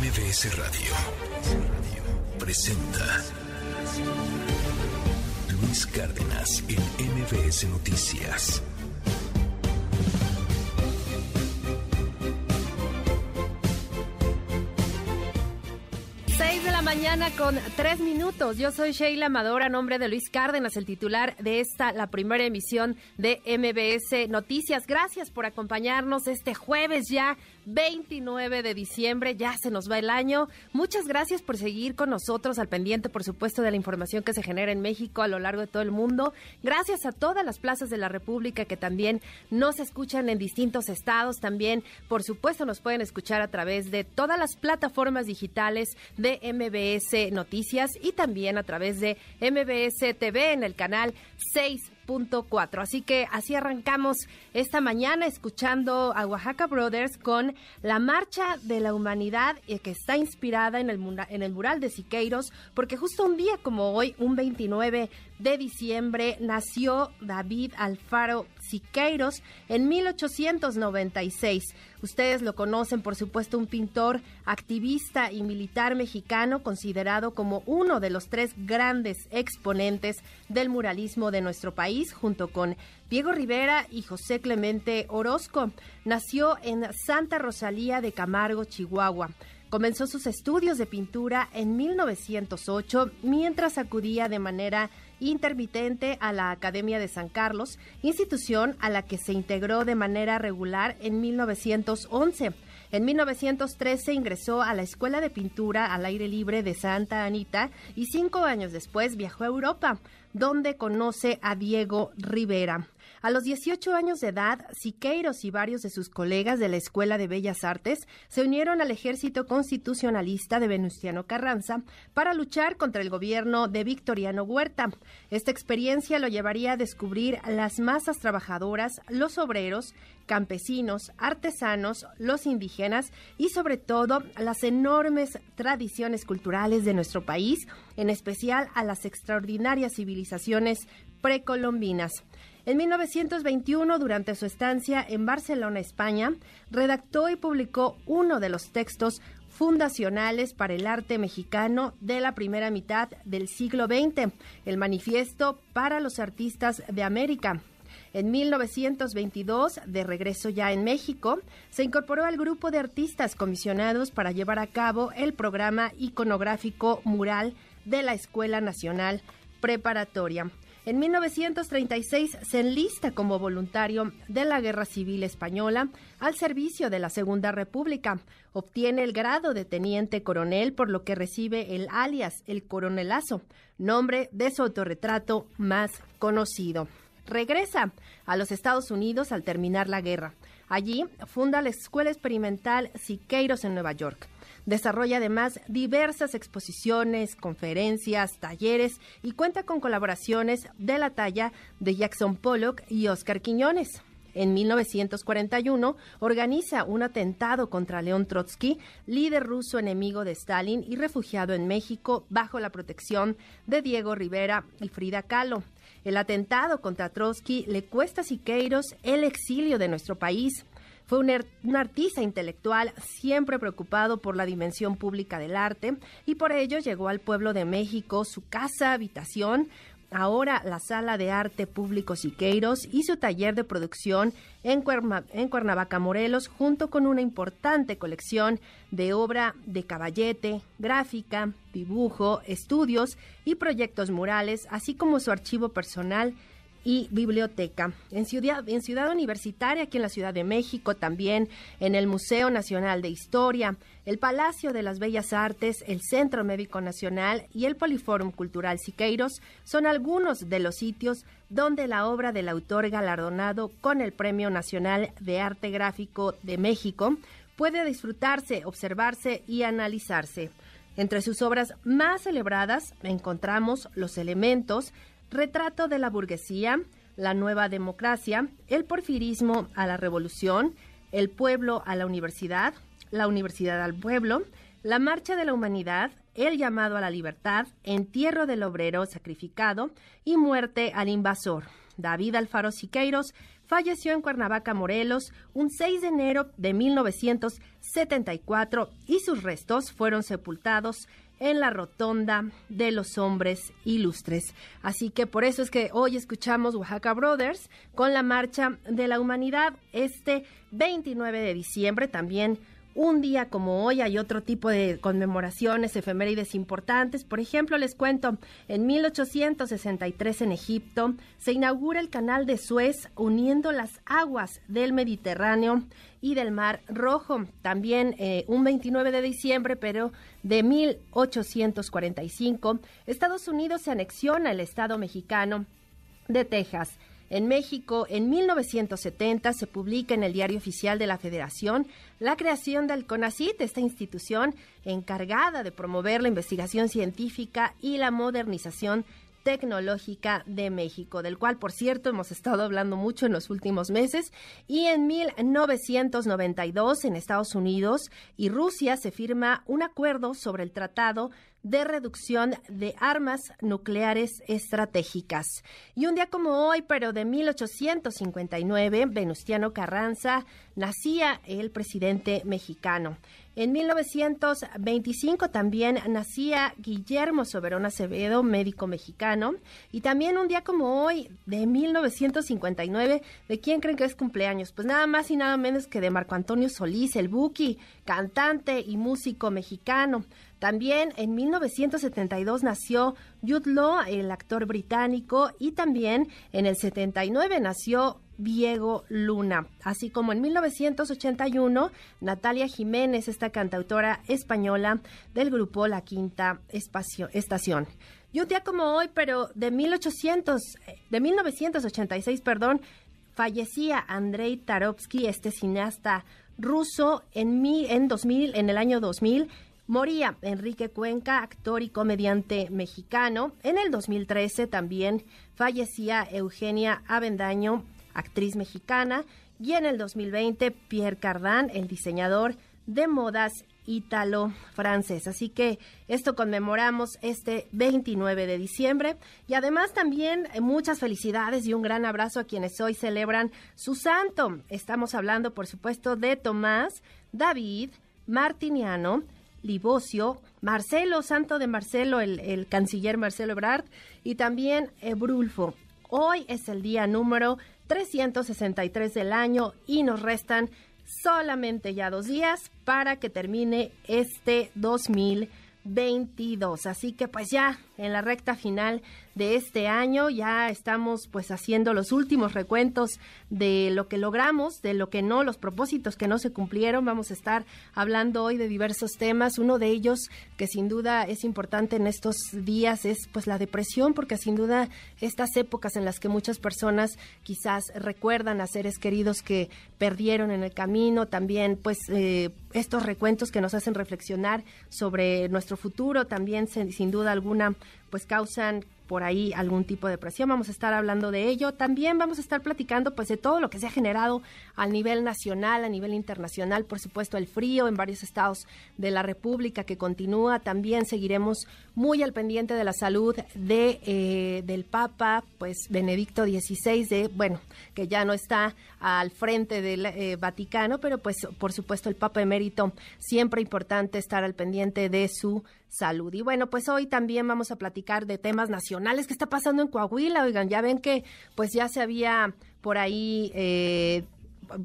MBS Radio presenta Luis Cárdenas en MBS Noticias. Mañana con tres minutos. Yo soy Sheila Amador, nombre de Luis Cárdenas, el titular de esta, la primera emisión de MBS Noticias. Gracias por acompañarnos este jueves ya 29 de diciembre, ya se nos va el año. Muchas gracias por seguir con nosotros al pendiente, por supuesto, de la información que se genera en México a lo largo de todo el mundo. Gracias a todas las plazas de la República que también nos escuchan en distintos estados. También, por supuesto, nos pueden escuchar a través de todas las plataformas digitales de MBS Noticias y también a través de MBS TV en el canal 6 Así que así arrancamos esta mañana escuchando a Oaxaca Brothers con la Marcha de la Humanidad eh, que está inspirada en el, en el mural de Siqueiros, porque justo un día como hoy, un 29 de diciembre, nació David Alfaro Siqueiros en 1896. Ustedes lo conocen, por supuesto, un pintor, activista y militar mexicano considerado como uno de los tres grandes exponentes del muralismo de nuestro país, junto con Diego Rivera y José Clemente Orozco. Nació en Santa Rosalía de Camargo, Chihuahua. Comenzó sus estudios de pintura en 1908 mientras acudía de manera intermitente a la Academia de San Carlos, institución a la que se integró de manera regular en 1911. En 1913 ingresó a la Escuela de Pintura al Aire Libre de Santa Anita y cinco años después viajó a Europa, donde conoce a Diego Rivera. A los 18 años de edad, Siqueiros y varios de sus colegas de la Escuela de Bellas Artes se unieron al ejército constitucionalista de Venustiano Carranza para luchar contra el gobierno de Victoriano Huerta. Esta experiencia lo llevaría a descubrir las masas trabajadoras, los obreros, campesinos, artesanos, los indígenas y sobre todo las enormes tradiciones culturales de nuestro país, en especial a las extraordinarias civilizaciones precolombinas. En 1921, durante su estancia en Barcelona, España, redactó y publicó uno de los textos fundacionales para el arte mexicano de la primera mitad del siglo XX, el Manifiesto para los Artistas de América. En 1922, de regreso ya en México, se incorporó al grupo de artistas comisionados para llevar a cabo el programa iconográfico mural de la Escuela Nacional Preparatoria. En 1936 se enlista como voluntario de la Guerra Civil Española al servicio de la Segunda República. Obtiene el grado de teniente coronel, por lo que recibe el alias El Coronelazo, nombre de su autorretrato más conocido. Regresa a los Estados Unidos al terminar la guerra. Allí funda la Escuela Experimental Siqueiros en Nueva York. Desarrolla además diversas exposiciones, conferencias, talleres y cuenta con colaboraciones de la talla de Jackson Pollock y Oscar Quiñones. En 1941 organiza un atentado contra León Trotsky, líder ruso enemigo de Stalin y refugiado en México bajo la protección de Diego Rivera y Frida Kahlo. El atentado contra Trotsky le cuesta a Siqueiros el exilio de nuestro país. Fue un, artista intelectual siempre preocupado por la dimensión pública del arte y por ello llegó al pueblo de México su casa habitación ahora la Sala de Arte Público Siqueiros y su taller de producción en, en, Cuernavaca, Morelos, junto con una importante colección de obra de caballete, gráfica, dibujo, estudios y proyectos murales, así como su archivo personal y biblioteca. En Ciudad, en Ciudad Universitaria, aquí en la Ciudad de México, también en el Museo Nacional de Historia, el Palacio de las Bellas Artes, el Centro Médico Nacional y el Poliforum Cultural Siqueiros son algunos de los sitios donde la obra del autor galardonado con el Premio Nacional de Arte Gráfico de México puede disfrutarse, observarse y analizarse. Entre sus obras más celebradas encontramos Los Elementos, Retrato de la burguesía, la nueva democracia, el porfirismo a la revolución, el pueblo a la universidad, la universidad al pueblo, la marcha de la humanidad, el llamado a la libertad, entierro del obrero sacrificado y muerte al invasor. David Alfaro Siqueiros falleció en Cuernavaca, Morelos, un 6 de enero de 1974 y sus restos fueron sepultados en la rotonda de los hombres ilustres. Así que por eso es que hoy escuchamos Oaxaca Brothers con la Marcha de la Humanidad este 29 de diciembre, también un día como hoy hay otro tipo de conmemoraciones, efemérides importantes. Por ejemplo, les cuento, en 1863 en Egipto se inaugura el canal de Suez uniendo las aguas del Mediterráneo y del Mar Rojo. También eh, un 29 de diciembre, pero de 1845, Estados Unidos se anexiona el Estado mexicano de Texas. En México, en 1970 se publica en el Diario Oficial de la Federación la creación del CONACIT, esta institución encargada de promover la investigación científica y la modernización tecnológica de México, del cual, por cierto, hemos estado hablando mucho en los últimos meses. Y en 1992, en Estados Unidos y Rusia, se firma un acuerdo sobre el Tratado de reducción de armas nucleares estratégicas. Y un día como hoy, pero de 1859, Venustiano Carranza nacía el presidente mexicano. En 1925 también nacía Guillermo Soberón Acevedo, médico mexicano. Y también un día como hoy, de 1959, ¿de quién creen que es cumpleaños? Pues nada más y nada menos que de Marco Antonio Solís, el Buki, cantante y músico mexicano. También en 1972 nació Jude Law, el actor británico, y también en el 79 nació Diego Luna, así como en 1981 Natalia Jiménez, esta cantautora española del grupo La Quinta Estación. Y un día como hoy, pero de 1800, de 1986, perdón, fallecía Andrei Tarovsky, este cineasta ruso en, mi, en 2000, en el año 2000 Moría Enrique Cuenca, actor y comediante mexicano. En el 2013 también fallecía Eugenia Avendaño, actriz mexicana. Y en el 2020 Pierre Cardin, el diseñador de modas ítalo-francés. Así que esto conmemoramos este 29 de diciembre y además también eh, muchas felicidades y un gran abrazo a quienes hoy celebran su santo. Estamos hablando, por supuesto, de Tomás, David, Martiniano, Libocio, Marcelo, santo de Marcelo, el, canciller Marcelo Ebrard, y también Ebrulfo. Hoy es el día número 363 del año y nos restan solamente ya dos días para que termine este 2022. Así que pues ya en la recta final de este año. Ya estamos pues haciendo los últimos recuentos de lo que logramos, de lo que no, los propósitos que no se cumplieron. Vamos a estar hablando hoy de diversos temas. Uno de ellos que sin duda es importante en estos días es pues la depresión, porque sin duda estas épocas en las que muchas personas quizás recuerdan a seres queridos que perdieron en el camino, también pues eh, estos recuentos que nos hacen reflexionar sobre nuestro futuro, también sin duda alguna pues causan por ahí algún tipo de presión. Vamos a estar hablando de ello. También vamos a estar platicando pues de todo lo que se ha generado a nivel nacional, a nivel internacional, por supuesto el frío en varios estados de la República que continúa. También seguiremos muy al pendiente de la salud de eh, del Papa, pues Benedicto XVI, de bueno que ya no está al frente del eh, Vaticano, pero pues por supuesto el Papa emérito siempre importante estar al pendiente de su salud. Y bueno, pues hoy también vamos a platicar de temas nacionales. ¿Qué está pasando en Coahuila? Oigan, ya ven que pues ya se había por ahí... Eh,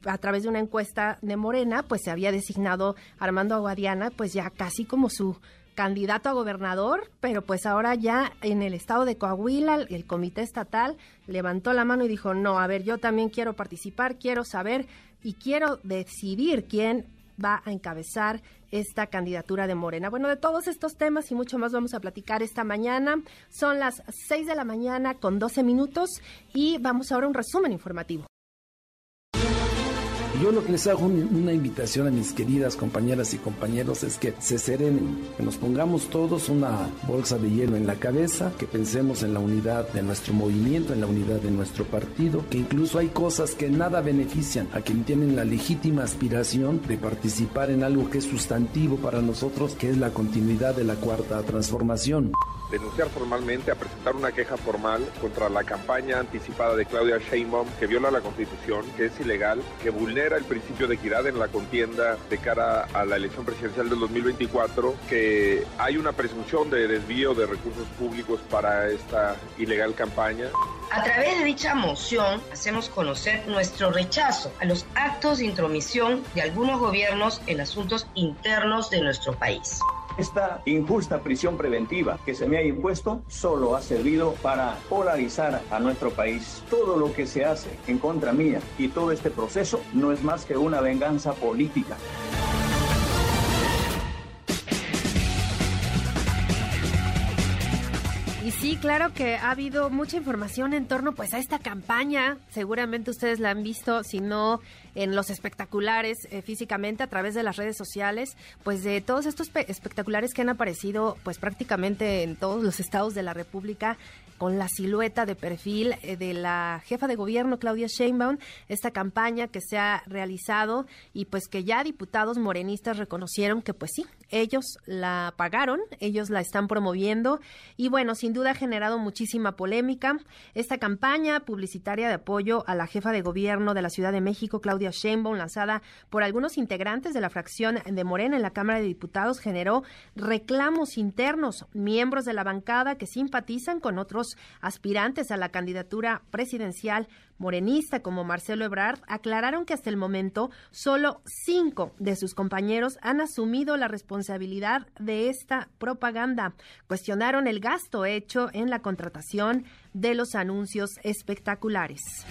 a través de una encuesta de Morena, pues se había designado Armando Aguadiana, pues ya casi como su candidato a gobernador, pero pues ahora ya en el estado de Coahuila, el comité estatal levantó la mano y dijo, no, a ver, yo también quiero participar, quiero saber y quiero decidir quién va a encabezar esta candidatura de Morena. Bueno, de todos estos temas y mucho más vamos a platicar esta mañana. Son las 6 de la mañana con 12 minutos y vamos ahora a un resumen informativo. Yo lo que les hago una invitación a mis queridas compañeras y compañeros es que se serenen, que nos pongamos todos una bolsa de hielo en la cabeza, que pensemos en la unidad de nuestro movimiento, en la unidad de nuestro partido, que incluso hay cosas que nada benefician a quien tienen la legítima aspiración de participar en algo que es sustantivo para nosotros, que es la continuidad de la cuarta transformación. Denunciar formalmente, a presentar una queja formal contra la campaña anticipada de Claudia Sheinbaum que viola la Constitución, que es ilegal, que vulnera el principio de equidad en la contienda de cara a la elección presidencial del 2024, que hay una presunción de desvío de recursos públicos para esta ilegal campaña. A través de dicha moción hacemos conocer nuestro rechazo a los actos de intromisión de algunos gobiernos en asuntos internos de nuestro país. Esta injusta prisión preventiva que se me ha impuesto solo ha servido para polarizar a nuestro país. Todo lo que se hace en contra mía y todo este proceso no es más que una venganza política. Y sí, claro que ha habido mucha información en torno pues a esta campaña. Seguramente ustedes la han visto, si no en los espectaculares eh, físicamente a través de las redes sociales, pues de todos estos espectaculares que han aparecido pues prácticamente en todos los estados de la República con la silueta de perfil eh, de la jefa de gobierno Claudia Sheinbaum, esta campaña que se ha realizado y pues que ya diputados morenistas reconocieron que pues sí, ellos la pagaron, ellos la están promoviendo y bueno, sin duda ha generado muchísima polémica. Esta campaña publicitaria de apoyo a la jefa de gobierno de la Ciudad de México, Claudia Sheinbaum, lanzada por algunos integrantes de la fracción de Morena en la Cámara de Diputados, generó reclamos internos, miembros de la bancada que simpatizan con otros aspirantes a la candidatura presidencial morenista como Marcelo Ebrard aclararon que hasta el momento solo cinco de sus compañeros han asumido la responsabilidad de esta propaganda. Cuestionaron el gasto hecho en la contratación de los anuncios espectaculares.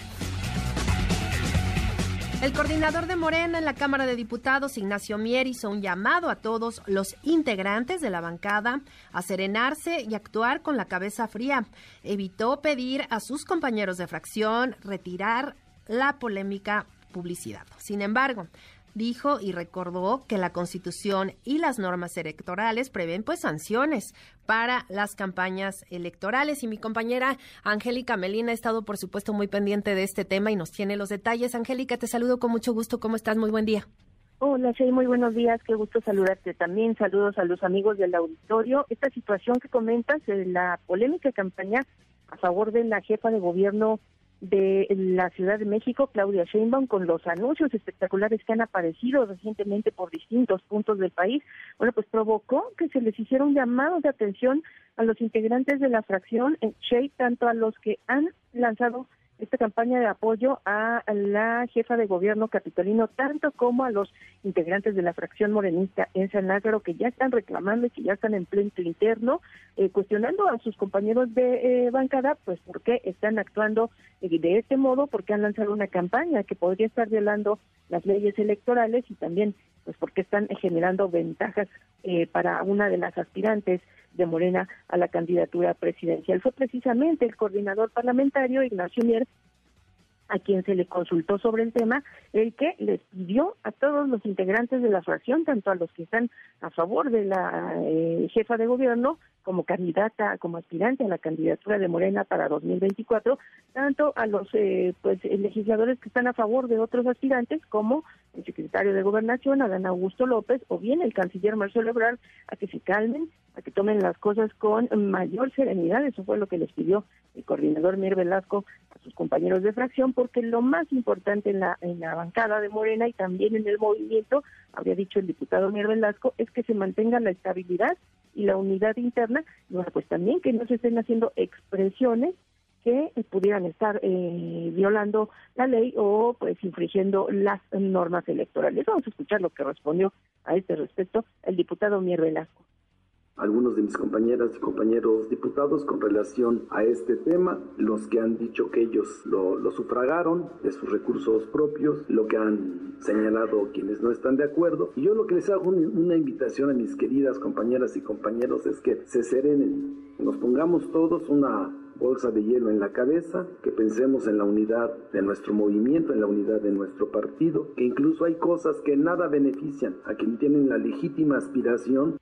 El coordinador de Morena en la Cámara de Diputados, Ignacio Mier, hizo un llamado a todos los integrantes de la bancada a serenarse y actuar con la cabeza fría. Evitó pedir a sus compañeros de fracción retirar la polémica publicidad. Sin embargo, dijo y recordó que la Constitución y las normas electorales prevén pues sanciones para las campañas electorales y mi compañera Angélica Melina ha estado por supuesto muy pendiente de este tema y nos tiene los detalles. Angélica, te saludo con mucho gusto. ¿Cómo estás? Muy buen día. Hola, Shey, muy buenos días. Qué gusto saludarte también. Saludos a los amigos del auditorio. Esta situación que comentas, la polémica campaña a favor de la jefa de gobierno de la Ciudad de México, Claudia Sheinbaum, con los anuncios espectaculares que han aparecido recientemente por distintos puntos del país, bueno, pues provocó que se les hiciera un llamado de atención a los integrantes de la fracción en Shea, tanto a los que han lanzado esta campaña de apoyo a la jefa de gobierno capitalino, tanto como a los integrantes de la fracción morenista en San Lázaro, que ya están reclamando y que ya están en pleno interno, eh, cuestionando a sus compañeros de eh, bancada, pues por qué están actuando eh, de este modo, porque han lanzado una campaña que podría estar violando las leyes electorales y también, pues porque están generando ventajas para una de las aspirantes de Morena a la candidatura presidencial. Fue precisamente el coordinador parlamentario, Ignacio Mier, a quien se le consultó sobre el tema, el que les pidió a todos los integrantes de la fracción, tanto a los que están a favor de la eh, jefa de gobierno como candidata, como aspirante a la candidatura de Morena para 2024, tanto a los eh, pues legisladores que están a favor de otros aspirantes, como el secretario de Gobernación, Adán Augusto López, o bien el canciller Marcelo Ebrard, a que se calmen, a que tomen las cosas con mayor serenidad. Eso fue lo que les pidió el coordinador Mir Velasco a sus compañeros de fracción, porque lo más importante en la, en la bancada de Morena y también en el movimiento, habría dicho el diputado Mir Velasco, es que se mantenga la estabilidad y la unidad interna, bueno, pues también que no se estén haciendo expresiones que pudieran estar eh, violando la ley o pues infringiendo las normas electorales. Vamos a escuchar lo que respondió a este respecto el diputado Mier Velasco algunos de mis compañeras y compañeros diputados con relación a este tema, los que han dicho que ellos lo, lo, sufragaron de sus recursos propios, lo que han señalado quienes no están de acuerdo. Y yo lo que les hago una invitación a mis queridas compañeras y compañeros es que se serenen, nos pongamos todos una bolsa de hielo en la cabeza, que pensemos en la unidad de nuestro movimiento, en la unidad de nuestro partido, que incluso hay cosas que nada benefician a quien tienen la legítima aspiración.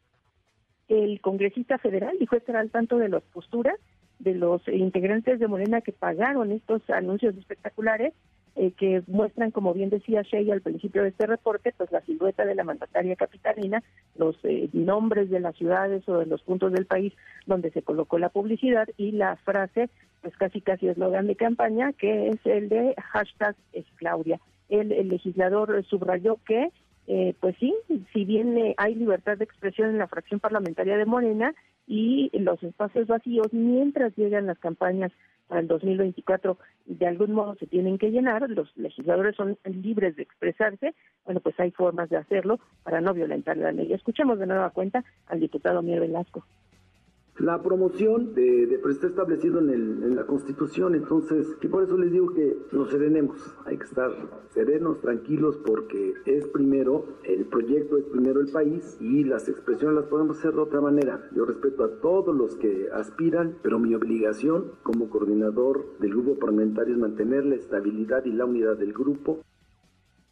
El congresista federal dijo estar al tanto de las posturas de los integrantes de Morena que pagaron estos anuncios espectaculares eh, que muestran, como bien decía Shea al principio de este reporte, pues la silueta de la mandataria capitalina, los eh, nombres de las ciudades o de los puntos del país donde se colocó la publicidad y la frase, pues casi casi eslogan de campaña, que es el de hashtag es Claudia. El, legislador subrayó que eh, pues sí, si bien hay libertad de expresión en la fracción parlamentaria de Morena y los espacios vacíos mientras llegan las campañas para el 2024 de algún modo se tienen que llenar, los legisladores son libres de expresarse, bueno, pues hay formas de hacerlo para no violentar la ley. Escuchemos de nueva cuenta al diputado Miguel Velasco. La promoción de, de está establecido en, el, en, la Constitución, entonces, y por eso les digo que nos serenemos, hay que estar serenos, tranquilos, porque es primero, el proyecto es primero el país y las expresiones las podemos hacer de otra manera. Yo respeto a todos los que aspiran, pero mi obligación como coordinador del grupo parlamentario es mantener la estabilidad y la unidad del grupo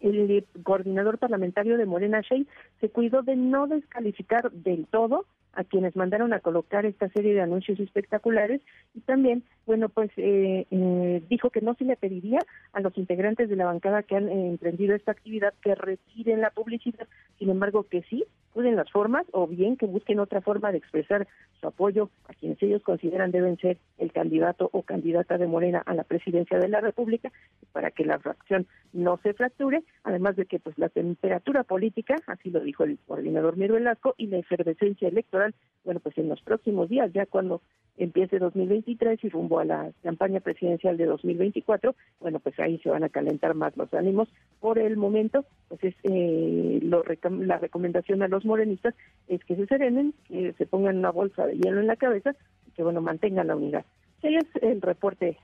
el coordinador parlamentario de Morena Shea se cuidó de no descalificar del todo a quienes mandaron a colocar esta serie de anuncios espectaculares. Y también, bueno, pues eh, eh, dijo que no se le pediría a los integrantes de la bancada que han eh, emprendido esta actividad que retiren la publicidad, sin embargo que sí, pueden las formas o bien que busquen otra forma de expresar su apoyo a quienes ellos consideran deben ser el candidato o candidata de Morena a la presidencia de la República para que la fracción no se fracture, además de que pues la temperatura política, así lo dijo el coordinador Miro Velasco, y la efervescencia electoral, bueno, pues en los próximos días, ya cuando empiece 2023 y rumbo a la campaña presidencial de 2024, bueno, pues ahí se van a calentar más los ánimos. Por el momento, pues es eh, lo, la recomendación a los morenistas es que se serenen, que se pongan una bolsa de hielo en la cabeza y que, bueno, mantengan la unidad. Ese es el reporte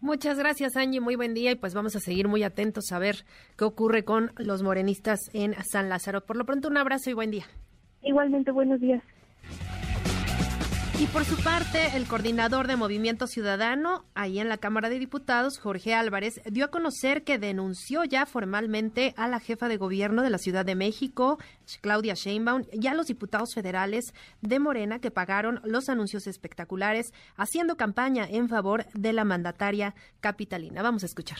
Muchas gracias, Angie. Muy buen día y pues vamos a seguir muy atentos a ver qué ocurre con los morenistas en San Lázaro. Por lo pronto, un abrazo y buen día. Igualmente, buenos días. Y por su parte, el coordinador de Movimiento Ciudadano, ahí en la Cámara de Diputados, Jorge Álvarez, dio a conocer que denunció ya formalmente a la jefa de gobierno de la Ciudad de México, Claudia Sheinbaum, y a los diputados federales de Morena que pagaron los anuncios espectaculares haciendo campaña en favor de la mandataria capitalina. Vamos a escuchar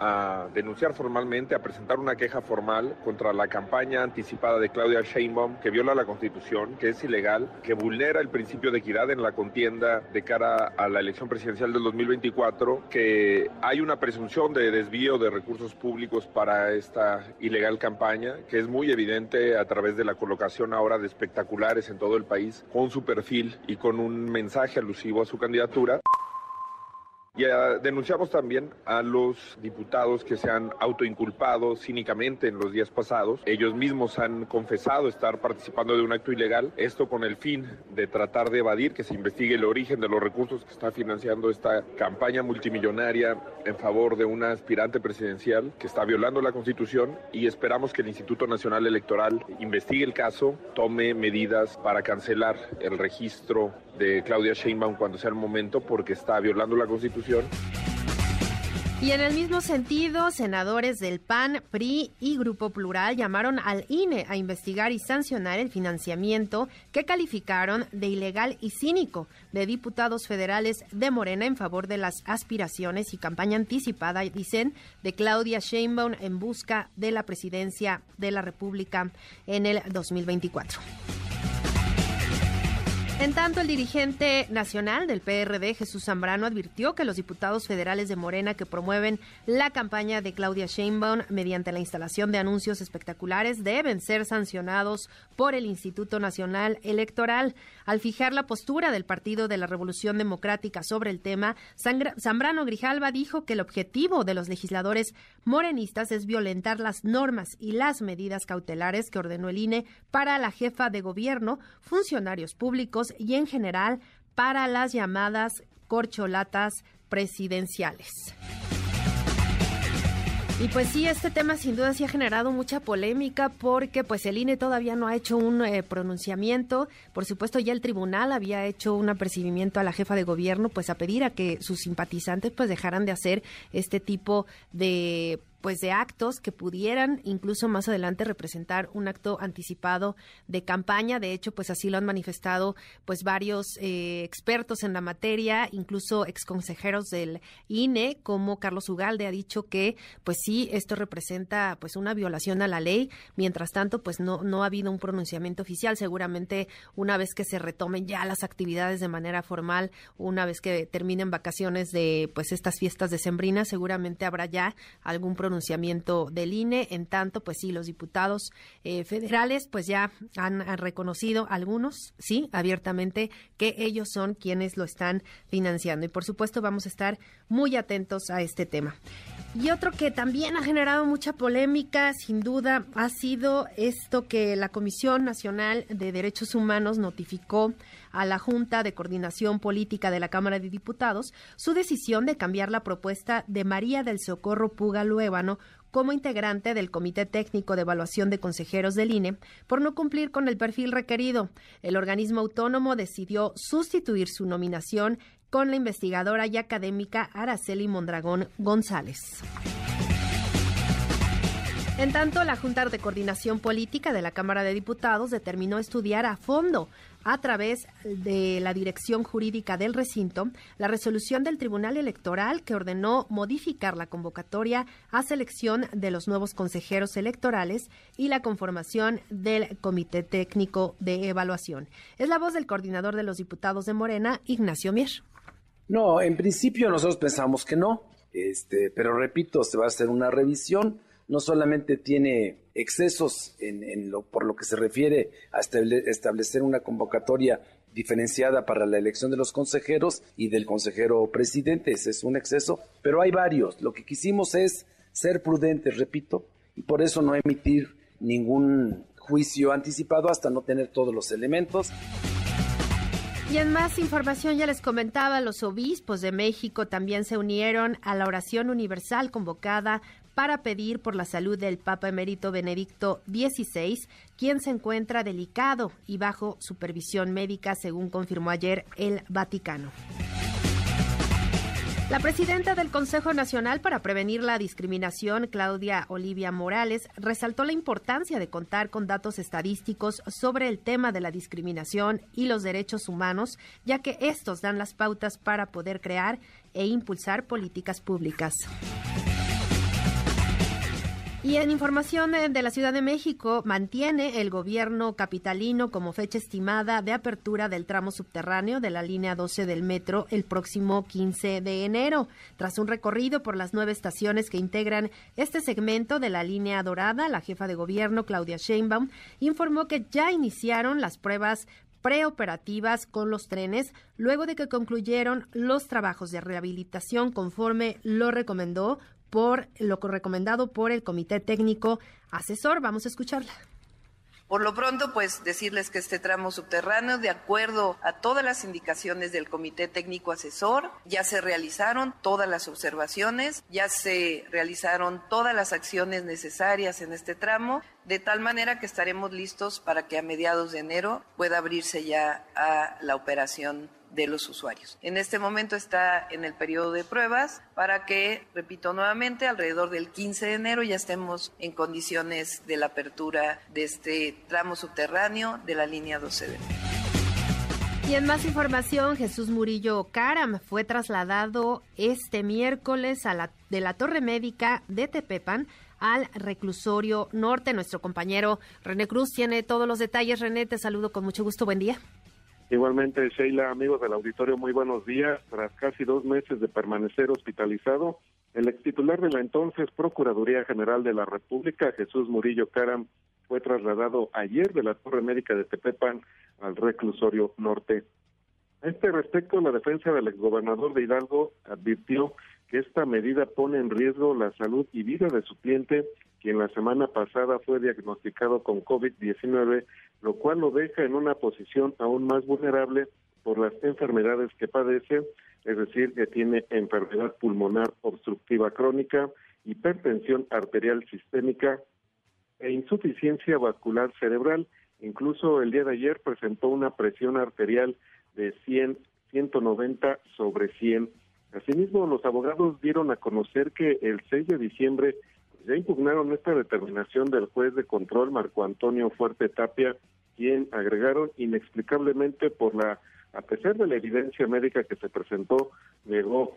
a denunciar formalmente, a presentar una queja formal contra la campaña anticipada de Claudia Sheinbaum que viola la Constitución, que es ilegal, que vulnera el principio de equidad en la contienda de cara a la elección presidencial del 2024, que hay una presunción de desvío de recursos públicos para esta ilegal campaña, que es muy evidente a través de la colocación ahora de espectaculares en todo el país con su perfil y con un mensaje alusivo a su candidatura. Y ah, denunciamos también a los diputados que se han autoinculpado cínicamente en los días pasados. Ellos mismos han confesado estar participando de un acto ilegal, esto con el fin de tratar de evadir que se investigue el origen de los recursos que está financiando esta campaña multimillonaria en favor de una aspirante presidencial que está violando la Constitución y esperamos que el Instituto Nacional Electoral investigue el caso, tome medidas para cancelar el registro de Claudia Sheinbaum cuando sea el momento porque está violando la Constitución. Y en el mismo sentido, senadores del PAN, PRI y Grupo Plural llamaron al INE a investigar y sancionar el financiamiento que calificaron de ilegal y cínico de diputados federales de Morena en favor de las aspiraciones y campaña anticipada, dicen, de Claudia Sheinbaum en busca de la presidencia de la República en el 2024. En tanto, el dirigente nacional del PRD, Jesús Zambrano, advirtió que los diputados federales de Morena que promueven la campaña de Claudia Sheinbaum mediante la instalación de anuncios espectaculares deben ser sancionados por el Instituto Nacional Electoral. Al fijar la postura del Partido de la Revolución Democrática sobre el tema, Zambrano Grijalva dijo que el objetivo de los legisladores morenistas es violentar las normas y las medidas cautelares que ordenó el INE para la jefa de gobierno, funcionarios públicos y en general para las llamadas corcholatas presidenciales. Y pues sí, este tema sin duda sí ha generado mucha polémica porque pues el INE todavía no ha hecho un eh, pronunciamiento. Por supuesto, ya el tribunal había hecho un apercibimiento a la jefa de gobierno pues a pedir a que sus simpatizantes pues dejaran de hacer este tipo de pues de actos que pudieran incluso más adelante representar un acto anticipado de campaña. De hecho, pues así lo han manifestado pues varios eh, expertos en la materia, incluso exconsejeros del INE, como Carlos Ugalde ha dicho que pues sí, esto representa pues una violación a la ley. Mientras tanto, pues no, no ha habido un pronunciamiento oficial. Seguramente una vez que se retomen ya las actividades de manera formal, una vez que terminen vacaciones de pues estas fiestas decembrinas, seguramente habrá ya algún pronunciamiento pronunciamiento del INE. En tanto, pues sí, los diputados eh, federales pues ya han, reconocido algunos, sí, abiertamente, que ellos son quienes lo están financiando. Y por supuesto vamos a estar muy atentos a este tema. Y otro que también ha generado mucha polémica, sin duda, ha sido esto que la Comisión Nacional de Derechos Humanos notificó a la Junta de Coordinación Política de la Cámara de Diputados su decisión de cambiar la propuesta de María del Socorro Puga Luébano como integrante del Comité Técnico de Evaluación de Consejeros del INE por no cumplir con el perfil requerido. El organismo autónomo decidió sustituir su nominación con la investigadora y académica Araceli Mondragón González. En tanto, la Junta de Coordinación Política de la Cámara de Diputados determinó estudiar a fondo a través de la dirección jurídica del recinto la resolución del Tribunal Electoral que ordenó modificar la convocatoria a selección de los nuevos consejeros electorales y la conformación del Comité Técnico de Evaluación. Es la voz del coordinador de los diputados de Morena, Ignacio Mier. No, en principio nosotros pensamos que no, este, pero repito, se va a hacer una revisión no solamente tiene excesos en, lo, por lo que se refiere a establecer una convocatoria diferenciada para la elección de los consejeros y del consejero presidente, ese es un exceso, pero hay varios. Lo que quisimos es ser prudentes, repito, y por eso no emitir ningún juicio anticipado hasta no tener todos los elementos. Y en más información ya les comentaba, los obispos de México también se unieron a la oración universal convocada para pedir por la salud del Papa emérito Benedicto XVI, quien se encuentra delicado y bajo supervisión médica, según confirmó ayer el Vaticano. La presidenta del Consejo Nacional para Prevenir la Discriminación, Claudia Olivia Morales, resaltó la importancia de contar con datos estadísticos sobre el tema de la discriminación y los derechos humanos, ya que estos dan las pautas para poder crear e impulsar políticas públicas. Y en información de la Ciudad de México, mantiene el gobierno capitalino como fecha estimada de apertura del tramo subterráneo de la línea 12 del metro el próximo 15 de enero. Tras un recorrido por las nueve estaciones que integran este segmento de la línea dorada, la jefa de gobierno, Claudia Sheinbaum, informó que ya iniciaron las pruebas preoperativas con los trenes luego de que concluyeron los trabajos de rehabilitación conforme lo recomendó por lo recomendado por el Comité Técnico Asesor. Vamos a escucharla. Por lo pronto, pues decirles que este tramo subterráneo, de acuerdo a todas las indicaciones del Comité Técnico Asesor, ya se realizaron todas las observaciones, ya se realizaron todas las acciones necesarias en este tramo, de tal manera que estaremos listos para que a mediados de enero pueda abrirse ya a la operación de los usuarios. En este momento está en el periodo de pruebas para que, repito nuevamente, alrededor del 15 de enero ya estemos en condiciones de la apertura de este tramo subterráneo de la línea 12 Y en más información, Jesús Murillo Caram fue trasladado este miércoles a la, de la Torre Médica de Tepepan al reclusorio norte. Nuestro compañero René Cruz tiene todos los detalles. René, te saludo con mucho gusto. Buen día. Igualmente, Sheila, amigos del auditorio, muy buenos días. Tras casi dos meses de permanecer hospitalizado, el ex titular de la entonces Procuraduría General de la República, Jesús Murillo Caram, fue trasladado ayer de la Torre Médica de Tepepan al reclusorio norte. A este respecto, la defensa del exgobernador de Hidalgo advirtió que esta medida pone en riesgo la salud y vida de su cliente, quien la semana pasada fue diagnosticado con COVID-19, lo cual lo deja en una posición aún más vulnerable por las enfermedades que padece, es decir, que tiene enfermedad pulmonar obstructiva crónica hipertensión arterial sistémica e insuficiencia vascular cerebral. Incluso el día de ayer presentó una presión arterial de 100, 190 sobre 100. Asimismo, los abogados dieron a conocer que el 6 de diciembre ya impugnaron esta determinación del juez de control Marco Antonio Fuerte Tapia, quien agregaron inexplicablemente por la, a pesar de la evidencia médica que se presentó, negó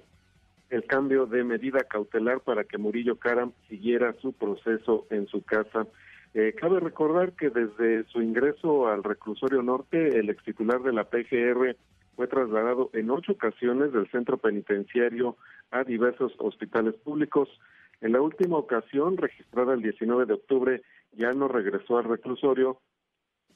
el cambio de medida cautelar para que Murillo Caram siguiera su proceso en su casa. Eh, cabe recordar que desde su ingreso al reclusorio norte, el ex titular de la PGR fue trasladado en ocho ocasiones del centro penitenciario a diversos hospitales públicos. En la última ocasión, registrada el 19 de octubre, ya no regresó al reclusorio,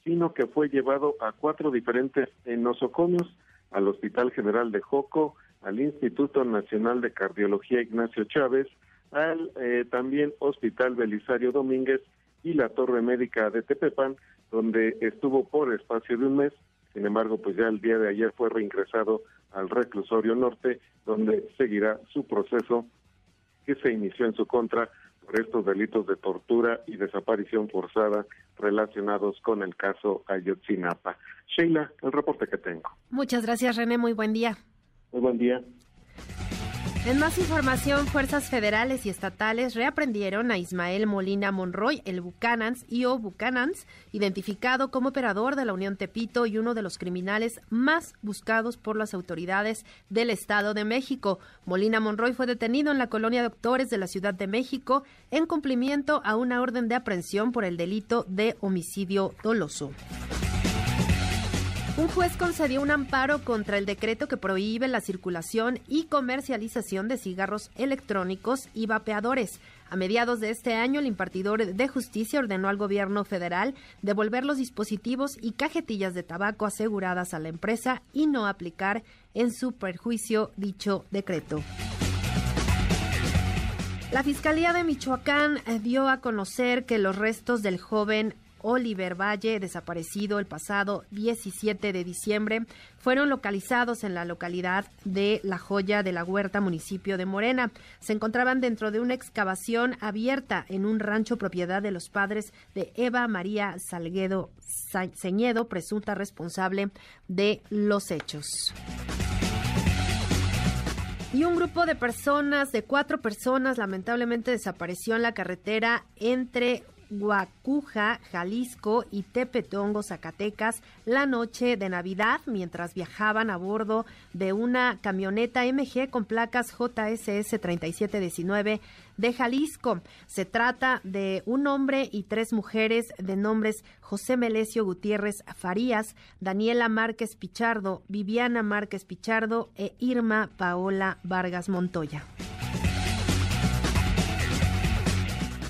sino que fue llevado a cuatro diferentes nosocomios, al Hospital General de Joco, al Instituto Nacional de Cardiología Ignacio Chávez, al eh, también Hospital Belisario Domínguez y la Torre Médica de Tepepan, donde estuvo por espacio de un mes. Sin embargo, pues ya el día de ayer fue reingresado al reclusorio norte, donde seguirá su proceso que se inició en su contra por estos delitos de tortura y desaparición forzada relacionados con el caso Ayotzinapa. Sheila, el reporte que tengo. Muchas gracias, René. Muy buen día. Muy buen día. En más información, fuerzas federales y estatales reaprendieron a Ismael Molina Monroy, el Bucanans y o Bucanans, identificado como operador de la Unión Tepito y uno de los criminales más buscados por las autoridades del Estado de México. Molina Monroy fue detenido en la colonia de doctores de la Ciudad de México en cumplimiento a una orden de aprehensión por el delito de homicidio doloso. Un juez concedió un amparo contra el decreto que prohíbe la circulación y comercialización de cigarros electrónicos y vapeadores. A mediados de este año, el impartidor de justicia ordenó al gobierno federal devolver los dispositivos y cajetillas de tabaco aseguradas a la empresa y no aplicar en su perjuicio dicho decreto. La Fiscalía de Michoacán eh, dio a conocer que los restos del joven Oliver Valle, desaparecido el pasado 17 de diciembre, fueron localizados en la localidad de La Joya de la Huerta, municipio de Morena. Se encontraban dentro de una excavación abierta en un rancho propiedad de los padres de Eva María Salguedo Ceñedo, presunta responsable de los hechos. Y un grupo de personas, de cuatro personas, lamentablemente desapareció en la carretera entre Guacuja, Jalisco y Tepetongo, Zacatecas, la noche de Navidad mientras viajaban a bordo de una camioneta MG con placas JSS 3719 de Jalisco. Se trata de un hombre y tres mujeres de nombres José Melesio Gutiérrez Farías, Daniela Márquez Pichardo, Viviana Márquez Pichardo e Irma Paola Vargas Montoya.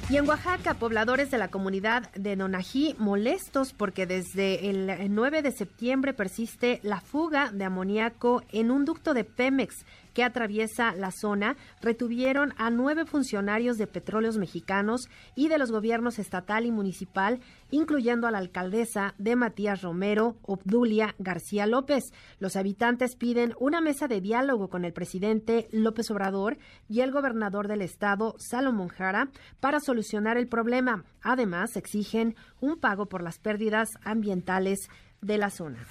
Y en Oaxaca, pobladores de la comunidad de Nonají molestos porque desde el 9 de septiembre persiste la fuga de amoníaco en un ducto de Pemex que atraviesa la zona retuvieron a nueve funcionarios de petróleos mexicanos y de los gobiernos estatal y municipal, incluyendo a la alcaldesa de Matías Romero, Obdulia García López. Los habitantes piden una mesa de diálogo con el presidente López Obrador y el gobernador del estado, Salomón Jara, para solucionar el problema. Además, exigen un pago por las pérdidas ambientales de la zona.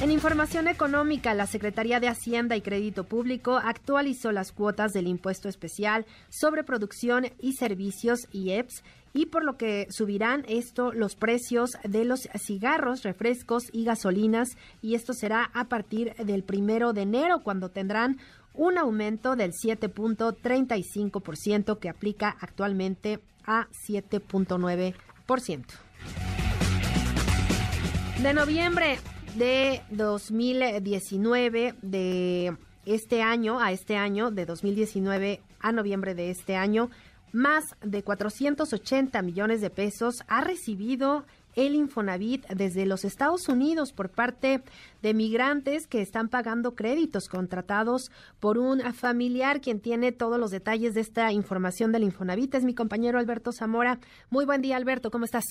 En información económica, la Secretaría de Hacienda y Crédito Público actualizó las cuotas del impuesto especial sobre producción y servicios IEPS y por lo que subirán esto los precios de los cigarros, refrescos y gasolinas y esto será a partir del primero de enero cuando tendrán un aumento del 7.35% que aplica actualmente a 7.9%. De noviembre de 2019, de este año a este año, de 2019 a noviembre de este año, más de 480 millones de pesos ha recibido el Infonavit desde los Estados Unidos por parte de migrantes que están pagando créditos contratados por un familiar quien tiene todos los detalles de esta información del Infonavit. Es mi compañero Alberto Zamora. Muy buen día, Alberto. ¿Cómo estás?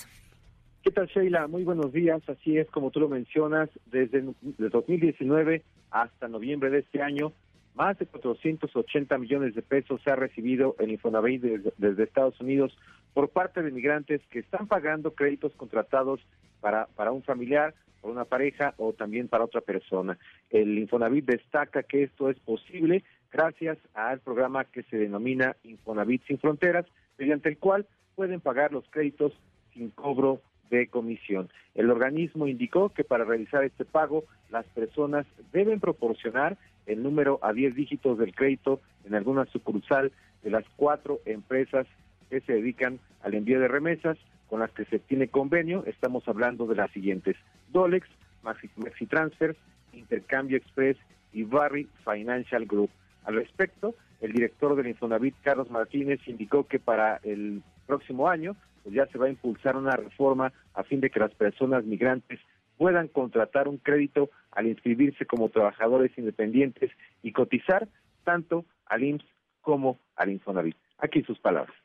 ¿Qué tal, Sheila? Muy buenos días. Así es, como tú lo mencionas, desde 2019 hasta noviembre de este año, más de 480 millones de pesos se ha recibido el Infonavit desde, desde, Estados Unidos por parte de migrantes que están pagando créditos contratados para, para un familiar, para una pareja o también para otra persona. El Infonavit destaca que esto es posible gracias al programa que se denomina Infonavit Sin Fronteras, mediante el cual pueden pagar los créditos sin cobro de comisión. El organismo indicó que para realizar este pago, las personas deben proporcionar el número a 10 dígitos del crédito en alguna sucursal de las cuatro empresas que se dedican al envío de remesas con las que se tiene convenio. Estamos hablando de las siguientes: Dolex, Maxi, Maxi Transfers, Intercambio Express y Barry Financial Group. Al respecto, el director del Infonavit, Carlos Martínez, indicó que para el próximo año pues ya se va a impulsar una reforma a fin de que las personas migrantes puedan contratar un crédito al inscribirse como trabajadores independientes y cotizar tanto al IMSS como al Infonavit. Aquí sus palabras.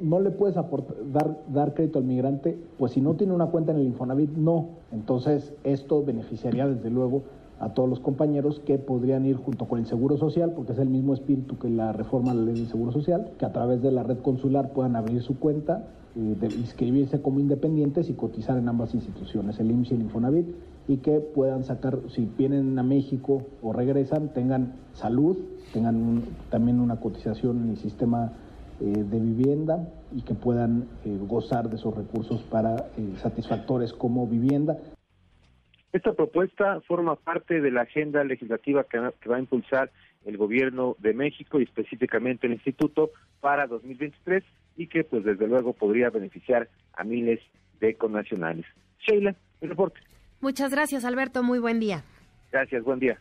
No le puedes aportar, dar, dar crédito al migrante, pues si no tiene una cuenta en el Infonavit, no. Entonces, esto beneficiaría desde luego a todos los compañeros que podrían ir junto con el Seguro Social, porque es el mismo espíritu que la reforma de la ley del Seguro Social, que a través de la red consular puedan abrir su cuenta, de inscribirse como independientes y cotizar en ambas instituciones, el IMSS y el Infonavit, y que puedan sacar, si vienen a México o regresan, tengan salud, tengan también una cotización en el sistema eh, de vivienda y que puedan eh, gozar de esos recursos para satisfactores como vivienda. Esta propuesta forma parte de la agenda legislativa que, va a impulsar el gobierno de México y específicamente el instituto para 2023 y que pues desde luego podría beneficiar a miles de connacionales. Sheila, el reporte. Muchas gracias Alberto, muy buen día. Gracias, buen día.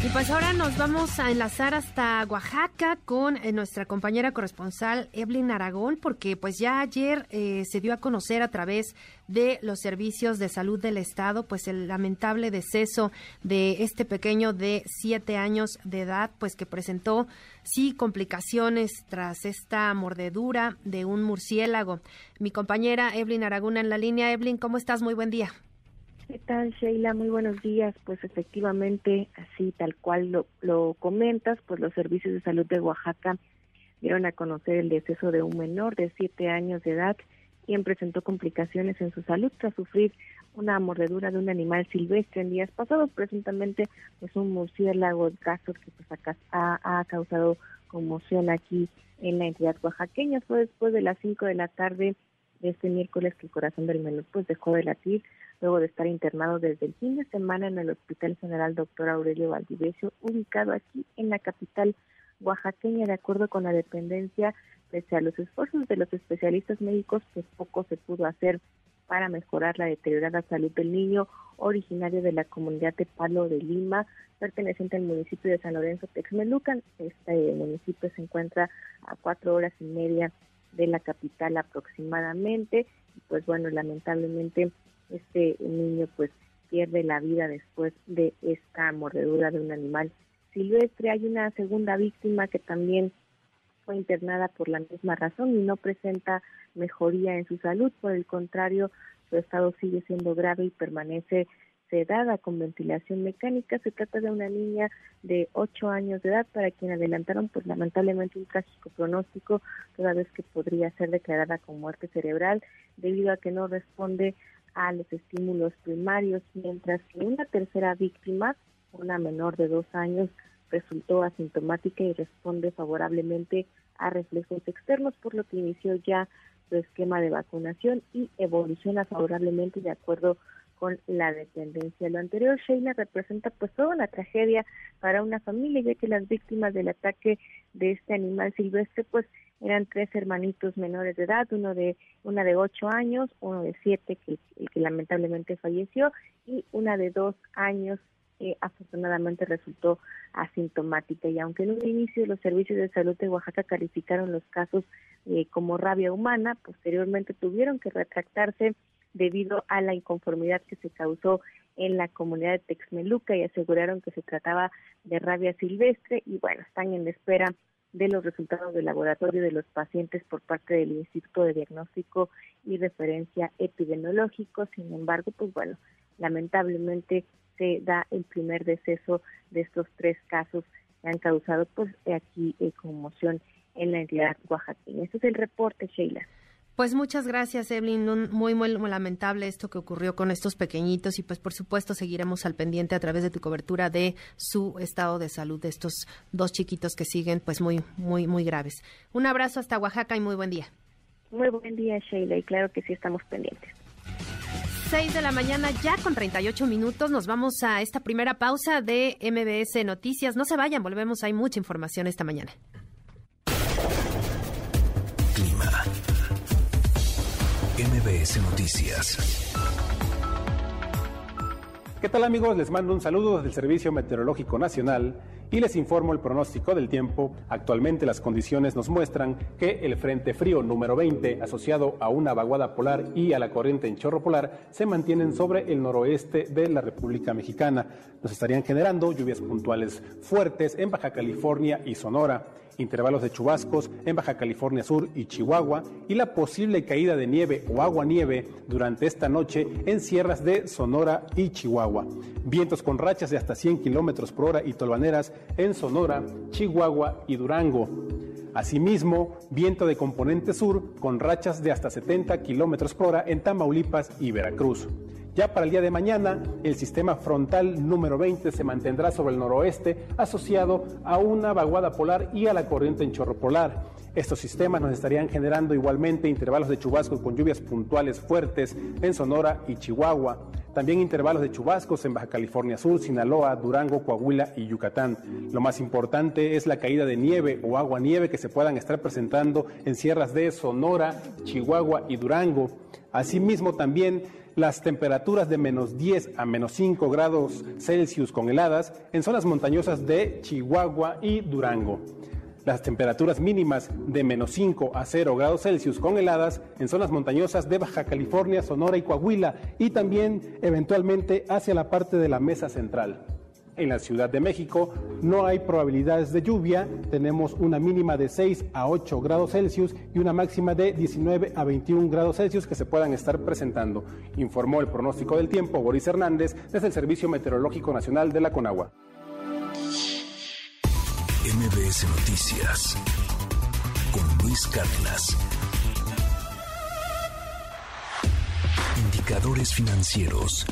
Y pues ahora nos vamos a enlazar hasta Oaxaca con eh, nuestra compañera corresponsal Evelyn Aragón, porque pues ya ayer eh, se dio a conocer a través de los servicios de salud del Estado, pues el lamentable deceso de este pequeño de siete años de edad, pues que presentó sí complicaciones tras esta mordedura de un murciélago. Mi compañera Evelyn Aragón en la línea. Evelyn, ¿cómo estás? Muy buen día. ¿Qué tal, Sheila? Muy buenos días. Pues efectivamente, así tal cual lo, lo comentas, pues los servicios de salud de Oaxaca dieron a conocer el deceso de un menor de siete años de edad, quien presentó complicaciones en su salud tras sufrir una mordedura de un animal silvestre en días pasados, presuntamente pues un murciélago caso que pues ha, ha causado conmoción aquí en la entidad oaxaqueña. Fue después de las cinco de la tarde de este miércoles que el corazón del menor pues dejó de latir luego de estar internado desde el fin de semana en el Hospital General Doctor Aurelio Valdivieso, ubicado aquí en la capital oaxaqueña, de acuerdo con la dependencia, pese a los esfuerzos de los especialistas médicos, pues poco se pudo hacer para mejorar la deteriorada salud del niño, originario de la comunidad de Palo de Lima, perteneciente al municipio de San Lorenzo Texmelucan. Este municipio se encuentra a cuatro horas y media de la capital aproximadamente. Pues bueno, lamentablemente este niño pues pierde la vida después de esta mordedura de un animal silvestre. Hay una segunda víctima que también fue internada por la misma razón y no presenta mejoría en su salud, por el contrario, su estado sigue siendo grave y permanece sedada con ventilación mecánica. Se trata de una niña de 8 años de edad para quien adelantaron pues lamentablemente un trágico pronóstico, toda vez que podría ser declarada con muerte cerebral debido a que no responde a los estímulos primarios, mientras que una tercera víctima, una menor de dos años, resultó asintomática y responde favorablemente a reflejos externos, por lo que inició ya su esquema de vacunación y evoluciona favorablemente de acuerdo con la dependencia. Lo anterior, Sheila, representa pues toda una tragedia para una familia, ya que las víctimas del ataque de este animal silvestre pues eran tres hermanitos menores de edad, uno de una de ocho años, uno de siete que, lamentablemente falleció y una de dos años que afortunadamente resultó asintomática. Y aunque en un inicio los servicios de salud de Oaxaca calificaron los casos eh, como rabia humana, posteriormente tuvieron que retractarse debido a la inconformidad que se causó en la comunidad de Texmeluca y aseguraron que se trataba de rabia silvestre y bueno, están en espera de los resultados del laboratorio de los pacientes por parte del Instituto de Diagnóstico y Referencia Epidemiológico. Sin embargo, pues bueno, lamentablemente se da el primer deceso de estos tres casos que han causado pues aquí eh, conmoción en la entidad oaxaqueña. Este es el reporte, Sheila. Pues muchas gracias, Evelyn. Muy, muy, lamentable esto que ocurrió con estos pequeñitos y pues por supuesto seguiremos al pendiente a través de tu cobertura de su estado de salud de estos dos chiquitos que siguen pues muy, muy, muy graves. Un abrazo hasta Oaxaca y muy buen día. Muy buen día, Sheila, y claro que sí estamos pendientes. 6 de la mañana, ya con 38 minutos. Nos vamos a esta primera pausa de MBS Noticias. No se vayan, volvemos. Hay mucha información esta mañana. MBS Noticias. ¿Qué tal amigos? Les mando un saludo desde el Servicio Meteorológico Nacional y les informo el pronóstico del tiempo. Actualmente las condiciones nos muestran que el Frente Frío número 20, asociado a una vaguada polar y a la corriente en chorro polar, se mantienen sobre el noroeste de la República Mexicana. Nos estarían generando lluvias puntuales fuertes en Baja California y Sonora intervalos de chubascos en Baja California Sur y Chihuahua y la posible caída de nieve o agua nieve durante esta noche en sierras de Sonora y Chihuahua. Vientos con rachas de hasta 100 kilómetros por hora y tolvaneras en Sonora, Chihuahua y Durango. Asimismo, viento de componente sur con rachas de hasta 70 kilómetros por hora en Tamaulipas y Veracruz. Ya para el día de mañana, el sistema frontal número 20 se mantendrá sobre el noroeste asociado a una vaguada polar y a la corriente en chorro polar. Estos sistemas nos estarían generando igualmente intervalos de chubascos con lluvias puntuales fuertes en Sonora y Chihuahua. También intervalos de chubascos en Baja California Sur, Sinaloa, Durango, Coahuila y Yucatán. Lo más importante es la caída de nieve o agua nieve que se puedan estar presentando en sierras de Sonora, Chihuahua y Durango. Asimismo también las temperaturas de menos 10 a menos 5 grados Celsius con heladas en zonas montañosas de Chihuahua y Durango. Las temperaturas mínimas de menos 5 a 0 grados Celsius con heladas en zonas montañosas de Baja California, Sonora y Coahuila y también eventualmente hacia la parte de la mesa central. En la Ciudad de México no hay probabilidades de lluvia, tenemos una mínima de 6 a 8 grados Celsius y una máxima de 19 a 21 grados Celsius que se puedan estar presentando, informó el pronóstico del tiempo Boris Hernández desde el Servicio Meteorológico Nacional de la Conagua. MBS Noticias con Luis Cárdenas. Indicadores financieros.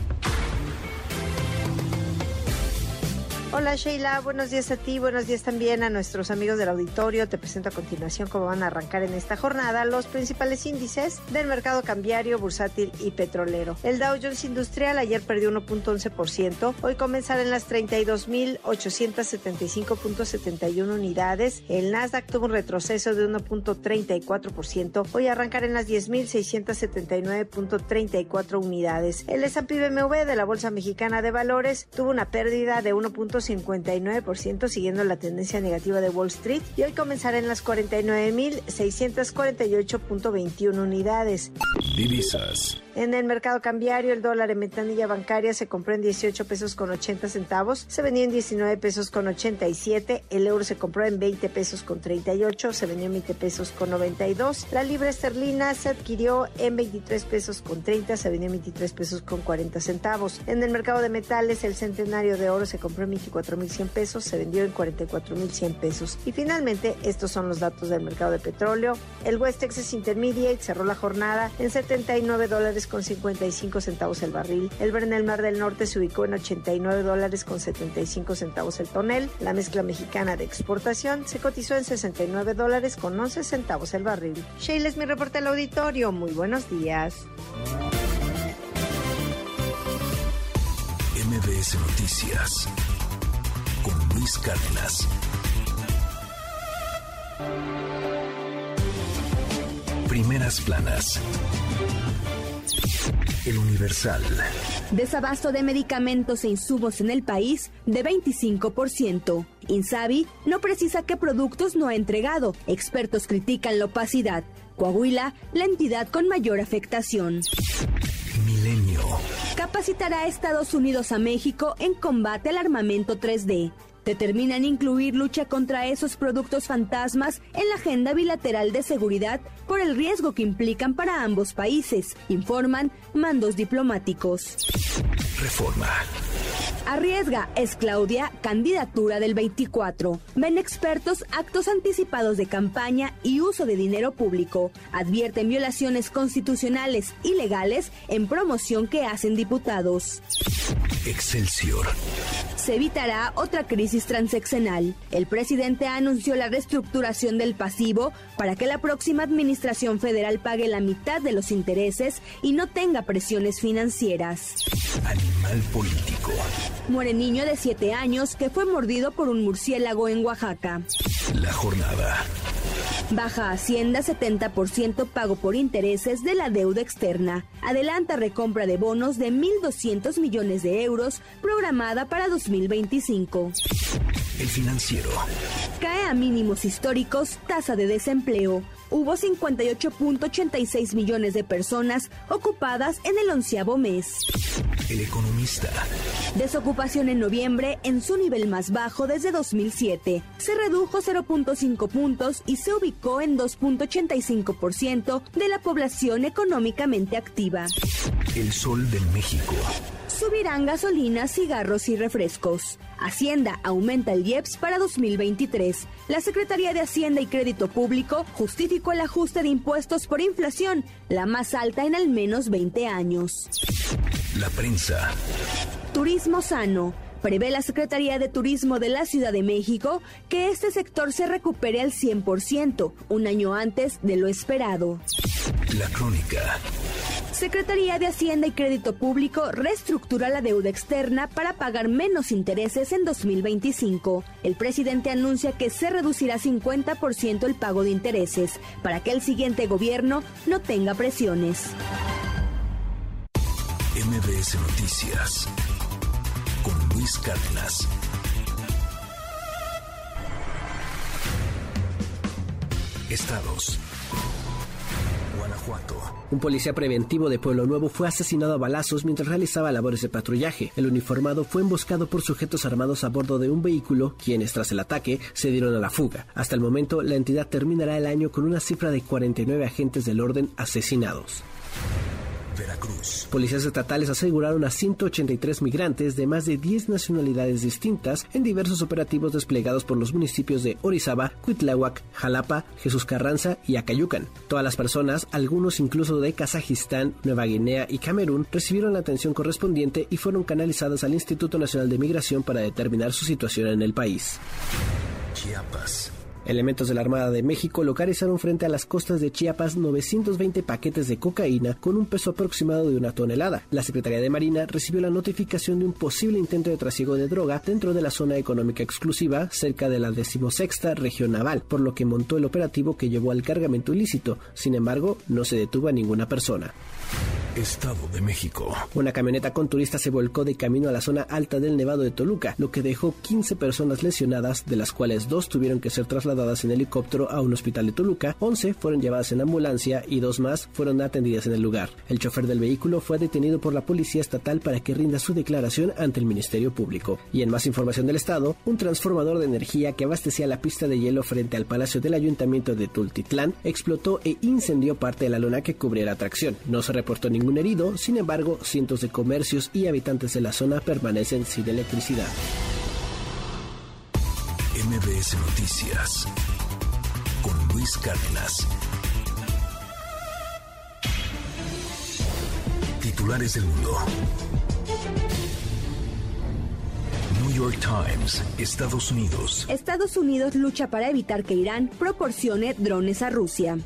Hola Sheila, buenos días a ti, buenos días también a nuestros amigos del auditorio. Te presento a continuación cómo van a arrancar en esta jornada los principales índices del mercado cambiario, bursátil y petrolero. El Dow Jones Industrial ayer perdió 1.11%, hoy comenzará en las 32.875.71 unidades. El Nasdaq tuvo un retroceso de 1.34%, hoy arrancará en las 10.679.34 unidades. El S&P BMW de la Bolsa Mexicana de Valores tuvo una pérdida de 1. 59% siguiendo la tendencia negativa de Wall Street y hoy comenzará en las 49.648.21 unidades. Divisas. En el mercado cambiario, el dólar en ventanilla bancaria se compró en 18 pesos con 80 centavos, se vendió en 19 pesos con 87, el euro se compró en 20 pesos con 38, se vendió en 20 pesos con 92, la libra esterlina se adquirió en 23 pesos con 30, se vendió en 23 pesos con 40 centavos. En el mercado de metales, el centenario de oro se compró en 24.100 pesos, se vendió en 44.100 pesos. Y finalmente, estos son los datos del mercado de petróleo. El West Texas Intermediate cerró la jornada en 79 dólares con 55 centavos el barril. El Brent Mar del Norte se ubicó en 89 dólares con 75 centavos el tonel. La mezcla mexicana de exportación se cotizó en 69 dólares con 11 centavos el barril. Sheila es mi reporte al auditorio. Muy buenos días. MBS Noticias con Luis Cárdenas. Primeras planas. El Universal. Desabasto de medicamentos e insumos en el país de 25%. Insabi no precisa qué productos no ha entregado. Expertos critican la opacidad. Coahuila, la entidad con mayor afectación. Milenio. Capacitará a Estados Unidos a México en combate al armamento 3D determinan incluir lucha contra esos productos fantasmas en la agenda bilateral de seguridad por el riesgo que implican para ambos países, informan mandos diplomáticos. Reforma. Arriesga es Claudia, candidatura del 24. Ven expertos actos anticipados de campaña y uso de dinero público. Advierten violaciones constitucionales y legales en promoción que hacen diputados. Excelsior. Se evitará otra crisis transeccional. El presidente anunció la reestructuración del pasivo para que la próxima administración federal pague la mitad de los intereses y no tenga presiones financieras. Animal político. Muere niño de 7 años que fue mordido por un murciélago en Oaxaca. La jornada. Baja Hacienda 70% pago por intereses de la deuda externa. Adelanta recompra de bonos de 1.200 millones de euros programada para 2025. El financiero. Cae a mínimos históricos tasa de desempleo. Hubo 58.86 millones de personas ocupadas en el onceavo mes. El economista. Desocupación en noviembre en su nivel más bajo desde 2007. Se redujo 0.5 puntos y se ubicó en 2.85% de la población económicamente activa. El sol de México. Subirán gasolinas, cigarros y refrescos. Hacienda aumenta el IEPS para 2023. La Secretaría de Hacienda y Crédito Público justificó el ajuste de impuestos por inflación, la más alta en al menos 20 años. La prensa. Turismo sano. Prevé la Secretaría de Turismo de la Ciudad de México que este sector se recupere al 100%, un año antes de lo esperado. La crónica. Secretaría de Hacienda y Crédito Público reestructura la deuda externa para pagar menos intereses en 2025. El presidente anuncia que se reducirá 50% el pago de intereses para que el siguiente gobierno no tenga presiones. MBS Noticias Luis. Estados. Guanajuato. Un policía preventivo de Pueblo Nuevo fue asesinado a balazos mientras realizaba labores de patrullaje. El uniformado fue emboscado por sujetos armados a bordo de un vehículo, quienes tras el ataque se dieron a la fuga. Hasta el momento, la entidad terminará el año con una cifra de 49 agentes del orden asesinados. Veracruz. Policías estatales aseguraron a 183 migrantes de más de 10 nacionalidades distintas en diversos operativos desplegados por los municipios de Orizaba, Cuitláhuac, Jalapa, Jesús Carranza y Acayucan. Todas las personas, algunos incluso de Kazajistán, Nueva Guinea y Camerún, recibieron la atención correspondiente y fueron canalizadas al Instituto Nacional de Migración para determinar su situación en el país. Chiapas. Elementos de la Armada de México localizaron frente a las costas de Chiapas 920 paquetes de cocaína con un peso aproximado de una tonelada. La Secretaría de Marina recibió la notificación de un posible intento de trasiego de droga dentro de la zona económica exclusiva cerca de la decimosexta región naval, por lo que montó el operativo que llevó al cargamento ilícito. Sin embargo, no se detuvo a ninguna persona. Estado de México. Una camioneta con turistas se volcó de camino a la zona alta del Nevado de Toluca, lo que dejó 15 personas lesionadas, de las cuales dos tuvieron que ser trasladadas en helicóptero a un hospital de Toluca, 11 fueron llevadas en ambulancia y dos más fueron atendidas en el lugar. El chofer del vehículo fue detenido por la Policía Estatal para que rinda su declaración ante el Ministerio Público. Y en más información del Estado, un transformador de energía que abastecía la pista de hielo frente al Palacio del Ayuntamiento de Tultitlán explotó e incendió parte de la lona que cubría la atracción. No se reportó ningún herido, sin embargo, cientos de comercios y habitantes de la zona permanecen sin electricidad. MBS Noticias con Luis Cárdenas. Titulares del mundo. New York Times, Estados Unidos. Estados Unidos lucha para evitar que Irán proporcione drones a Rusia.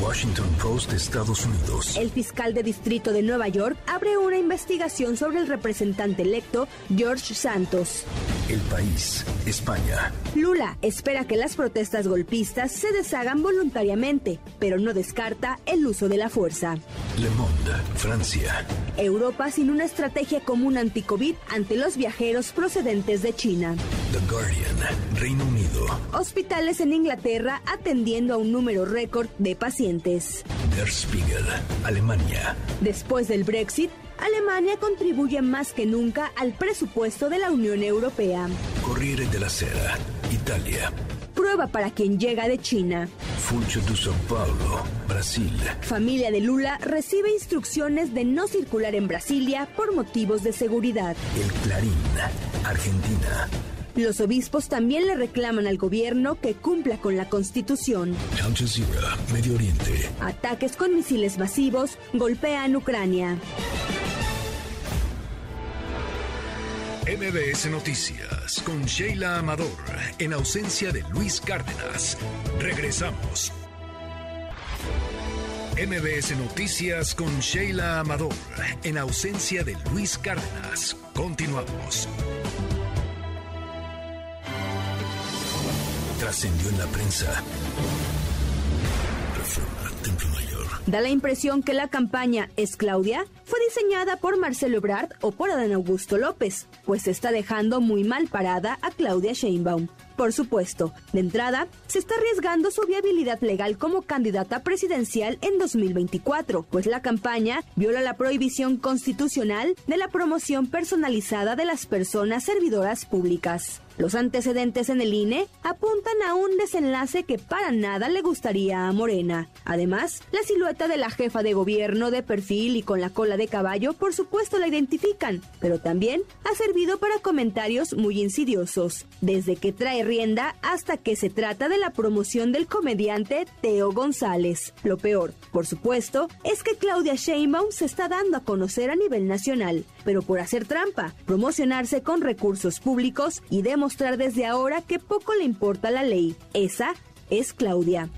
Washington Post, Estados Unidos. El fiscal de distrito de Nueva York abre una investigación sobre el representante electo George Santos. El país, España. Lula espera que las protestas golpistas se deshagan voluntariamente, pero no descarta el uso de la fuerza. Le Monde, Francia. Europa sin una estrategia común anti-COVID ante los viajeros procedentes de China. The Guardian, Reino Unido. Hospitales en Inglaterra atendiendo a un número récord de pacientes. Der Spiegel, Alemania. Después del Brexit, Alemania contribuye más que nunca al presupuesto de la Unión Europea. Corriere de la Sera, Italia. prueba para quien llega de China. Funcho de São Paulo, Brasil. Familia de Lula recibe instrucciones de no circular en Brasilia por motivos de seguridad. El Clarín, Argentina. Los obispos también le reclaman al gobierno que cumpla con la constitución. Al Jazeera, Medio Oriente. Ataques con misiles masivos golpean Ucrania. MBS Noticias con Sheila Amador, en ausencia de Luis Cárdenas. Regresamos. MBS Noticias con Sheila Amador, en ausencia de Luis Cárdenas. Continuamos. Trascendió en la prensa. Reforma, Templo Mayor. Da la impresión que la campaña Es Claudia fue diseñada por Marcelo Ebrard o por Adán Augusto López, pues está dejando muy mal parada a Claudia Sheinbaum. Por supuesto, de entrada, se está arriesgando su viabilidad legal como candidata presidencial en 2024, pues la campaña viola la prohibición constitucional de la promoción personalizada de las personas servidoras públicas. Los antecedentes en el INE apuntan a un desenlace que para nada le gustaría a Morena. Además, la silueta de la jefa de gobierno de perfil y con la cola de caballo por supuesto la identifican, pero también ha servido para comentarios muy insidiosos, desde que trae rienda hasta que se trata de la promoción del comediante Teo González. Lo peor, por supuesto, es que Claudia Sheinbaum se está dando a conocer a nivel nacional, pero por hacer trampa, promocionarse con recursos públicos y demostrar desde ahora que poco le importa la ley. Esa es Claudia.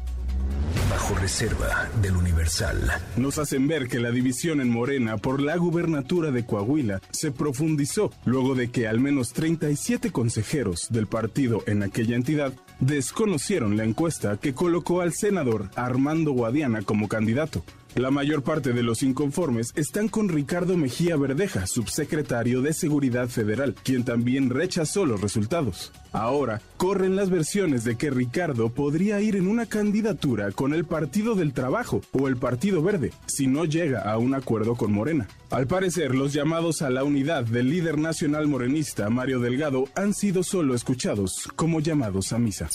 Bajo reserva del Universal. Nos hacen ver que la división en Morena por la gubernatura de Coahuila se profundizó luego de que al menos 37 consejeros del partido en aquella entidad desconocieron la encuesta que colocó al senador Armando Guadiana como candidato. La mayor parte de los inconformes están con Ricardo Mejía Verdeja, subsecretario de Seguridad Federal, quien también rechazó los resultados. Ahora, corren las versiones de que Ricardo podría ir en una candidatura con el Partido del Trabajo o el Partido Verde, si no llega a un acuerdo con Morena. Al parecer, los llamados a la unidad del líder nacional morenista, Mario Delgado, han sido solo escuchados como llamados a misa.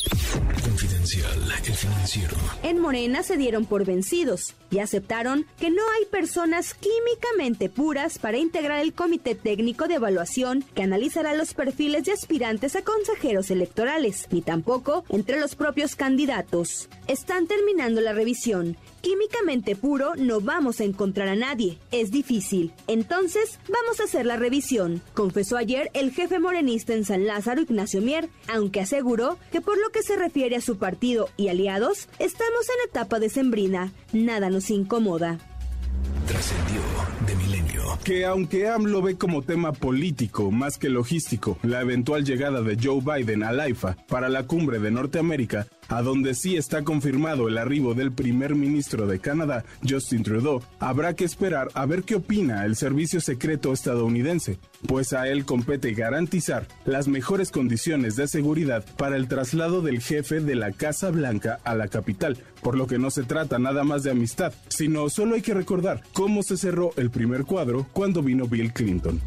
Confidencial, el financiero. En Morena se dieron por vencidos y aceptaron que no hay personas químicamente puras para integrar el Comité Técnico de Evaluación que analizará los perfiles de aspirantes a consejeros electorales, ni tampoco entre los propios candidatos. Están terminando la revisión. Químicamente puro no vamos a encontrar a nadie. Es difícil. Entonces, vamos a hacer la revisión, confesó ayer el jefe morenista en San Lázaro, Ignacio Mier, aunque aseguró que por lo que se refiere a su partido y aliados, estamos en etapa decembrina. Nada nos incomoda. Trascendió de milenio. Que aunque AMLO ve como tema político más que logístico la eventual llegada de Joe Biden al AIFA para la cumbre de Norteamérica, a donde sí está confirmado el arribo del primer ministro de Canadá, Justin Trudeau, habrá que esperar a ver qué opina el servicio secreto estadounidense, pues a él compete garantizar las mejores condiciones de seguridad para el traslado del jefe de la Casa Blanca a la capital, por lo que no se trata nada más de amistad, sino solo hay que recordar cómo se cerró el primer cuadro cuando vino Bill Clinton.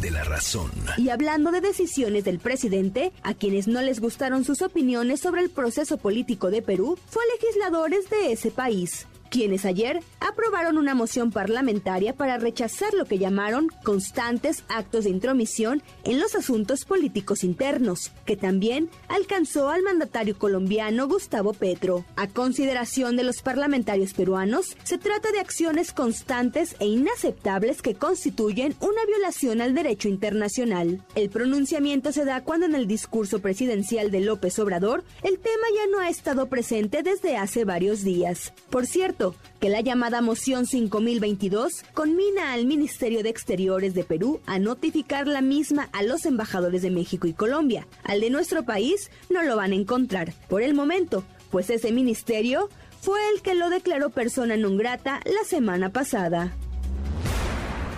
De la razón. Y hablando de decisiones del presidente, a quienes no les gustaron sus opiniones sobre el proceso político de Perú, fue legisladores de ese país quienes ayer aprobaron una moción parlamentaria para rechazar lo que llamaron constantes actos de intromisión en los asuntos políticos internos, que también alcanzó al mandatario colombiano Gustavo Petro. A consideración de los parlamentarios peruanos, se trata de acciones constantes e inaceptables que constituyen una violación al derecho internacional. El pronunciamiento se da cuando en el discurso presidencial de López Obrador, el tema ya no ha estado presente desde hace varios días. Por cierto, que la llamada moción 5022 conmina al Ministerio de Exteriores de Perú a notificar la misma a los embajadores de México y Colombia. Al de nuestro país no lo van a encontrar por el momento, pues ese ministerio fue el que lo declaró persona non grata la semana pasada.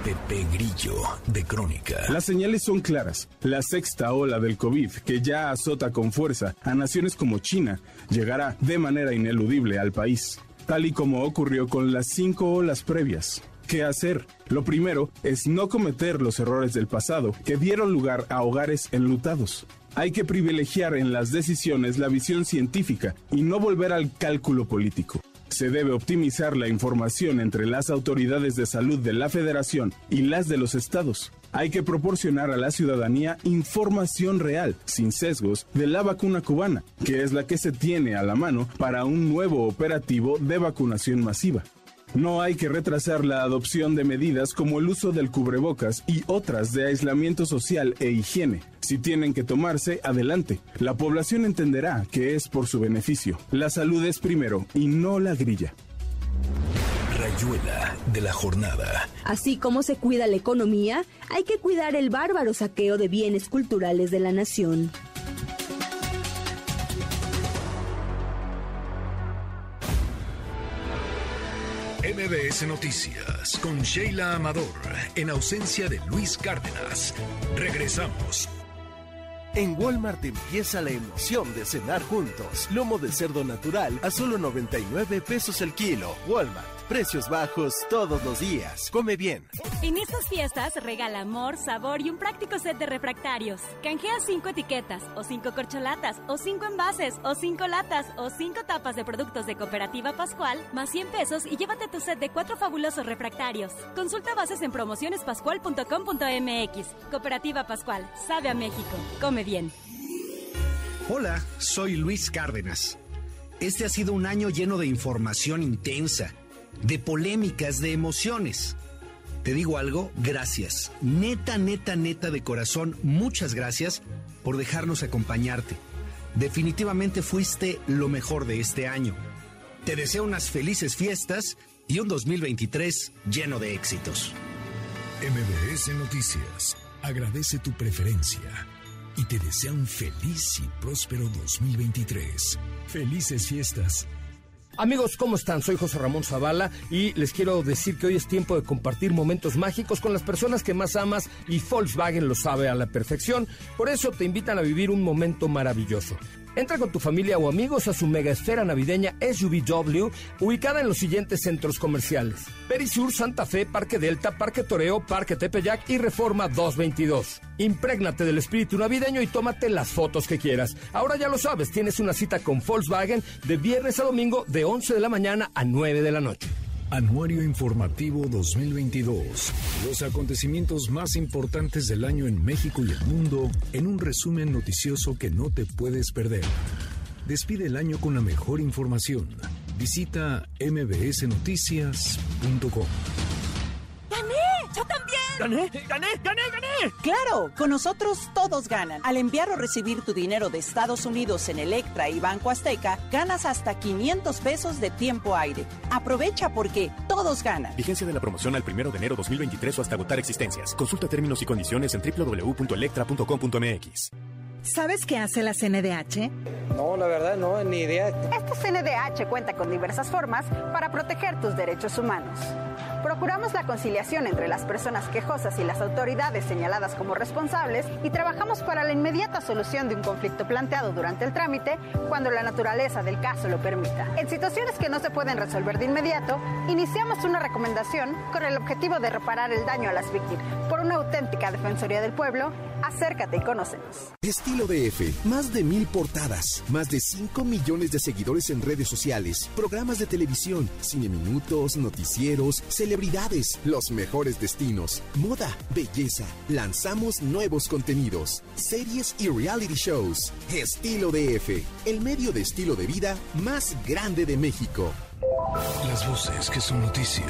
Pepe Grillo, de Crónica. Las señales son claras. La sexta ola del COVID, que ya azota con fuerza a naciones como China, llegará de manera ineludible al país. Tal y como ocurrió con las cinco olas previas. ¿Qué hacer? Lo primero es no cometer los errores del pasado que dieron lugar a hogares enlutados. Hay que privilegiar en las decisiones la visión científica y no volver al cálculo político. Se debe optimizar la información entre las autoridades de salud de la federación y las de los estados. Hay que proporcionar a la ciudadanía información real, sin sesgos, de la vacuna cubana, que es la que se tiene a la mano para un nuevo operativo de vacunación masiva. No hay que retrasar la adopción de medidas como el uso del cubrebocas y otras de aislamiento social e higiene. Si tienen que tomarse, adelante. La población entenderá que es por su beneficio. La salud es primero y no la grilla. Rayuela de la jornada. Así como se cuida la economía, hay que cuidar el bárbaro saqueo de bienes culturales de la nación. MBS Noticias con Sheila Amador, en ausencia de Luis Cárdenas. Regresamos. En Walmart empieza la emoción de cenar juntos. Lomo de cerdo natural a solo 99 pesos el kilo. Walmart. Precios bajos todos los días. Come bien. En estas fiestas regala amor, sabor y un práctico set de refractarios. Canjea 5 etiquetas, o 5 corcholatas, o 5 envases, o 5 latas, o 5 tapas de productos de Cooperativa Pascual, más 100 pesos y llévate tu set de 4 fabulosos refractarios. Consulta bases en promocionespascual.com.mx. Cooperativa Pascual, sabe a México. Come bien. Hola, soy Luis Cárdenas. Este ha sido un año lleno de información intensa de polémicas, de emociones. Te digo algo, gracias. Neta, neta, neta de corazón, muchas gracias por dejarnos acompañarte. Definitivamente fuiste lo mejor de este año. Te deseo unas felices fiestas y un 2023 lleno de éxitos. MBS Noticias agradece tu preferencia y te desea un feliz y próspero 2023. Felices fiestas Amigos, ¿cómo están? Soy José Ramón Zavala y les quiero decir que hoy es tiempo de compartir momentos mágicos con las personas que más amas y Volkswagen lo sabe a la perfección. Por eso te invitan a vivir un momento maravilloso. Entra con tu familia o amigos a su mega esfera navideña SUVW, ubicada en los siguientes centros comerciales: Perisur, Santa Fe, Parque Delta, Parque Toreo, Parque Tepeyac y Reforma 222. Imprégnate del espíritu navideño y tómate las fotos que quieras. Ahora ya lo sabes, tienes una cita con Volkswagen de viernes a domingo de 11 de la mañana a 9 de la noche. Anuario Informativo 2022. Los acontecimientos más importantes del año en México y el mundo en un resumen noticioso que no te puedes perder. Despide el año con la mejor información. Visita mbsnoticias.com. ¡Yo también! ¡Gané! ¡Gané! ¡Gané! ¡Gané! Claro, con nosotros todos ganan. Al enviar o recibir tu dinero de Estados Unidos en Electra y Banco Azteca, ganas hasta 500 pesos de tiempo aire. Aprovecha porque todos ganan. Vigencia de la promoción al 1 de enero 2023 o hasta agotar existencias. Consulta términos y condiciones en www.electra.com.mx. ¿Sabes qué hace la CNDH? No, la verdad no, ni idea. Esta CNDH cuenta con diversas formas para proteger tus derechos humanos. Procuramos la conciliación entre las personas quejosas y las autoridades señaladas como responsables y trabajamos para la inmediata solución de un conflicto planteado durante el trámite cuando la naturaleza del caso lo permita. En situaciones que no se pueden resolver de inmediato, iniciamos una recomendación con el objetivo de reparar el daño a las víctimas. Por una auténtica Defensoría del Pueblo, acércate y conócenos. Estilo DF, más de mil portadas, más de 5 millones de seguidores en redes sociales, programas de televisión, cine minutos, noticieros, celebridades, los mejores destinos, moda, belleza. Lanzamos nuevos contenidos, series y reality shows. Estilo DF, el medio de estilo de vida más grande de México. Las voces que son noticia.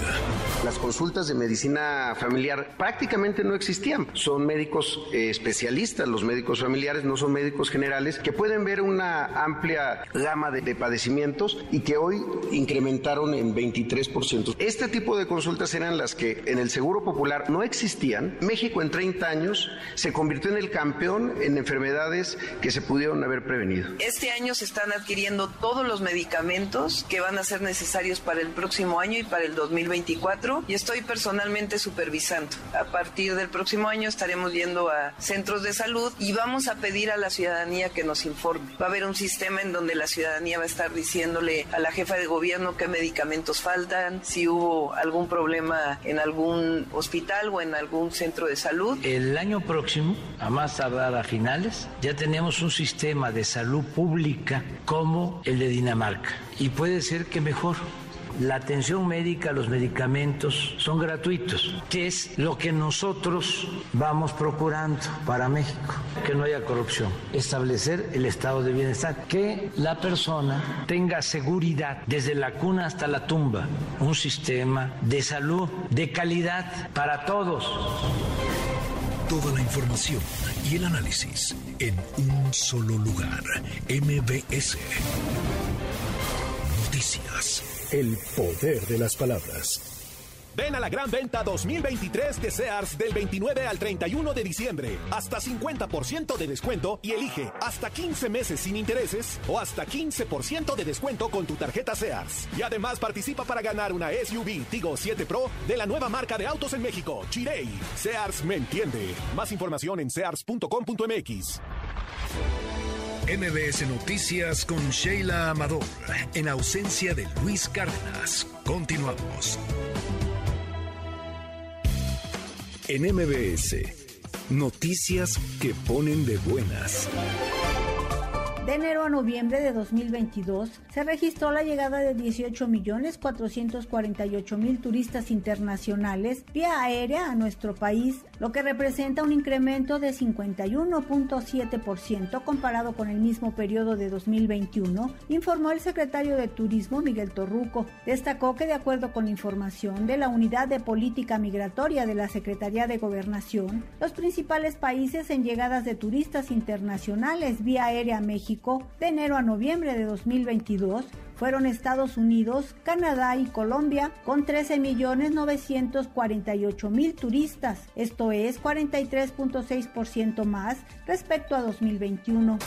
Las consultas de medicina familiar prácticamente no existían. Son médicos eh, especialistas, los médicos familiares no son médicos generales que pueden ver una amplia gama de, de padecimientos y que hoy incrementaron en 23%. Este tipo de consultas eran las que en el Seguro Popular no existían. México en 30 años se convirtió en el campeón en enfermedades que se pudieron haber prevenido. Este año se están adquiriendo todos los medicamentos que van a ser necesarios para el próximo año y para el 2024 y estoy personalmente supervisando. A partir del próximo año estaremos yendo a centros de salud y vamos a pedir a la ciudadanía que nos informe. Va a haber un sistema en donde la ciudadanía va a estar diciéndole a la jefa de gobierno qué medicamentos faltan, si hubo algún problema en algún hospital o en algún centro de salud. El año próximo, a más tardar a finales, ya tenemos un sistema de salud pública como el de Dinamarca. Y puede ser que mejor la atención médica, los medicamentos son gratuitos, que es lo que nosotros vamos procurando para México, que no haya corrupción, establecer el estado de bienestar, que la persona tenga seguridad desde la cuna hasta la tumba, un sistema de salud de calidad para todos. Toda la información y el análisis en un solo lugar, MBS. Noticias. El poder de las palabras. Ven a la gran venta 2023 de Sears del 29 al 31 de diciembre. Hasta 50% de descuento y elige hasta 15 meses sin intereses o hasta 15% de descuento con tu tarjeta Sears. Y además participa para ganar una SUV Tigo 7 Pro de la nueva marca de autos en México, Chirey. Sears me entiende. Más información en sears.com.mx. MBS Noticias con Sheila Amador, en ausencia de Luis Cárdenas. Continuamos. En MBS, noticias que ponen de buenas. De enero a noviembre de 2022 se registró la llegada de 18.448.000 turistas internacionales vía aérea a nuestro país, lo que representa un incremento de 51.7% comparado con el mismo periodo de 2021, informó el secretario de Turismo Miguel Torruco. Destacó que de acuerdo con información de la Unidad de Política Migratoria de la Secretaría de Gobernación, los principales países en llegadas de turistas internacionales vía aérea a México de enero a noviembre de 2022 fueron Estados Unidos, Canadá y Colombia con 13.948.000 turistas, esto es 43.6% más respecto a 2021.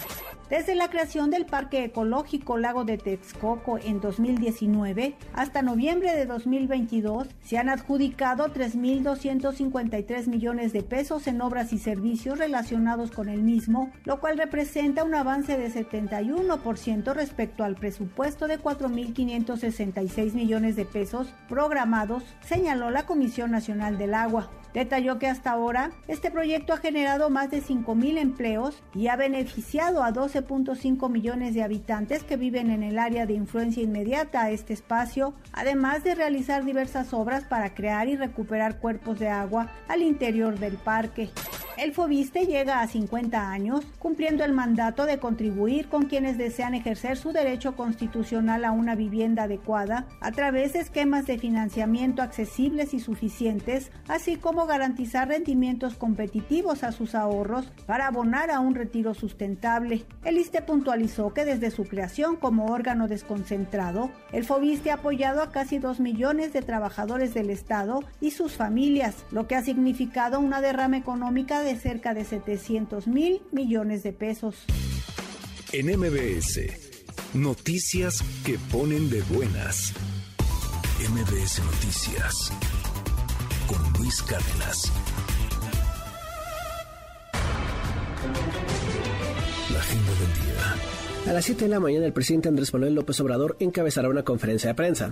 Desde la creación del Parque Ecológico Lago de Texcoco en 2019 hasta noviembre de 2022 se han adjudicado 3.253 millones de pesos en obras y servicios relacionados con el mismo, lo cual representa un avance de 71% respecto al presupuesto de 4.566 millones de pesos programados, señaló la Comisión Nacional del Agua. Detalló que hasta ahora este proyecto ha generado más de 5.000 empleos y ha beneficiado a 12.5 millones de habitantes que viven en el área de influencia inmediata a este espacio, además de realizar diversas obras para crear y recuperar cuerpos de agua al interior del parque. El Fobiste llega a 50 años, cumpliendo el mandato de contribuir con quienes desean ejercer su derecho constitucional a una vivienda adecuada a través de esquemas de financiamiento accesibles y suficientes, así como garantizar rendimientos competitivos a sus ahorros para abonar a un retiro sustentable. El ISTE puntualizó que desde su creación como órgano desconcentrado, el Fobiste ha apoyado a casi 2 millones de trabajadores del Estado y sus familias, lo que ha significado una derrama económica cerca de 700 mil millones de pesos. En MBS, noticias que ponen de buenas. MBS Noticias con Luis Cárdenas. La agenda del día. A las 7 de la mañana, el presidente Andrés Manuel López Obrador encabezará una conferencia de prensa.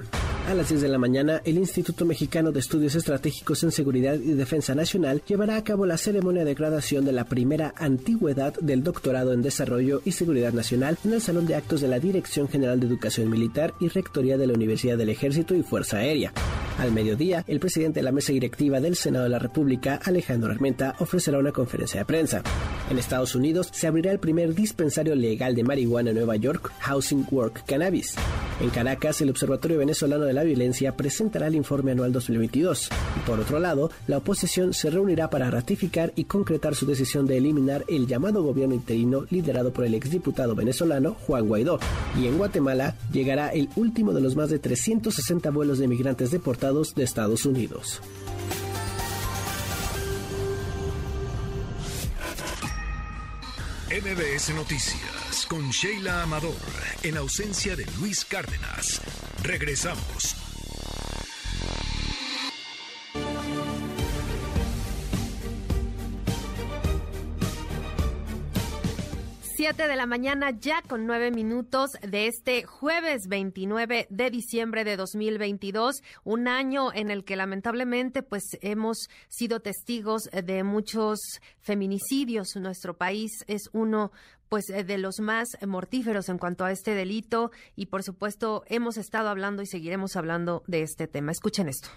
A las 10 de la mañana, el Instituto Mexicano de Estudios Estratégicos en Seguridad y Defensa Nacional llevará a cabo la ceremonia de graduación de la primera antigüedad del doctorado en Desarrollo y Seguridad Nacional en el Salón de Actos de la Dirección General de Educación Militar y Rectoría de la Universidad del Ejército y Fuerza Aérea. Al mediodía, el presidente de la mesa directiva del Senado de la República, Alejandro Armenta, ofrecerá una conferencia de prensa. En Estados Unidos se abrirá el primer dispensario legal de marihuana en Nueva York, Housing Work Cannabis. En Caracas, el Observatorio Venezolano de la Violencia presentará el informe anual 2022. Y por otro lado, la oposición se reunirá para ratificar y concretar su decisión de eliminar el llamado gobierno interino liderado por el exdiputado venezolano Juan Guaidó. Y en Guatemala llegará el último de los más de 360 vuelos de migrantes deportados de Estados Unidos. MBS Noticias con Sheila Amador, en ausencia de Luis Cárdenas. Regresamos. Siete de la mañana ya con nueve minutos de este jueves 29 de diciembre de 2022, un año en el que lamentablemente pues hemos sido testigos de muchos feminicidios. Nuestro país es uno pues de los más mortíferos en cuanto a este delito y por supuesto hemos estado hablando y seguiremos hablando de este tema. Escuchen esto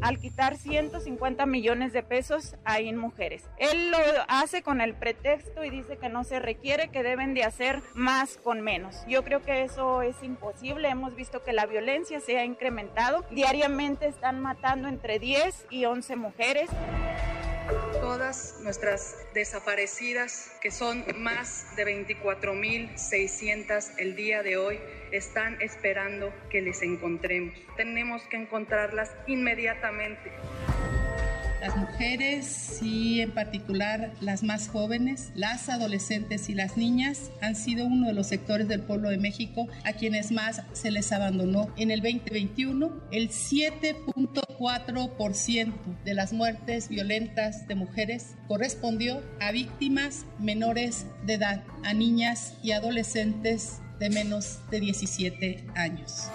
al quitar 150 millones de pesos a mujeres. Él lo hace con el pretexto y dice que no se requiere, que deben de hacer más con menos. Yo creo que eso es imposible. Hemos visto que la violencia se ha incrementado. Diariamente están matando entre 10 y 11 mujeres. Todas nuestras desaparecidas, que son más de 24.600 el día de hoy, están esperando que les encontremos. Tenemos que encontrarlas inmediatamente. Las mujeres y en particular las más jóvenes, las adolescentes y las niñas han sido uno de los sectores del pueblo de México a quienes más se les abandonó. En el 2021, el 7.4% de las muertes violentas de mujeres correspondió a víctimas menores de edad, a niñas y adolescentes de menos de 17 años.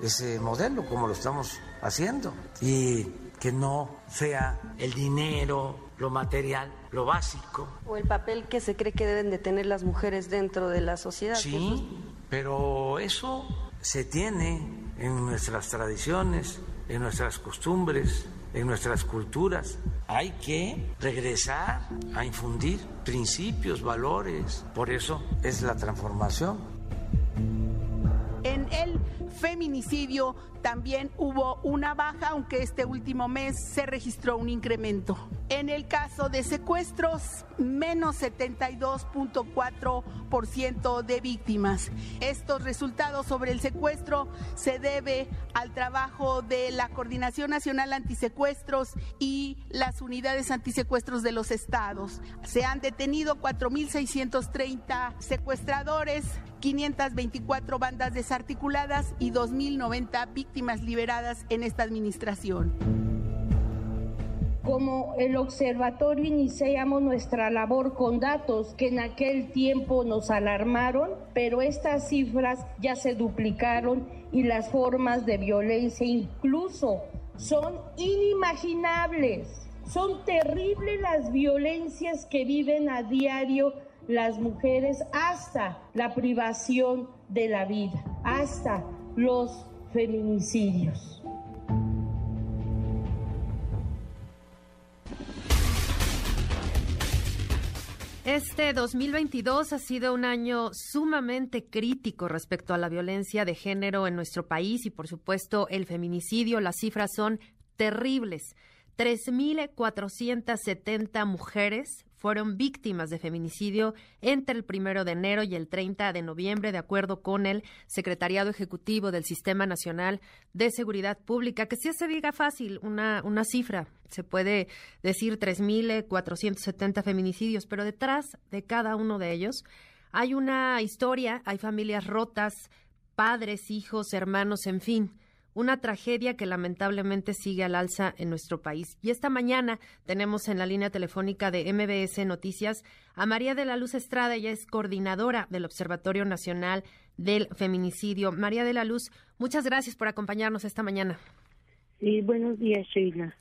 Ese modelo como lo estamos haciendo y que no sea el dinero, lo material, lo básico. O el papel que se cree que deben de tener las mujeres dentro de la sociedad. Sí, pero eso se tiene en nuestras tradiciones, en nuestras costumbres, en nuestras culturas. Hay que regresar a infundir principios, valores. Por eso es la transformación. El feminicidio también hubo una baja, aunque este último mes se registró un incremento. En el caso de secuestros, menos 72.4% de víctimas. Estos resultados sobre el secuestro se debe al trabajo de la Coordinación Nacional Antisecuestros y las unidades antisecuestros de los estados. Se han detenido 4.630 secuestradores 524 bandas desarticuladas y 2.090 víctimas liberadas en esta administración. Como el observatorio iniciamos nuestra labor con datos que en aquel tiempo nos alarmaron, pero estas cifras ya se duplicaron y las formas de violencia incluso son inimaginables. Son terribles las violencias que viven a diario las mujeres hasta la privación de la vida, hasta los feminicidios. Este 2022 ha sido un año sumamente crítico respecto a la violencia de género en nuestro país y por supuesto el feminicidio. Las cifras son terribles. 3.470 mujeres fueron víctimas de feminicidio entre el primero de enero y el 30 de noviembre, de acuerdo con el Secretariado Ejecutivo del Sistema Nacional de Seguridad Pública. Que si se diga fácil una, una cifra, se puede decir 3.470 feminicidios, pero detrás de cada uno de ellos hay una historia, hay familias rotas, padres, hijos, hermanos, en fin una tragedia que lamentablemente sigue al alza en nuestro país. Y esta mañana tenemos en la línea telefónica de MBS Noticias a María de la Luz Estrada, ella es coordinadora del Observatorio Nacional del Feminicidio. María de la Luz, muchas gracias por acompañarnos esta mañana. Sí, buenos días, Sheila.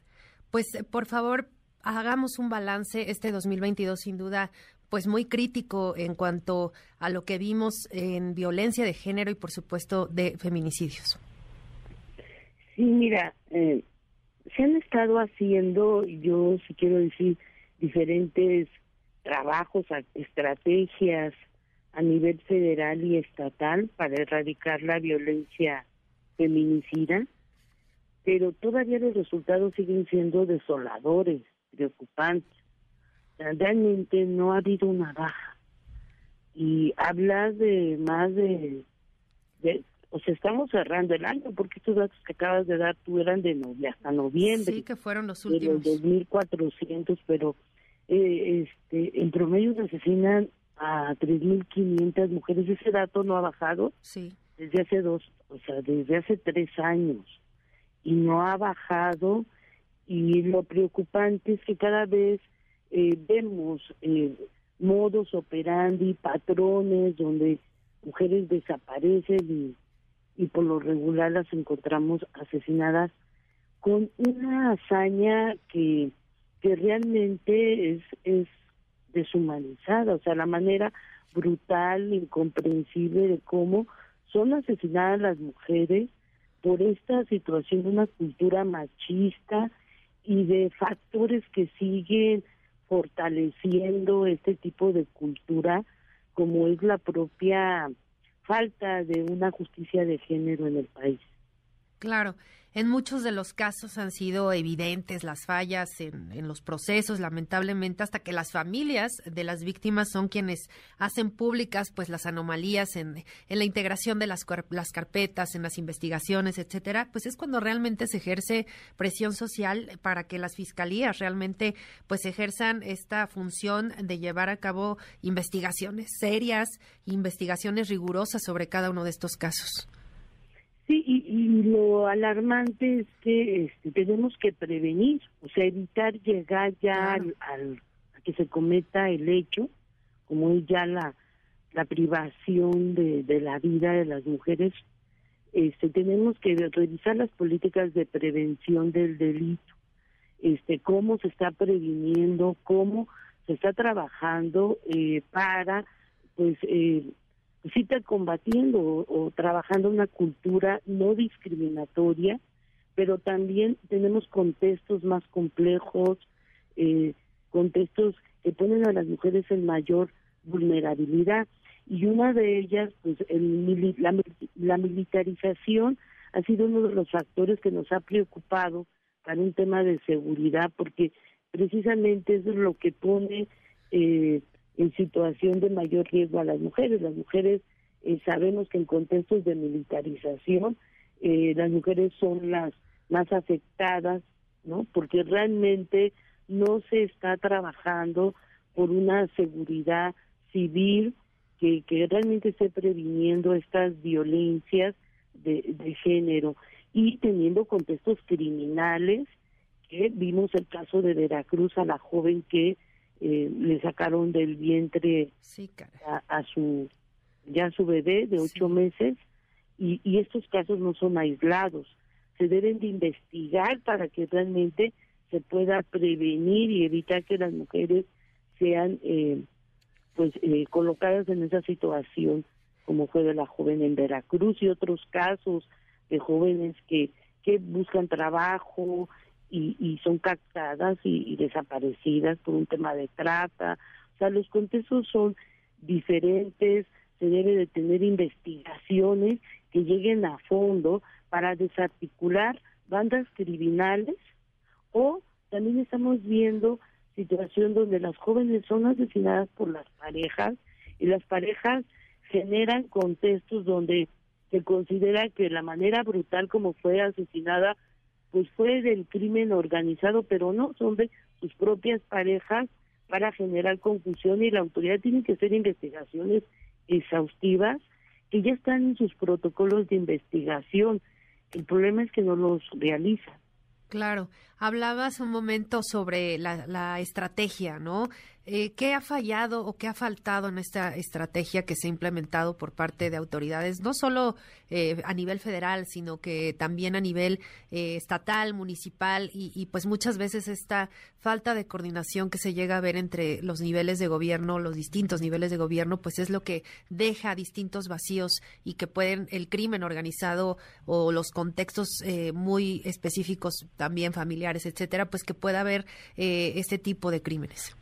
Pues por favor, hagamos un balance este 2022 sin duda pues muy crítico en cuanto a lo que vimos en violencia de género y por supuesto de feminicidios. Sí, mira, eh, se han estado haciendo, yo si quiero decir, diferentes trabajos, estrategias a nivel federal y estatal para erradicar la violencia feminicida, pero todavía los resultados siguen siendo desoladores, preocupantes. Realmente no ha habido una baja. Y hablar de más de, o sea, estamos cerrando el año, porque estos datos que acabas de dar tú eran de hasta noviembre. Sí, que fueron los últimos. De los 2.400, pero eh, este, en promedio se asesinan a 3.500 mujeres. Ese dato no ha bajado sí. desde hace dos, o sea, desde hace tres años. Y no ha bajado. Y lo preocupante es que cada vez eh, vemos eh, modos operandi, patrones donde mujeres desaparecen y, y por lo regular las encontramos asesinadas con una hazaña que, que realmente es, es deshumanizada, o sea, la manera brutal, incomprensible de cómo son asesinadas las mujeres por esta situación de una cultura machista y de factores que siguen fortaleciendo este tipo de cultura, como es la propia falta de una justicia de género en el país. Claro, en muchos de los casos han sido evidentes las fallas en, los procesos, lamentablemente, hasta que las familias de las víctimas son quienes hacen públicas pues las anomalías en, la integración de las, las carpetas, en las investigaciones, etcétera, pues es cuando realmente se ejerce presión social para que las fiscalías realmente pues ejerzan esta función de llevar a cabo investigaciones serias, investigaciones rigurosas sobre cada uno de estos casos. Sí, y, lo alarmante es que este, tenemos que prevenir, o sea, evitar llegar ya al, a que se cometa el hecho, como es ya la, la privación de, de la vida de las mujeres. Este, tenemos que revisar las políticas de prevención del delito, este, cómo se está previniendo, cómo se está trabajando eh, para pues eh, sí está combatiendo o, trabajando una cultura no discriminatoria, pero también tenemos contextos más complejos, eh, contextos que ponen a las mujeres en mayor vulnerabilidad. Y una de ellas, pues el, la, la militarización ha sido uno de los factores que nos ha preocupado para un tema de seguridad, porque precisamente eso es lo que pone eh, en situación de mayor riesgo a las mujeres. Las mujeres eh, sabemos que en contextos de militarización eh, las mujeres son las más afectadas, ¿no? Porque realmente no se está trabajando por una seguridad civil que, que realmente esté previniendo estas violencias de, de género y teniendo contextos criminales que vimos el caso de Veracruz a la joven que eh, le sacaron del vientre a, su ya su bebé de ocho meses y, y estos casos no son aislados. Se deben de investigar para que realmente se pueda prevenir y evitar que las mujeres sean eh, pues eh, colocadas en esa situación como fue de la joven en Veracruz y otros casos de jóvenes que que buscan trabajo y, son captadas y, desaparecidas por un tema de trata. O sea, los contextos son diferentes, se debe de tener investigaciones que lleguen a fondo para desarticular bandas criminales o también estamos viendo situación donde las jóvenes son asesinadas por las parejas y las parejas generan contextos donde se considera que la manera brutal como fue asesinada pues fue del crimen organizado, pero no, son de sus propias parejas para generar confusión y la autoridad tiene que hacer investigaciones exhaustivas que ya están en sus protocolos de investigación. El problema es que no los realizan. Claro, hablabas un momento sobre la, la estrategia, ¿no? Eh, ¿Qué ha fallado o qué ha faltado en esta estrategia que se ha implementado por parte de autoridades, no solo eh, a nivel federal, sino que también a nivel eh, estatal, municipal y, pues muchas veces esta falta de coordinación que se llega a ver entre los niveles de gobierno, los distintos niveles de gobierno, pues es lo que deja distintos vacíos y que pueden el crimen organizado o los contextos muy específicos también familiares, etcétera, pues que pueda haber este tipo de crímenes.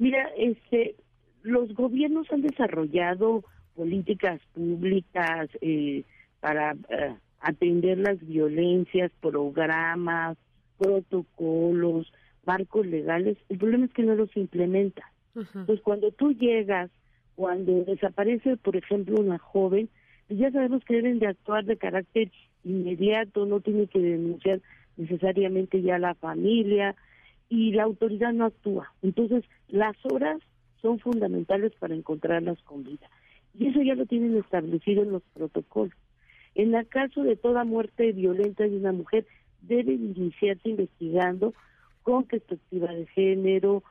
Mira, este, los gobiernos han desarrollado políticas públicas eh, para eh, atender las violencias, programas, protocolos, marcos legales. El problema es que no los implementan. Pues cuando tú llegas, cuando desaparece, por ejemplo, una joven, pues ya sabemos que deben de actuar de carácter inmediato, no tiene que denunciar necesariamente ya la familia y la autoridad no actúa. Entonces, las horas son fundamentales para encontrarlas con vida. Y eso ya lo tienen establecido en los protocolos. En el caso de toda muerte violenta de una mujer, debe iniciarse investigando con perspectiva de género,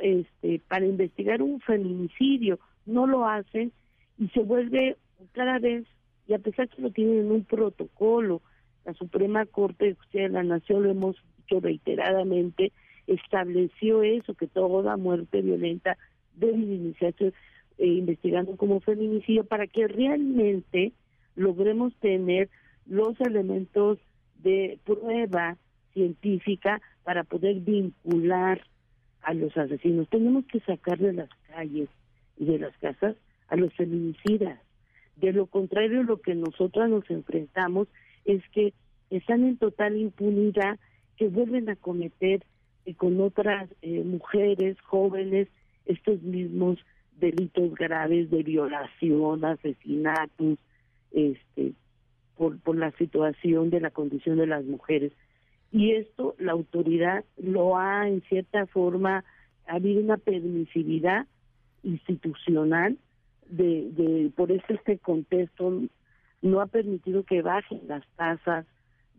este, para investigar un feminicidio. No lo hacen y se vuelve cada vez, y a pesar que lo tienen en un protocolo, la Suprema Corte de Justicia de la Nación, lo hemos dicho reiteradamente, estableció eso, que toda muerte violenta debe iniciarse eh, investigando como feminicidio para que realmente logremos tener los elementos de prueba científica para poder vincular a los asesinos. Tenemos que sacar de las calles y de las casas a los feminicidas. De lo contrario, lo que nosotras nos enfrentamos es que están en total impunidad, que vuelven a cometer eh, con otras eh, mujeres jóvenes estos mismos delitos graves de violación, asesinatos, este, por, por la situación de la condición de las mujeres. Y esto la autoridad lo ha, en cierta forma, ha habido una permisividad institucional de, de por eso este contexto no ha permitido que bajen las tasas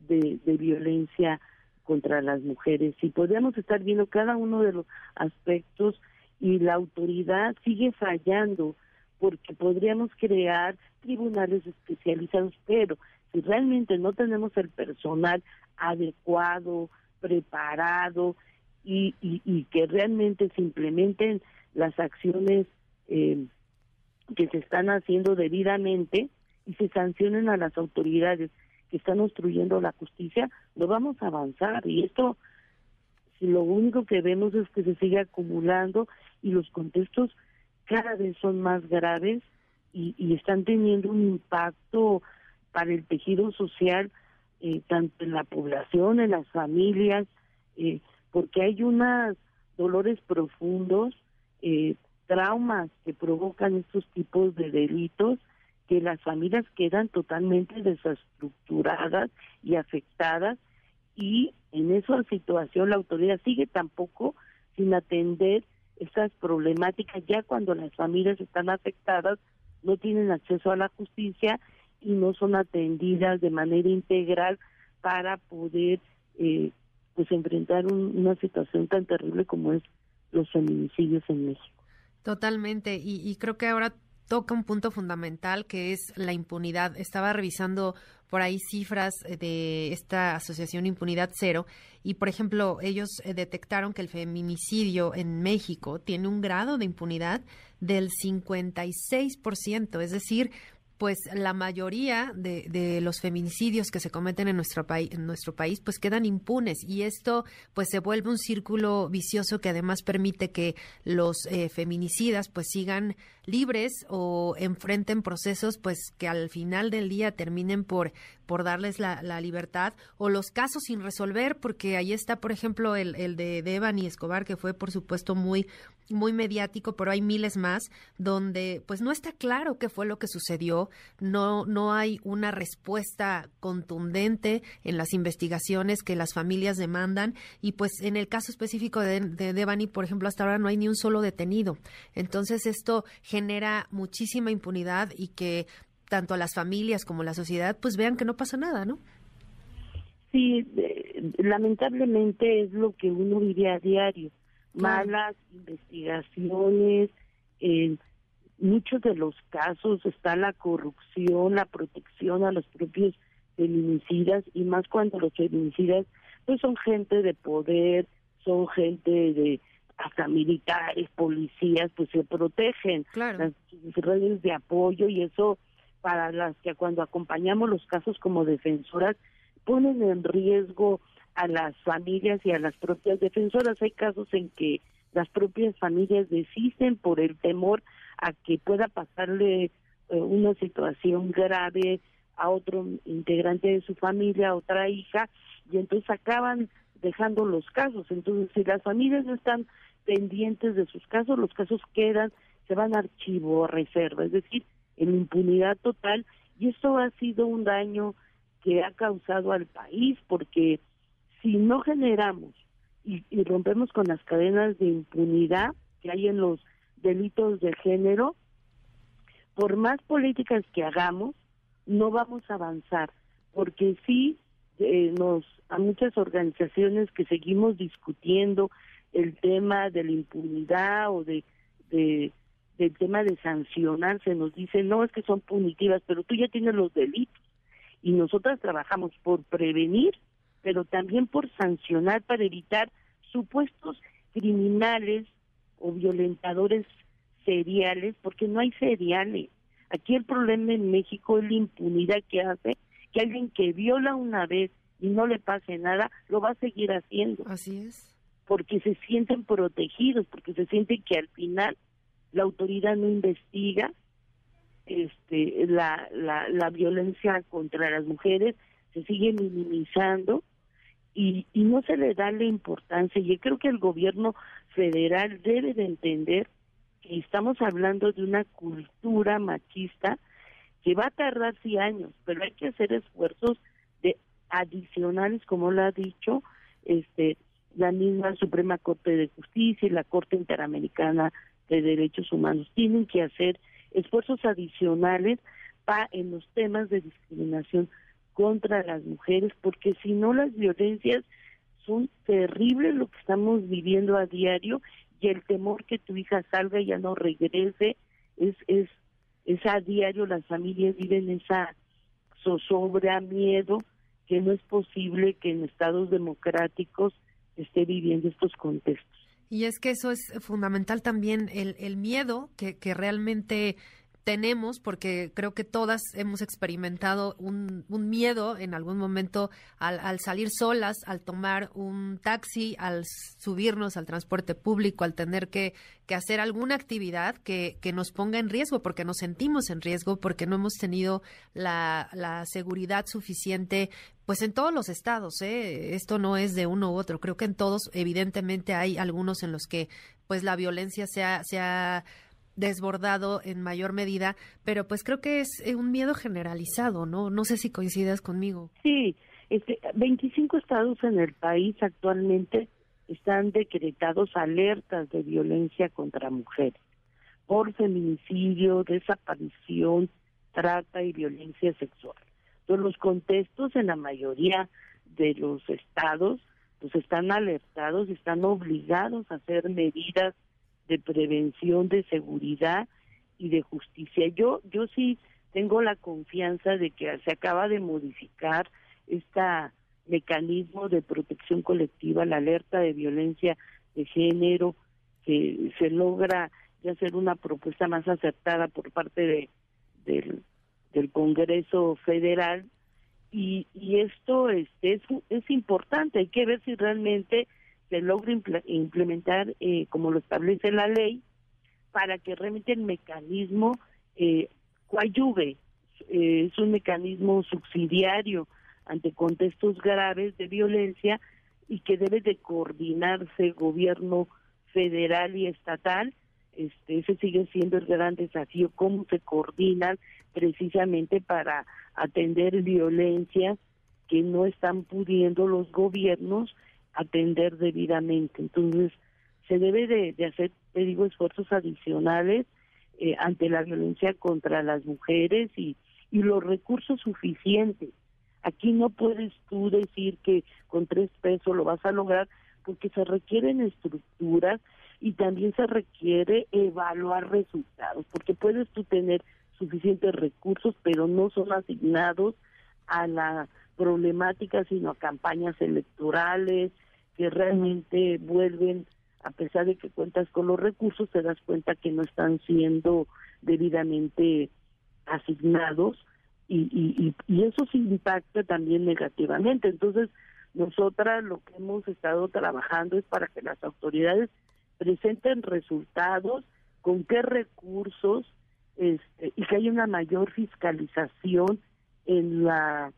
de, de violencia contra las mujeres. Y podríamos estar viendo cada uno de los aspectos y la autoridad sigue fallando porque podríamos crear tribunales especializados, pero si realmente no tenemos el personal adecuado, preparado y, y, que realmente se implementen las acciones eh, que se están haciendo debidamente y se sancionen a las autoridades que están obstruyendo la justicia, no vamos a avanzar. Y esto, si lo único que vemos es que se sigue acumulando y los contextos cada vez son más graves y, están teniendo un impacto para el tejido social, eh, tanto en la población, en las familias, eh, porque hay unos dolores profundos, eh, traumas que provocan estos tipos de delitos, que las familias quedan totalmente desestructuradas y afectadas y en esa situación la autoridad sigue tampoco sin atender estas problemáticas ya cuando las familias están afectadas no tienen acceso a la justicia y no son atendidas de manera integral para poder eh, pues enfrentar una situación tan terrible como es los feminicidios en México. Totalmente, y creo que ahora toca un punto fundamental que es la impunidad. Estaba revisando por ahí cifras eh, de esta asociación Impunidad Cero y, por ejemplo, ellos eh, detectaron que el feminicidio en México tiene un grado de impunidad del 56%, es decir, pues la mayoría de, de, los feminicidios que se cometen en nuestro país en nuestro país pues quedan impunes. Y esto pues se vuelve un círculo vicioso que además permite que los eh, feminicidas pues sigan libres o enfrenten procesos pues que al final del día terminen por por darles la, la libertad o los casos sin resolver porque ahí está por ejemplo el, el de Devan y Escobar que fue por supuesto muy muy mediático, pero hay miles más donde pues no está claro qué fue lo que sucedió, no no hay una respuesta contundente en las investigaciones que las familias demandan y pues en el caso específico de, de Devani, por ejemplo, hasta ahora no hay ni un solo detenido. Entonces esto genera muchísima impunidad y que tanto las familias como la sociedad pues vean que no pasa nada, ¿no? Sí, eh, lamentablemente es lo que uno vive a diario. Malas investigaciones, en muchos de los casos está la corrupción, la protección a los propios feminicidas y más cuando los feminicidas pues son gente de poder, son gente de hasta militares, policías, pues se protegen. Las redes de apoyo y eso para las que cuando acompañamos los casos como defensoras ponen en riesgo a las familias y a las propias defensoras. Hay casos en que las propias familias desisten por el temor a que pueda pasarle eh, una situación grave a otro integrante de su familia, a otra hija, y entonces acaban dejando los casos. Entonces, si las familias no están pendientes de sus casos, los casos quedan, se van a archivo, a reserva, es decir, en impunidad total, y esto ha sido un daño que ha causado al país, porque si no generamos y, y rompemos con las cadenas de impunidad que hay en los delitos de género, por más políticas que hagamos, no vamos a avanzar, porque sí eh, nos a muchas organizaciones que seguimos discutiendo el tema de la impunidad o de del tema de sancionar, se nos dice, no, es que son punitivas, pero tú ya tienes los delitos. Y nosotras trabajamos por prevenir, pero también por sancionar para evitar supuestos criminales o violentadores seriales, porque no hay seriales. Aquí el problema en México es la impunidad que hace que alguien que viola una vez y no le pase nada, lo va a seguir haciendo. Así es. Porque se sienten protegidos, porque se sienten que al final la autoridad no investiga este la, la, la violencia contra las mujeres, se sigue minimizando y, y no se le da la importancia. Yo creo que el gobierno federal debe de entender que estamos hablando de una cultura machista que va a tardar sí años, pero hay que hacer esfuerzos de adicionales, como lo ha dicho este la misma Suprema Corte de Justicia y la Corte Interamericana de Derechos Humanos. Tienen que hacer esfuerzos adicionales en los temas de discriminación contra las mujeres, porque si no las violencias son terribles lo que estamos viviendo a diario y el temor que tu hija salga y ya no regrese es es es a diario las familias viven esa zozobra miedo que no es posible que en estados democráticos esté viviendo estos contextos y es que eso es fundamental también, el, el miedo que, que realmente tenemos, porque creo que todas hemos experimentado un, miedo en algún momento al, al, salir solas, al tomar un taxi, al subirnos al transporte público, al tener que, que hacer alguna actividad que, que, nos ponga en riesgo, porque nos sentimos en riesgo, porque no hemos tenido la, la seguridad suficiente. Pues en todos los estados, ¿eh? esto no es de uno u otro. Creo que en todos, evidentemente, hay algunos en los que, pues, la violencia se ha, se ha desbordado en mayor medida, pero pues creo que es eh, un miedo generalizado, ¿no? No sé si coincidas conmigo. Sí, este, 25 estados en el país actualmente están decretados alertas de violencia contra mujeres por feminicidio, desaparición, trata y violencia sexual. Entonces los contextos en la mayoría de los estados pues están alertados, están obligados a hacer medidas de prevención, de seguridad y de justicia. Yo, yo sí tengo la confianza de que se acaba de modificar este mecanismo de protección colectiva, la alerta de violencia de género, que se logra ya hacer una propuesta más acertada por parte de, del, Congreso Federal y, y esto este, es, es importante, hay que ver si realmente se logre implementar eh, como lo establece la ley para que realmente el mecanismo eh, coadyuve. Eh, es un mecanismo subsidiario ante contextos graves de violencia y que debe de coordinarse gobierno federal y estatal. Este, ese sigue siendo el gran desafío, cómo se coordinan precisamente para atender violencias que no están pudiendo los gobiernos atender debidamente. Entonces, se debe de, hacer, te digo, esfuerzos adicionales eh, ante la violencia contra las mujeres y, y los recursos suficientes. Aquí no puedes tú decir que con tres pesos lo vas a lograr porque se requieren estructuras y también se requiere evaluar resultados, porque puedes tú tener suficientes recursos, pero no son asignados a la problemática, sino a campañas electorales, que realmente vuelven, a pesar de que cuentas con los recursos, te das cuenta que no están siendo debidamente asignados y, y, y, eso sí impacta también negativamente. Entonces, nosotras lo que hemos estado trabajando es para que las autoridades presenten resultados, con qué recursos, este, y que haya una mayor fiscalización en la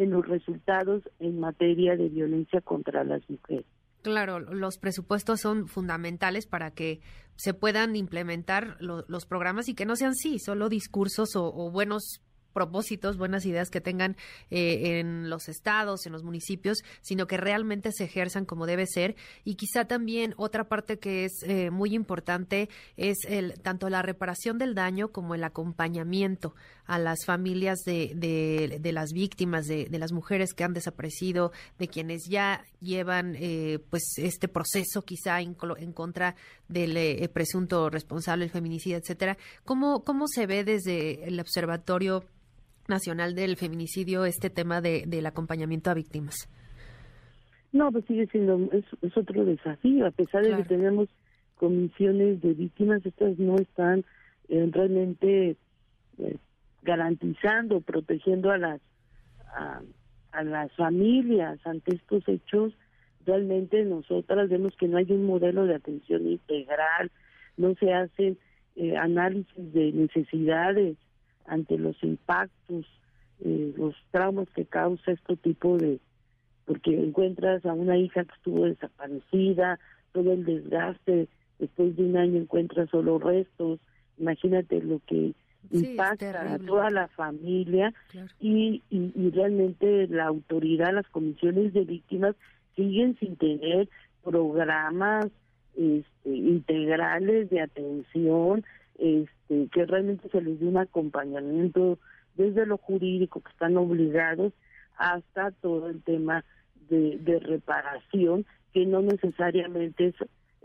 en los resultados en materia de violencia contra las mujeres. Claro, los presupuestos son fundamentales para que se puedan implementar los programas y que no sean sí, solo discursos o, o buenos propósitos, buenas ideas que tengan eh, en los estados, en los municipios, sino que realmente se ejerzan como debe ser. Y quizá también otra parte que es eh, muy importante es el, tanto la reparación del daño como el acompañamiento a las familias de, de, las víctimas, de, de, las mujeres que han desaparecido, de quienes ya llevan eh, pues este proceso quizá en, en contra del presunto responsable del feminicidio, etcétera. ¿Cómo, ¿Cómo se ve desde el observatorio Nacional del Feminicidio este tema de, del acompañamiento a víctimas? No, pues sigue siendo, es, otro desafío, a pesar de que tenemos comisiones de víctimas, estas no están eh, realmente eh, garantizando, protegiendo a las a, a, las familias ante estos hechos. Realmente nosotras vemos que no hay un modelo de atención integral, no se hacen eh, análisis de necesidades ante los impactos, eh, los traumas que causa este tipo de, porque encuentras a una hija que estuvo desaparecida, todo el desgaste, después de un año encuentras solo restos, imagínate lo que impacta a toda la familia y, y, realmente la autoridad, las comisiones de víctimas siguen sin tener programas este, integrales de atención, este, que realmente se les dé un acompañamiento desde lo jurídico que están obligados hasta todo el tema de, de reparación que no necesariamente es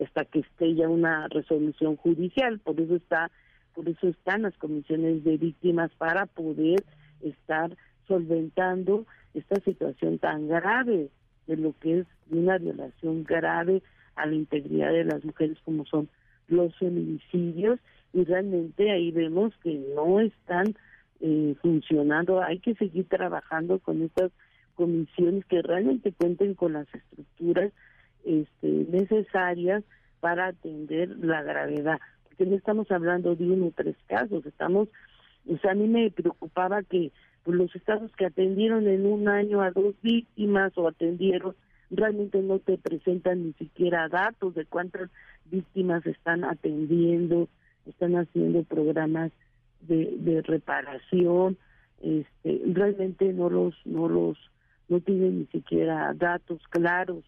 hasta que esté ya una resolución judicial. Por eso está por eso están las comisiones de víctimas para poder estar solventando esta situación tan grave de lo que es una violación grave a la integridad de las mujeres como son los feminicidios y realmente ahí vemos que no están eh, funcionando. Hay que seguir trabajando con estas comisiones que realmente cuenten con las estructuras este, necesarias para atender la gravedad. Porque no estamos hablando de uno o tres casos, estamos, o sea, a mí me preocupaba que pues, los estados que atendieron en un año a dos víctimas o atendieron realmente no te presentan ni siquiera datos de cuántas víctimas están atendiendo, están haciendo programas de, de reparación, este, realmente no los, no los, no tienen ni siquiera datos claros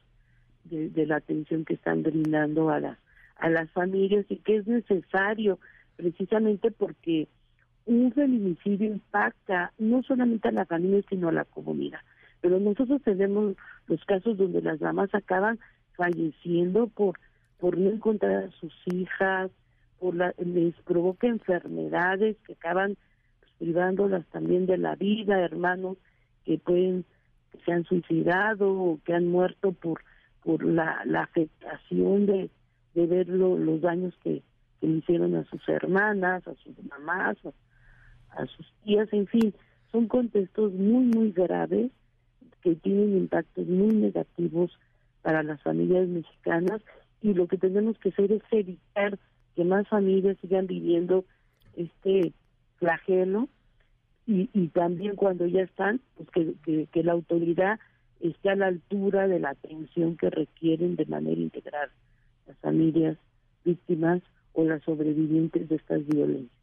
de, la atención que están brindando a las, a las familias y que es necesario precisamente porque un feminicidio impacta no solamente a la familia sino a la comunidad. Pero nosotros tenemos los casos donde las damas acaban falleciendo por por no encontrar a sus hijas, por la, les provoca enfermedades que acaban pues, privándolas también de la vida, hermanos que pueden que se han suicidado o que han muerto por por la, la afectación de, de ver los daños que, que le hicieron a sus hermanas, a sus mamás, a sus tías, en fin, son contextos muy, muy graves que tienen impactos muy negativos para las familias mexicanas y lo que tenemos que hacer es evitar que más familias sigan viviendo este flagelo y, también cuando ya están, pues que, que, la autoridad esté a la altura de la atención que requieren de manera integral las familias víctimas o las sobrevivientes de estas violencias.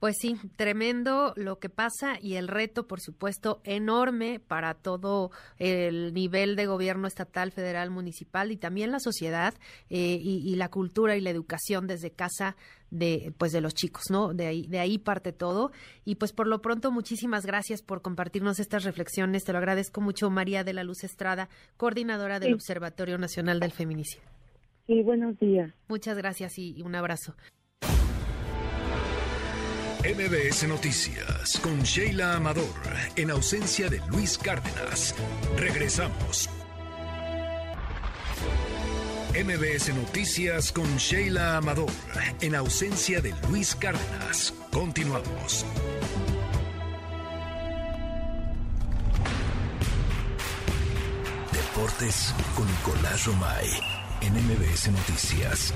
Pues sí, tremendo lo que pasa y el reto, por supuesto, enorme para todo el nivel de gobierno estatal, federal, municipal y también la sociedad eh, y, la cultura y la educación desde casa de pues de los chicos, ¿no? De ahí de ahí parte todo y pues por lo pronto muchísimas gracias por compartirnos estas reflexiones. Te lo agradezco mucho María de la Luz Estrada, coordinadora del Observatorio Nacional del Feminicidio. Sí, buenos días. Muchas gracias y un abrazo. MBS Noticias con Sheila Amador, en ausencia de Luis Cárdenas. Regresamos. MBS Noticias con Sheila Amador, en ausencia de Luis Cárdenas. Continuamos. Deportes con Nicolás Romay en MBS Noticias.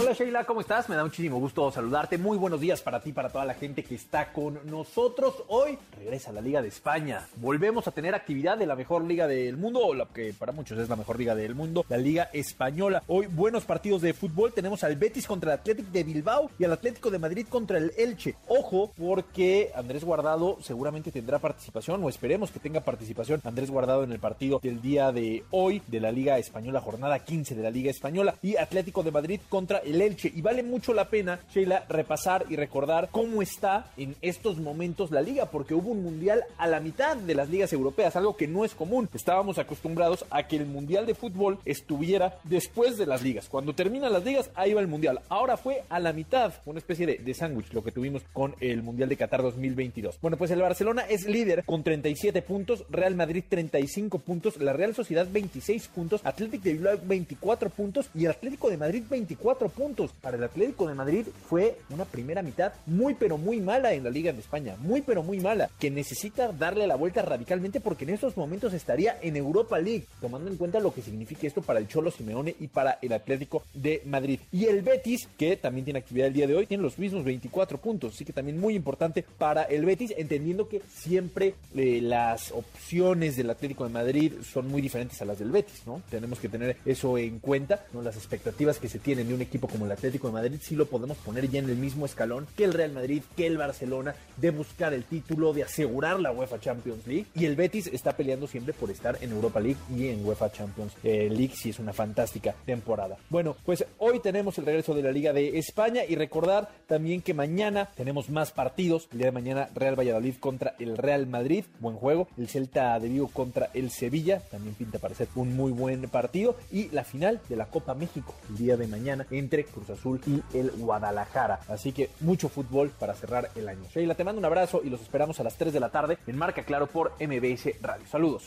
Hola Sheila, ¿cómo estás? Me da muchísimo gusto saludarte. Muy buenos días para ti, para toda la gente que está con nosotros. Hoy regresa la Liga de España. Volvemos a tener actividad de la mejor liga del mundo, o la que para muchos es la mejor liga del mundo, la Liga Española. Hoy buenos partidos de fútbol. Tenemos al Betis contra el Atlético de Bilbao y al Atlético de Madrid contra el Elche. Ojo, porque Andrés Guardado seguramente tendrá participación, o esperemos que tenga participación Andrés Guardado en el partido del día de hoy de la Liga Española, jornada 15 de la Liga Española, y Atlético de Madrid contra el el Elche. Y vale mucho la pena, Sheila, repasar y recordar cómo está en estos momentos la liga, porque hubo un mundial a la mitad de las ligas europeas, algo que no es común. Estábamos acostumbrados a que el mundial de fútbol estuviera después de las ligas. Cuando terminan las ligas, ahí va el mundial. Ahora fue a la mitad, una especie de, de sándwich, lo que tuvimos con el mundial de Qatar 2022. Bueno, pues el Barcelona es líder con 37 puntos, Real Madrid 35 puntos, la Real Sociedad 26 puntos, Atlético de Bilbao 24 puntos y el Atlético de Madrid 24 puntos puntos para el Atlético de Madrid fue una primera mitad muy pero muy mala en la Liga de España, muy pero muy mala, que necesita darle la vuelta radicalmente porque en estos momentos estaría en Europa League, tomando en cuenta lo que significa esto para el Cholo Simeone y para el Atlético de Madrid. Y el Betis, que también tiene actividad el día de hoy, tiene los mismos 24 puntos, así que también muy importante para el Betis, entendiendo que siempre eh, las opciones del Atlético de Madrid son muy diferentes a las del Betis, ¿no? Tenemos que tener eso en cuenta, ¿no? Las expectativas que se tienen de un equipo como el Atlético de Madrid, sí lo podemos poner ya en el mismo escalón que el Real Madrid, que el Barcelona, de buscar el título, de asegurar la UEFA Champions League. Y el Betis está peleando siempre por estar en Europa League y en UEFA Champions eh, League, si es una fantástica temporada. Bueno, pues hoy tenemos el regreso de la Liga de España y recordar también que mañana tenemos más partidos. El día de mañana Real Valladolid contra el Real Madrid, buen juego. El Celta de Vigo contra el Sevilla, también pinta para ser un muy buen partido. Y la final de la Copa México, el día de mañana, entre Cruz Azul y el Guadalajara. Así que mucho fútbol para cerrar el año. Sheila, te mando un abrazo y los esperamos a las 3 de la tarde en Marca Claro por MBS Radio. Saludos.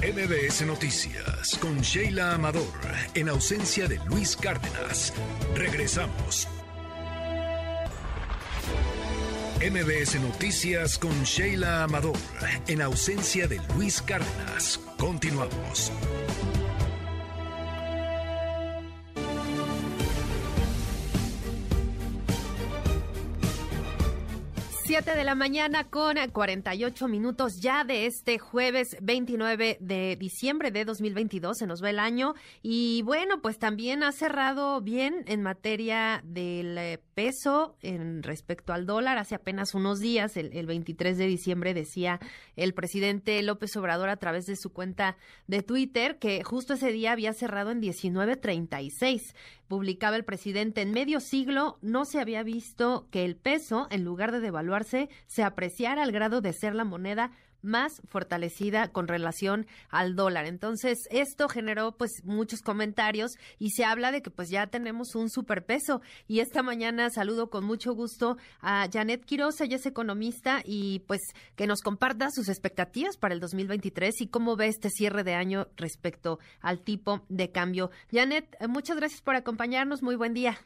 MBS Noticias con Sheila Amador, en ausencia de Luis Cárdenas. Regresamos. MBS Noticias con Sheila Amador, en ausencia de Luis Cárdenas. Continuamos. 7 de la mañana con 48 minutos ya de este jueves 29 de diciembre de 2022. Se nos va el año y bueno, pues también ha cerrado bien en materia del eh, peso en respecto al dólar. Hace apenas unos días, el, el 23 de diciembre, decía el presidente López Obrador a través de su cuenta de Twitter que justo ese día había cerrado en 19.36 publicaba el presidente, en medio siglo no se había visto que el peso, en lugar de devaluarse, se apreciara al grado de ser la moneda más fortalecida con relación al dólar. Entonces, esto generó pues muchos comentarios y se habla de que pues ya tenemos un superpeso. Y esta mañana saludo con mucho gusto a Janet Quiroz, ella es economista y pues que nos comparta sus expectativas para el 2023 y cómo ve este cierre de año respecto al tipo de cambio. Janet, eh, muchas gracias por acompañarnos. Muy buen día.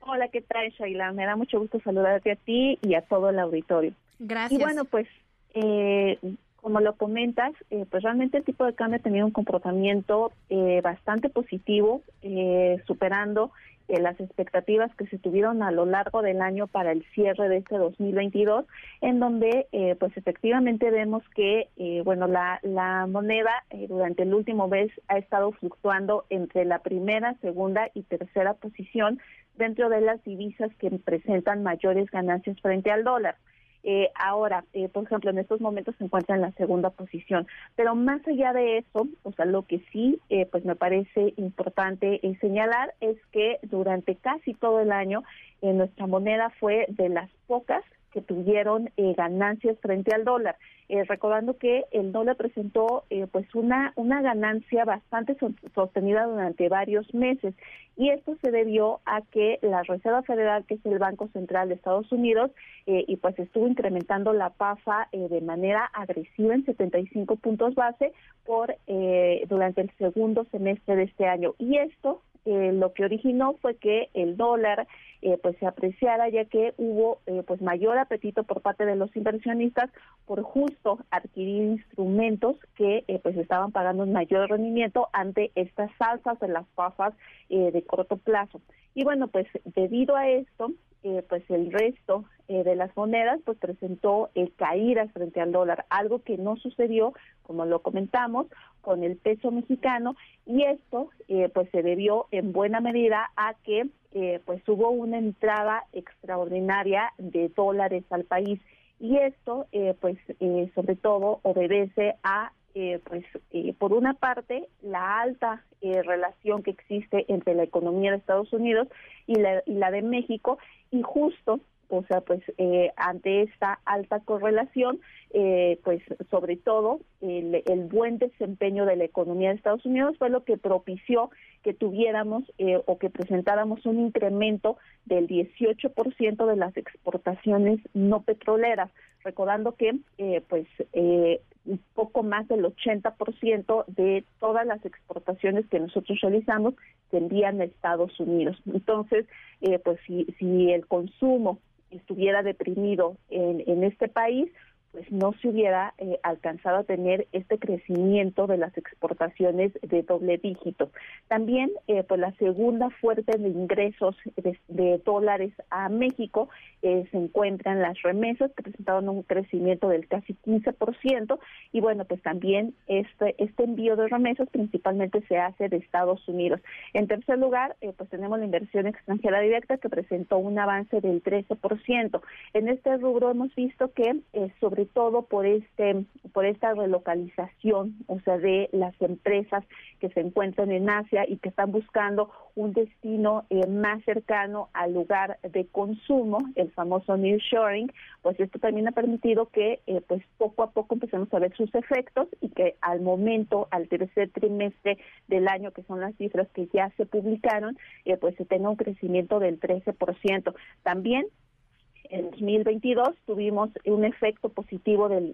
Hola, ¿qué tal, Shaila? Me da mucho gusto saludarte a ti y a todo el auditorio. Gracias. Y bueno, pues eh, como lo comentas, eh, pues realmente el tipo de cambio ha tenido un comportamiento eh, bastante positivo, eh, superando eh, las expectativas que se tuvieron a lo largo del año para el cierre de este 2022, en donde pues efectivamente vemos que bueno la, la moneda durante el último mes ha estado fluctuando entre la primera, segunda y tercera posición dentro de las divisas que presentan mayores ganancias frente al dólar. Eh, ahora, eh, por ejemplo, en estos momentos se encuentra en la segunda posición. Pero más allá de eso, o sea, lo que sí, eh, pues me parece importante señalar es que durante casi todo el año nuestra moneda fue de las pocas que tuvieron ganancias frente al dólar. Eh, recordando que el dólar presentó eh, pues una, una ganancia bastante sostenida durante varios meses y esto se debió a que la Reserva Federal, que es el Banco Central de Estados Unidos, eh, y pues estuvo incrementando la PAFA de manera agresiva en 75 puntos base por durante el segundo semestre de este año y esto lo que originó fue que el dólar eh, pues se apreciara ya que hubo eh, pues mayor apetito por parte de los inversionistas por justo adquirir instrumentos que eh, pues estaban pagando un mayor rendimiento ante estas alzas de las tasas de corto plazo. Y bueno, pues debido a esto, pues el resto de las monedas pues presentó caídas frente al dólar, algo que no sucedió, como lo comentamos, con el peso mexicano y esto pues se debió en buena medida a que eh, pues hubo una entrada extraordinaria de dólares al país. Y esto eh, pues eh, sobre todo obedece a pues por una parte la alta relación que existe entre la economía de Estados Unidos y la, y la de México. Y justo o sea, pues ante esta alta correlación, pues sobre todo el, buen desempeño de la economía de Estados Unidos fue lo que propició que tuviéramos eh, o que presentáramos un incremento del 18% de las exportaciones no petroleras, recordando que eh, pues eh, un poco más del 80% de todas las exportaciones que nosotros realizamos se envían a Estados Unidos. Entonces, pues si, si el consumo estuviera deprimido en, en este país, pues no se hubiera eh, alcanzado a tener este crecimiento de las exportaciones de doble dígito. También, eh, pues la segunda fuerte de ingresos de, dólares a México eh, se encuentran las remesas, que presentaron un crecimiento del casi 15%, y bueno, pues también este, este envío de remesas principalmente se hace de Estados Unidos. En tercer lugar, pues tenemos la inversión extranjera directa, que presentó un avance del 13%. En este rubro hemos visto que sobre todo por este por esta relocalización, o sea, de las empresas que se encuentran en Asia y que están buscando un destino eh, más cercano al lugar de consumo, el famoso nearshoring, pues esto también ha permitido que eh, pues poco a poco empecemos a ver sus efectos y que al momento, al tercer trimestre del año, que son las cifras que ya se publicaron, eh, pues se tenga un crecimiento del 13%. También en 2022 tuvimos un efecto positivo del,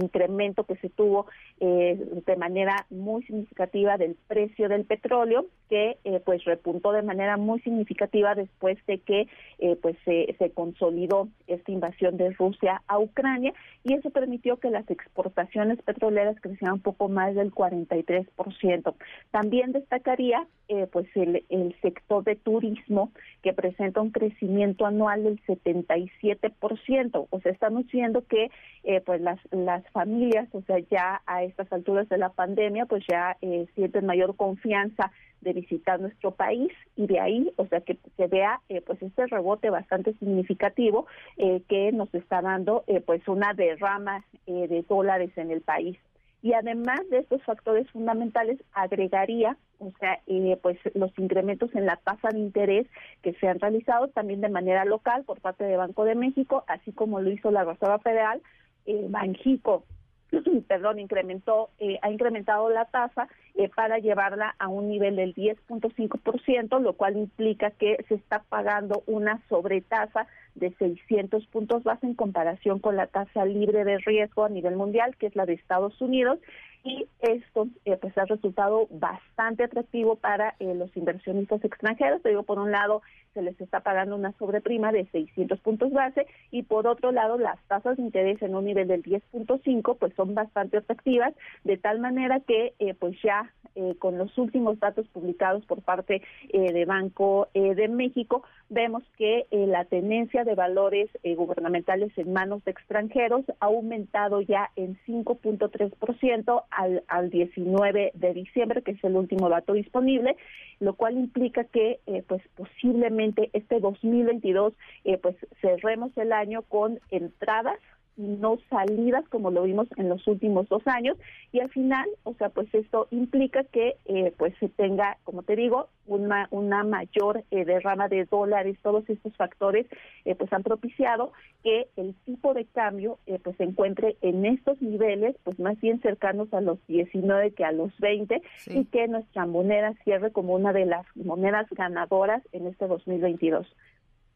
incremento que se tuvo eh, de manera muy significativa del precio del petróleo, que eh, pues repuntó de manera muy significativa después de que eh, pues se, se consolidó esta invasión de Rusia a Ucrania y eso permitió que las exportaciones petroleras crecieran un poco más del 43%. También destacaría pues el, el sector de turismo que presenta un crecimiento anual del 75 7%. O sea, estamos viendo que eh, pues las, las familias, o sea, ya a estas alturas de la pandemia, pues ya eh, sienten mayor confianza de visitar nuestro país y de ahí, o sea, que se vea eh, pues este rebote bastante significativo que nos está dando pues una derrama de dólares en el país y además de estos factores fundamentales agregaría o sea eh, pues los incrementos en la tasa de interés que se han realizado también de manera local por parte de Banco de México así como lo hizo la Reserva Federal eh, Banjico perdón, incrementó, eh, ha incrementado la tasa eh, para llevarla a un nivel del 10.5%, lo cual implica que se está pagando una sobretasa de 600 puntos base en comparación con la tasa libre de riesgo a nivel mundial, que es la de Estados Unidos, y esto eh, pues ha resultado bastante atractivo para eh, los inversionistas extranjeros. Te digo, por un lado, se les está pagando una sobreprima de 600 puntos base y por otro lado, las tasas de interés en un nivel del 10.5 pues son bastante atractivas, de tal manera que eh, pues ya con los últimos datos publicados por parte de Banco de México, vemos que la tendencia de valores gubernamentales en manos de extranjeros ha aumentado ya en 5.3% al, al 19 de diciembre, que es el último dato disponible, lo cual implica que eh, pues posiblemente este 2022 eh, pues cerremos el año con entradas no salidas como lo vimos en los últimos dos años. Y al final, o sea, pues esto implica que eh, pues se tenga, como te digo, una, una mayor eh, derrama de dólares, todos estos factores eh, pues han propiciado que el tipo de cambio pues se encuentre en estos niveles, pues más bien cercanos a los 19 que a los 20 y que nuestra moneda cierre como una de las monedas ganadoras en este 2022.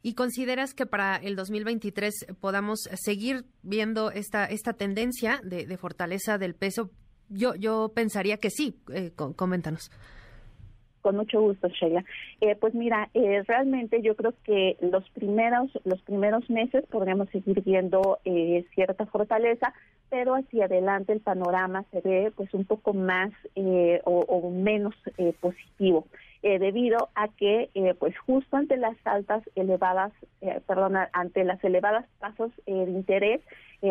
¿Y consideras que para el 2023 podamos seguir viendo esta, esta tendencia de, fortaleza del peso? Yo, yo pensaría que sí. Eh, coméntanos. Con mucho gusto, Sheila. Eh, pues mira, eh, realmente yo creo que los primeros los primeros meses podríamos seguir viendo eh, cierta fortaleza, pero hacia adelante el panorama se ve pues un poco más o, menos positivo. Debido a que pues justo ante las altas elevadas perdón ante las elevadas tasas de interés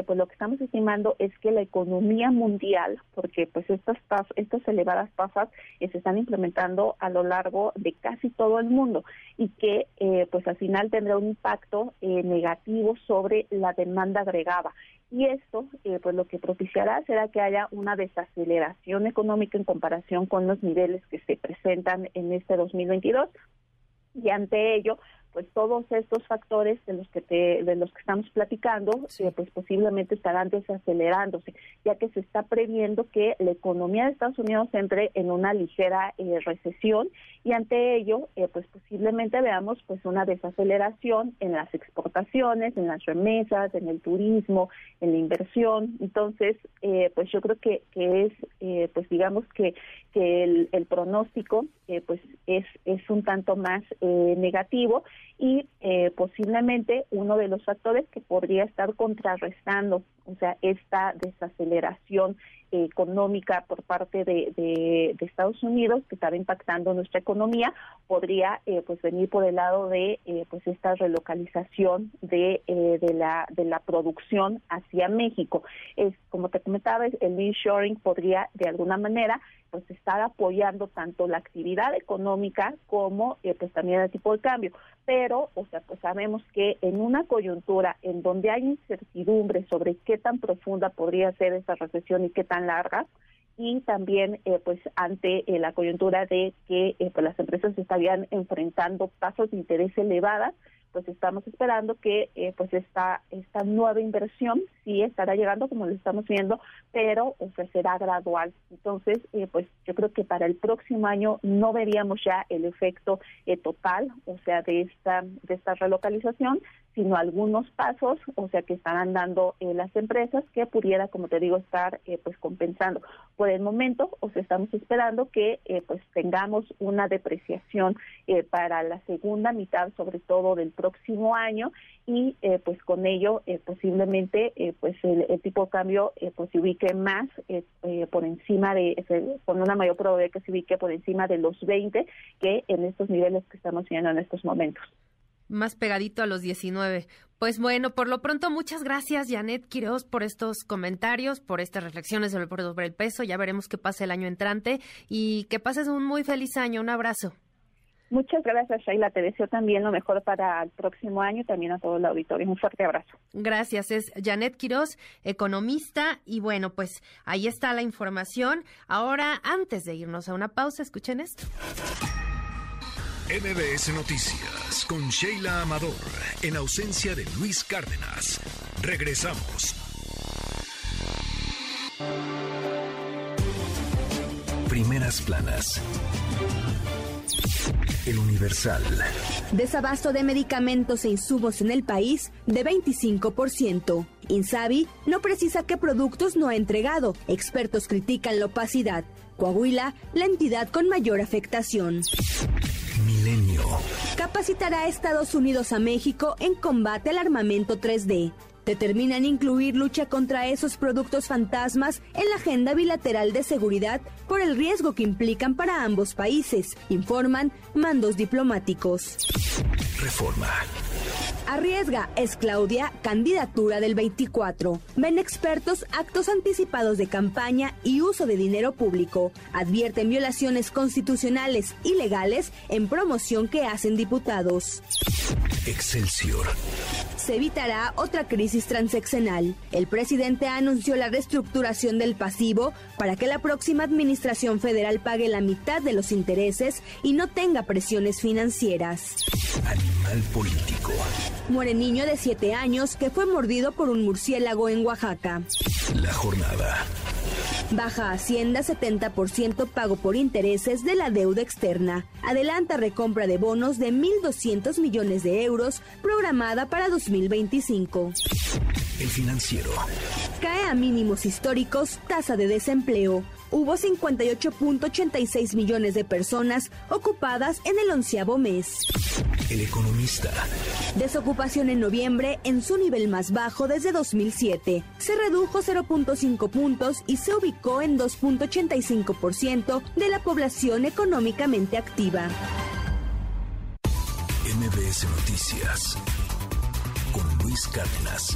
pues lo que estamos estimando es que la economía mundial, porque pues estas estas elevadas tasas eh, se están implementando a lo largo de casi todo el mundo y que eh, pues al final tendrá un impacto eh, negativo sobre la demanda agregada. Y esto, pues lo que propiciará será que haya una desaceleración económica en comparación con los niveles que se presentan en este 2022 y ante ello pues todos estos factores de los que te, de los que estamos platicando eh, pues posiblemente estarán desacelerándose ya que se está previendo que la economía de Estados Unidos entre en una ligera eh, recesión y ante ello eh, pues posiblemente veamos pues una desaceleración en las exportaciones en las remesas en el turismo en la inversión. Entonces pues yo creo que, que es pues digamos que que el, el pronóstico pues es es un tanto más negativo y eh, posiblemente uno de los factores que podría estar contrarrestando, o sea, esta desaceleración económica por parte de, Estados Unidos que está impactando nuestra economía podría eh, pues venir por el lado de eh, pues esta relocalización de, de la de la producción hacia México. Es como te comentaba el reshoring podría de alguna manera pues estar apoyando tanto la actividad económica como pues también el tipo de cambio. Pero, o sea, pues sabemos que en una coyuntura en donde hay incertidumbre sobre qué tan profunda podría ser esa recesión y qué tan larga, y también eh, pues ante eh, la coyuntura de que eh, pues las empresas estarían enfrentando tasas de interés elevadas, pues estamos esperando que eh, pues esta esta nueva inversión sí estará llegando como lo estamos viendo pero o será gradual entonces eh, pues yo creo que para el próximo año no veríamos ya el efecto eh, total o sea de esta de esta relocalización sino algunos pasos, o sea, que estarán dando eh, las empresas que pudiera, como te digo, estar eh, pues compensando. Por el momento, o sea, estamos esperando que eh, pues tengamos una depreciación para la segunda mitad, sobre todo del próximo año, y pues con ello posiblemente pues el, tipo de cambio pues se ubique más por encima de, con una mayor probabilidad que se ubique por encima de los 20 que en estos niveles que estamos viendo en estos momentos más pegadito a los 19. Pues bueno, por lo pronto, muchas gracias, Janet Quiroz, por estos comentarios, por estas reflexiones sobre el peso. Ya veremos qué pasa el año entrante y que pases un muy feliz año. Un abrazo. Muchas gracias, Sheila. Te deseo también lo mejor para el próximo año, también a todo el auditorio. Un fuerte abrazo. Gracias. Es Janet Quiroz, economista. Y bueno, pues ahí está la información. Ahora, antes de irnos a una pausa, escuchen esto. MBS Noticias con Sheila Amador, en ausencia de Luis Cárdenas. Regresamos. Primeras planas. El Universal. Desabasto de medicamentos e insumos en el país de 25%. Insabi no precisa qué productos no ha entregado. Expertos critican la opacidad. Coahuila, la entidad con mayor afectación. Capacitará a Estados Unidos a México en combate al armamento 3D. Determinan incluir lucha contra esos productos fantasmas en la agenda bilateral de seguridad por el riesgo que implican para ambos países, informan mandos diplomáticos. Reforma. Arriesga es Claudia, candidatura del 24. Ven expertos actos anticipados de campaña y uso de dinero público. Advierten violaciones constitucionales y legales en promoción que hacen diputados. Excelsior. Se evitará otra crisis transeccional. El presidente anunció la reestructuración del pasivo para que la próxima administración federal pague la mitad de los intereses y no tenga presiones financieras. Animal político. Muere niño de 7 años que fue mordido por un murciélago en Oaxaca. La jornada. Baja Hacienda 70% pago por intereses de la deuda externa. Adelanta recompra de bonos de 1.200 millones de euros programada para 2025. El financiero. Cae a mínimos históricos tasa de desempleo. Hubo 58.86 millones de personas ocupadas en el onceavo mes. El economista. Desocupación en noviembre en su nivel más bajo desde 2007. Se redujo 0.5 puntos y se ubicó en 2.85% de la población económicamente activa. MBS Noticias con Luis Cárdenas.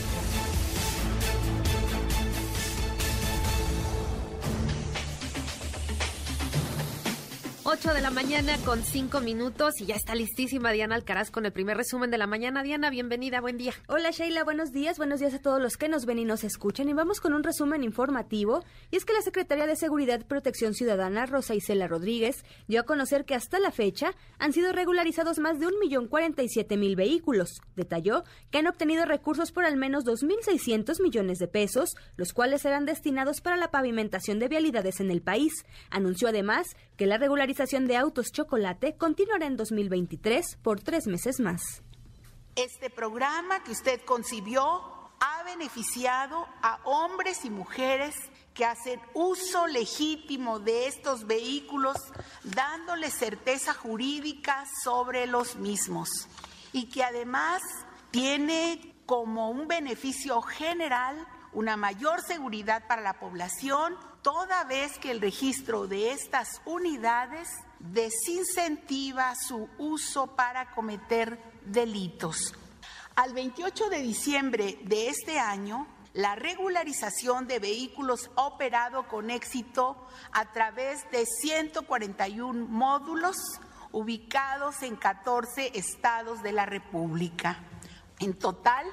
8 de la mañana con 5 minutos y ya está listísima Diana Alcaraz con el primer resumen de la mañana. Diana, bienvenida, buen día. Hola Sheila, buenos días, buenos días a todos los que nos ven y nos escuchan y vamos con un resumen informativo y es que la Secretaría de Seguridad y Protección Ciudadana, Rosa Isela Rodríguez, dio a conocer que hasta la fecha han sido regularizados más de 1.047.000 vehículos. Detalló que han obtenido recursos por al menos 2.600 millones de pesos, los cuales serán destinados para la pavimentación de vialidades en el país. Anunció además que la regularización de autos chocolate continuará en 2023 por tres meses más. Este programa que usted concibió ha beneficiado a hombres y mujeres que hacen uso legítimo de estos vehículos, dándoles certeza jurídica sobre los mismos y que además tiene como un beneficio general una mayor seguridad para la población, toda vez que el registro de estas unidades desincentiva su uso para cometer delitos. Al 28 de diciembre de este año, la regularización de vehículos ha operado con éxito a través de 141 módulos ubicados en 14 estados de la República. En total,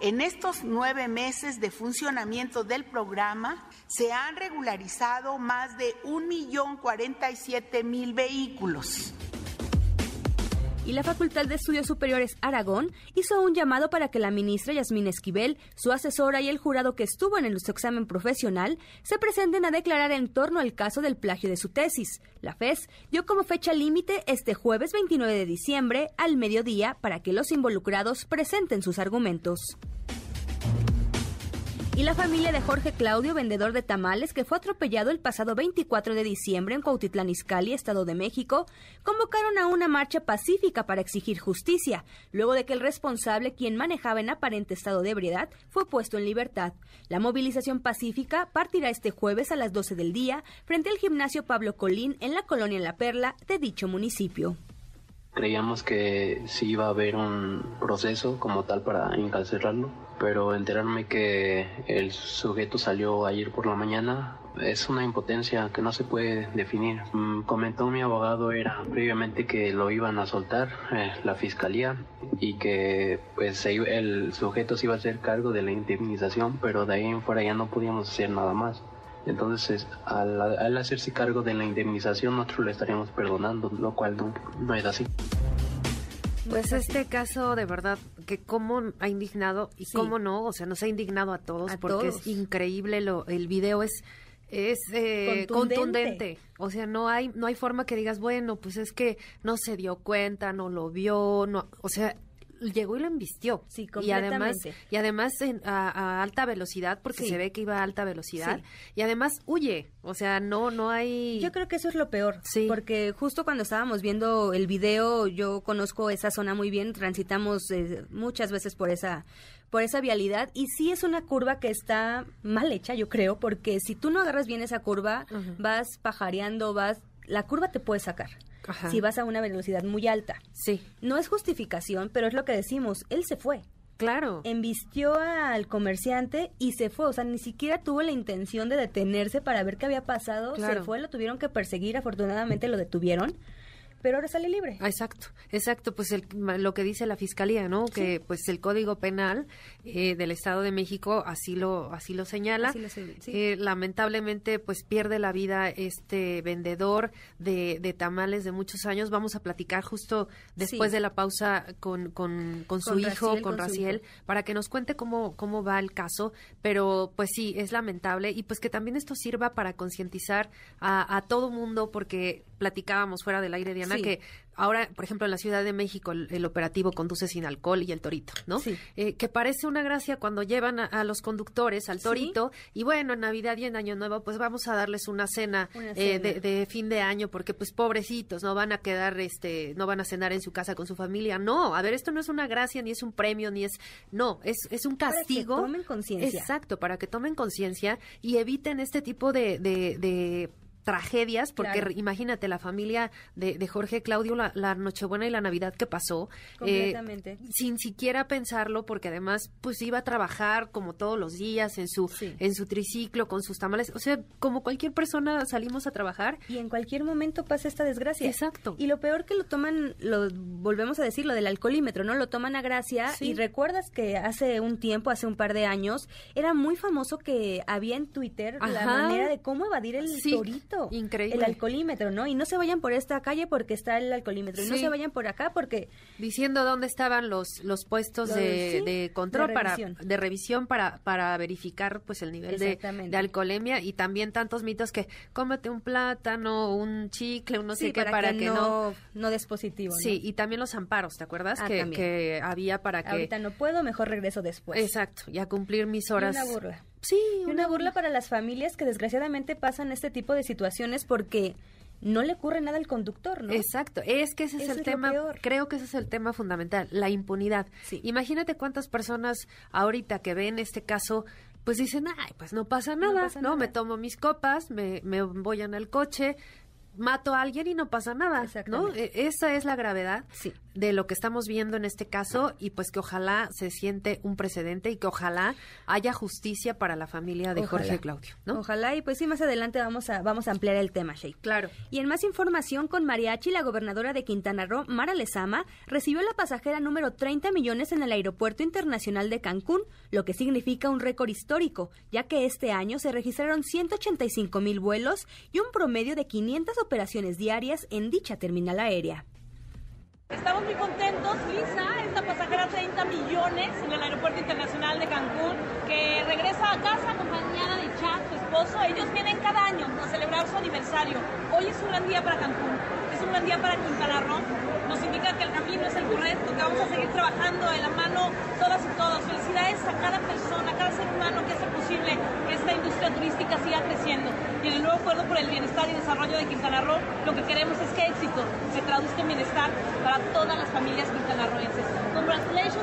en estos nueve meses de funcionamiento del programa, se han regularizado más de 1.047.000 vehículos y la Facultad de Estudios Superiores Aragón hizo un llamado para que la ministra Yasmín Esquivel, su asesora y el jurado que estuvo en su examen profesional se presenten a declarar en torno al caso del plagio de su tesis. La FES dio como fecha límite este jueves 29 de diciembre al mediodía para que los involucrados presenten sus argumentos y la familia de Jorge Claudio, vendedor de tamales, que fue atropellado el pasado 24 de diciembre en Cuautitlán Izcalli, Estado de México, convocaron a una marcha pacífica para exigir justicia, luego de que el responsable, quien manejaba en aparente estado de ebriedad, fue puesto en libertad. La movilización pacífica partirá este jueves a las 12 del día frente al gimnasio Pablo Colín en la colonia La Perla de dicho municipio. Creíamos que sí iba a haber un proceso como tal para encarcelarlo, pero enterarme que el sujeto salió ayer por la mañana es una impotencia que no se puede definir. Mm, comentó mi abogado era previamente que lo iban a soltar eh, la fiscalía y que pues el sujeto se iba a hacer cargo de la indemnización, pero de ahí en fuera ya no podíamos hacer nada más. Entonces, al, hacerse cargo de la indemnización, nosotros le estaríamos perdonando, lo cual no, es así. Pues este caso de verdad que cómo ha indignado y cómo no, o sea, nos ha indignado a todos porque es increíble lo el video es es eh, contundente. o sea no hay no hay forma que digas bueno pues es que no se dio cuenta no lo vio no o sea llegó y lo embistió. Sí, y además y además a, alta velocidad porque se ve que iba a alta velocidad. Y además huye, o sea, no no hay Yo creo que eso es lo peor, sí. porque justo cuando estábamos viendo el video, yo conozco esa zona muy bien, transitamos eh, muchas veces por esa por esa vialidad y sí es una curva que está mal hecha, yo creo, porque si tú no agarras bien esa curva, vas pajareando, vas la curva te puede sacar si vas a una velocidad muy alta. Sí. No es justificación, pero es lo que decimos. Él se fue. Claro. Embistió al comerciante y se fue. O sea, ni siquiera tuvo la intención de detenerse para ver qué había pasado. Se fue, lo tuvieron que perseguir. Afortunadamente lo detuvieron pero ahora sale libre. Exacto, exacto, pues lo que dice la fiscalía, ¿no? Que pues el Código Penal eh, del Estado de México así lo así lo señala. Eh, lamentablemente pues pierde la vida este vendedor de, tamales de muchos años. Vamos a platicar justo después de la pausa con, con, su hijo, con, Raciel, para que nos cuente cómo cómo va el caso. Pero pues sí es lamentable y pues que también esto sirva para concientizar a, a todo mundo porque platicábamos fuera del aire, Diana, que ahora, por ejemplo, en la Ciudad de México, el, operativo conduce sin alcohol y el torito, ¿no? Sí. Eh, que parece una gracia cuando llevan a, los conductores al torito y bueno, en Navidad y en Año Nuevo, pues vamos a darles una cena, eh, de, fin de año porque pues pobrecitos, no van a quedar, este, no van a cenar en su casa con su familia. No, a ver, esto no es una gracia, ni es un premio, ni es, no, es, es un castigo. Para que tomen conciencia. Exacto, para que tomen conciencia y eviten este tipo de, de tragedias, porque imagínate la familia de, Jorge Claudio, la, Nochebuena y la Navidad que pasó, eh, sin siquiera pensarlo, porque además pues iba a trabajar como todos los días en su, en su triciclo, con sus tamales, o sea, como cualquier persona salimos a trabajar. Y en cualquier momento pasa esta desgracia. Exacto. Y lo peor que lo toman, lo volvemos a decir, lo del alcoholímetro, ¿no? Lo toman a gracia y recuerdas que hace un tiempo, hace un par de años, era muy famoso que había en Twitter la manera de cómo evadir el torito. Increíble. El alcoholímetro, ¿no? Y no se vayan por esta calle porque está el alcoholímetro. Y no se vayan por acá porque... Diciendo dónde estaban los, los puestos de, control, para de revisión para, para verificar pues el nivel de, de, alcoholemia y también tantos mitos que cómete un plátano, un chicle, un no sé qué, para, que, no... No des positivo, Sí, y también los amparos, ¿te acuerdas? Ah, que, que, había para que... Ahorita no puedo, mejor regreso después. Exacto, y a cumplir mis horas. una burla. Sí, una, burla para las familias que desgraciadamente pasan este tipo de situaciones porque no le ocurre nada al conductor, ¿no? Exacto, es que ese es el tema, creo que ese es el tema fundamental, la impunidad. Imagínate cuántas personas ahorita que ven este caso pues dicen, ay, pues no pasa nada, ¿no? Me tomo mis copas, me, me voy en el coche, mato a alguien y no pasa nada, ¿no? E, esa es la gravedad de lo que estamos viendo en este caso y pues que ojalá se siente un precedente y que ojalá haya justicia para la familia de Jorge Claudio, ¿no? Ojalá y pues sí más adelante vamos a vamos a ampliar el tema, Sheikh. Claro. Y en más información con Mariachi, la gobernadora de Quintana Roo, Mara Lezama, recibió la pasajera número 30 millones en el Aeropuerto Internacional de Cancún, lo que significa un récord histórico, ya que este año se registraron 185 mil vuelos y un promedio de 500 operaciones diarias en dicha terminal aérea. Estamos muy contentos, Lisa, esta pasajera 30 millones en el Aeropuerto Internacional de Cancún, que regresa a casa acompañada de Chad, su esposo. Ellos vienen cada año a celebrar su aniversario. Hoy es un gran día para Cancún, es un gran día para Quintana Roo. Nos indica que el camino es el correcto, que vamos a seguir trabajando de la mano por el bienestar y desarrollo de Quintana Roo, lo que queremos es que éxito se traduzca en bienestar para todas las familias quintanarroenses. Congratulations,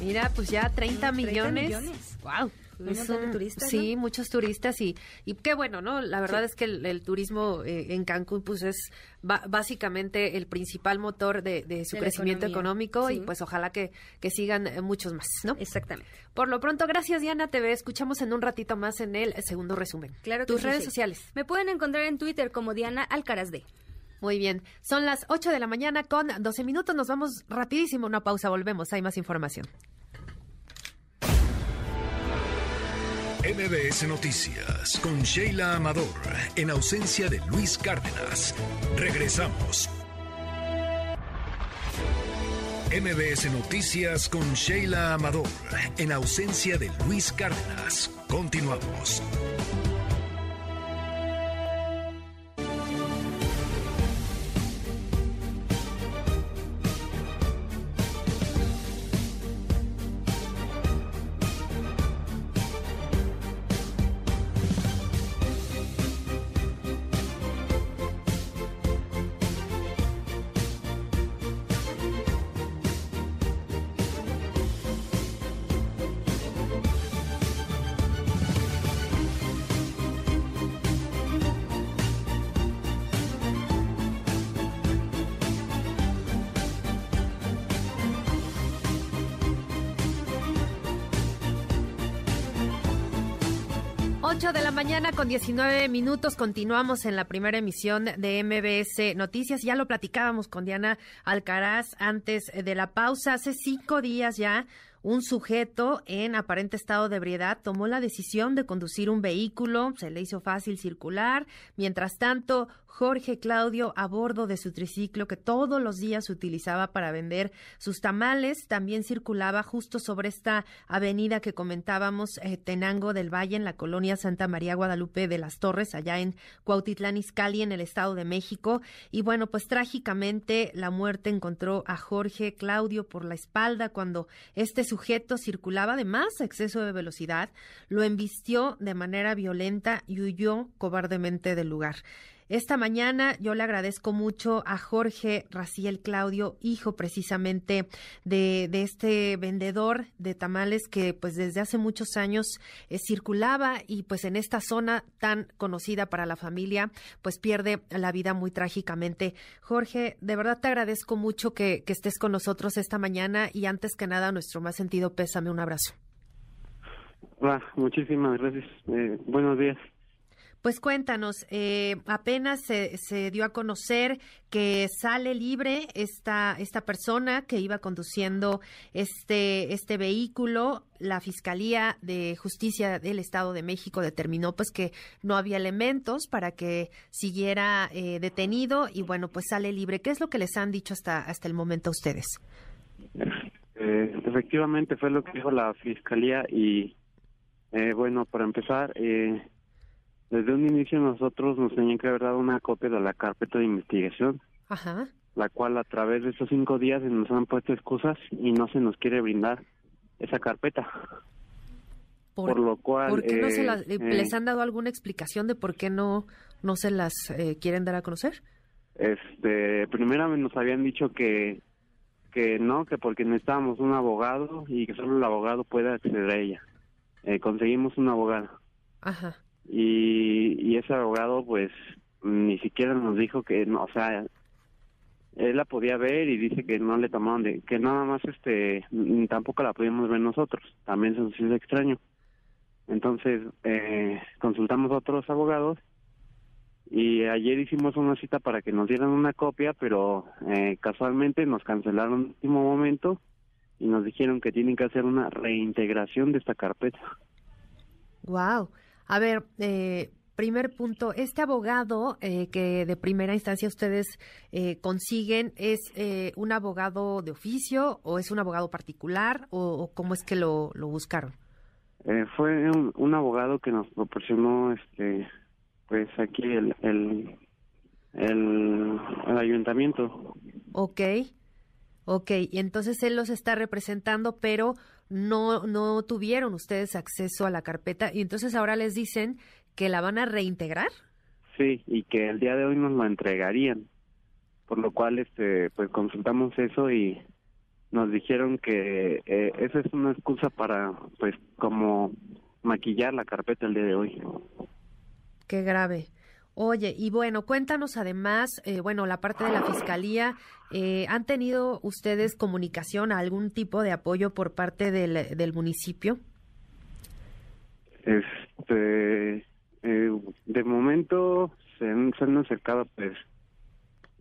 Mira, pues ya 30 millones. millones. Wow. Turistas, sí, muchos turistas y, y qué bueno, ¿no? La verdad es que el, turismo eh, en Cancún pues es básicamente el principal motor de, su crecimiento económico y pues ojalá que, que sigan eh, muchos más, ¿no? Exactamente. Por lo pronto, gracias Diana TV, escuchamos en un ratito más en el segundo resumen. Claro Tus redes sociales. Me pueden encontrar en Twitter como Diana Alcaraz D. Muy bien, son las 8 de la mañana con 12 minutos, nos vamos rapidísimo, una pausa, volvemos, hay más información. MBS Noticias con Sheila Amador, en ausencia de Luis Cárdenas. Regresamos. MBS Noticias con Sheila Amador, en ausencia de Luis Cárdenas. Continuamos. Con 19 minutos. Continuamos en la primera emisión de MBS Noticias. Ya lo platicábamos con Diana Alcaraz antes de la pausa. Hace cinco días ya un sujeto en aparente estado de ebriedad tomó la decisión de conducir un vehículo, se le hizo fácil circular. Mientras tanto, Jorge Claudio, a bordo de su triciclo que todos los días utilizaba para vender sus tamales, también circulaba justo sobre esta avenida que comentábamos, eh, Tenango del Valle, en la colonia Santa María Guadalupe de las Torres, allá en Cuautitlán Izcalli, en el Estado de México. Y bueno, pues trágicamente la muerte encontró a Jorge Claudio por la espalda cuando este sujeto circulaba de más exceso de velocidad, lo embistió de manera violenta y huyó cobardemente del lugar. Esta mañana yo le agradezco mucho a Jorge Raciel Claudio, hijo precisamente de, este vendedor de tamales que pues desde hace muchos años eh, circulaba y pues en esta zona tan conocida para la familia pues pierde la vida muy trágicamente. Jorge, de verdad te agradezco mucho que, estés con nosotros esta mañana y antes que nada nuestro más sentido pésame, un abrazo. Hola, muchísimas gracias. Eh, buenos días. Pues cuéntanos, eh, apenas se, se, dio a conocer que sale libre esta, esta persona que iba conduciendo este, este vehículo. La Fiscalía de Justicia del Estado de México determinó pues que no había elementos para que siguiera eh, detenido y bueno, pues sale libre. ¿Qué es lo que les han dicho hasta, hasta el momento a ustedes? Eh, efectivamente fue lo que dijo la Fiscalía y bueno, para empezar, eh, desde un inicio nosotros nos tenían que haber dado una copia de la carpeta de investigación, Ajá. la cual a través de estos cinco días nos han puesto excusas y no se nos quiere brindar esa carpeta. Por, lo cual... ¿Por qué no se eh, eh, les han dado alguna explicación de por qué no, no se las eh, quieren dar a conocer? Este, primeramente nos habían dicho que que no, que porque necesitábamos un abogado y que solo el abogado puede acceder a ella. conseguimos un abogado. Ajá y, ese abogado pues ni siquiera nos dijo que no, o sea, él la podía ver y dice que no le tomaron de, que nada más este, tampoco la podíamos ver nosotros, también se nos hizo extraño. Entonces, eh, consultamos a otros abogados y ayer hicimos una cita para que nos dieran una copia, pero eh, casualmente nos cancelaron en último momento y nos dijeron que tienen que hacer una reintegración de esta carpeta. Wow. A ver, eh, primer punto, este abogado eh, que de primera instancia ustedes eh, consiguen, ¿es eh, un abogado de oficio o es un abogado particular o, cómo es que lo, lo buscaron? fue un, abogado que nos proporcionó, este, pues aquí el, el, el, el ayuntamiento. Ok, ok, y entonces él los está representando, pero no, no tuvieron ustedes acceso a la carpeta y entonces ahora les dicen que la van a reintegrar. Sí, y que el día de hoy nos la entregarían. Por lo cual, este, pues consultamos eso y nos dijeron que eh, esa es una excusa para, pues, como maquillar la carpeta el día de hoy. Qué grave. Oye, y bueno, cuéntanos además, eh, bueno, la parte de la fiscalía, eh, ¿han tenido ustedes comunicación, algún tipo de apoyo por parte del, del municipio? Este, eh, de momento se han, se han acercado, pues,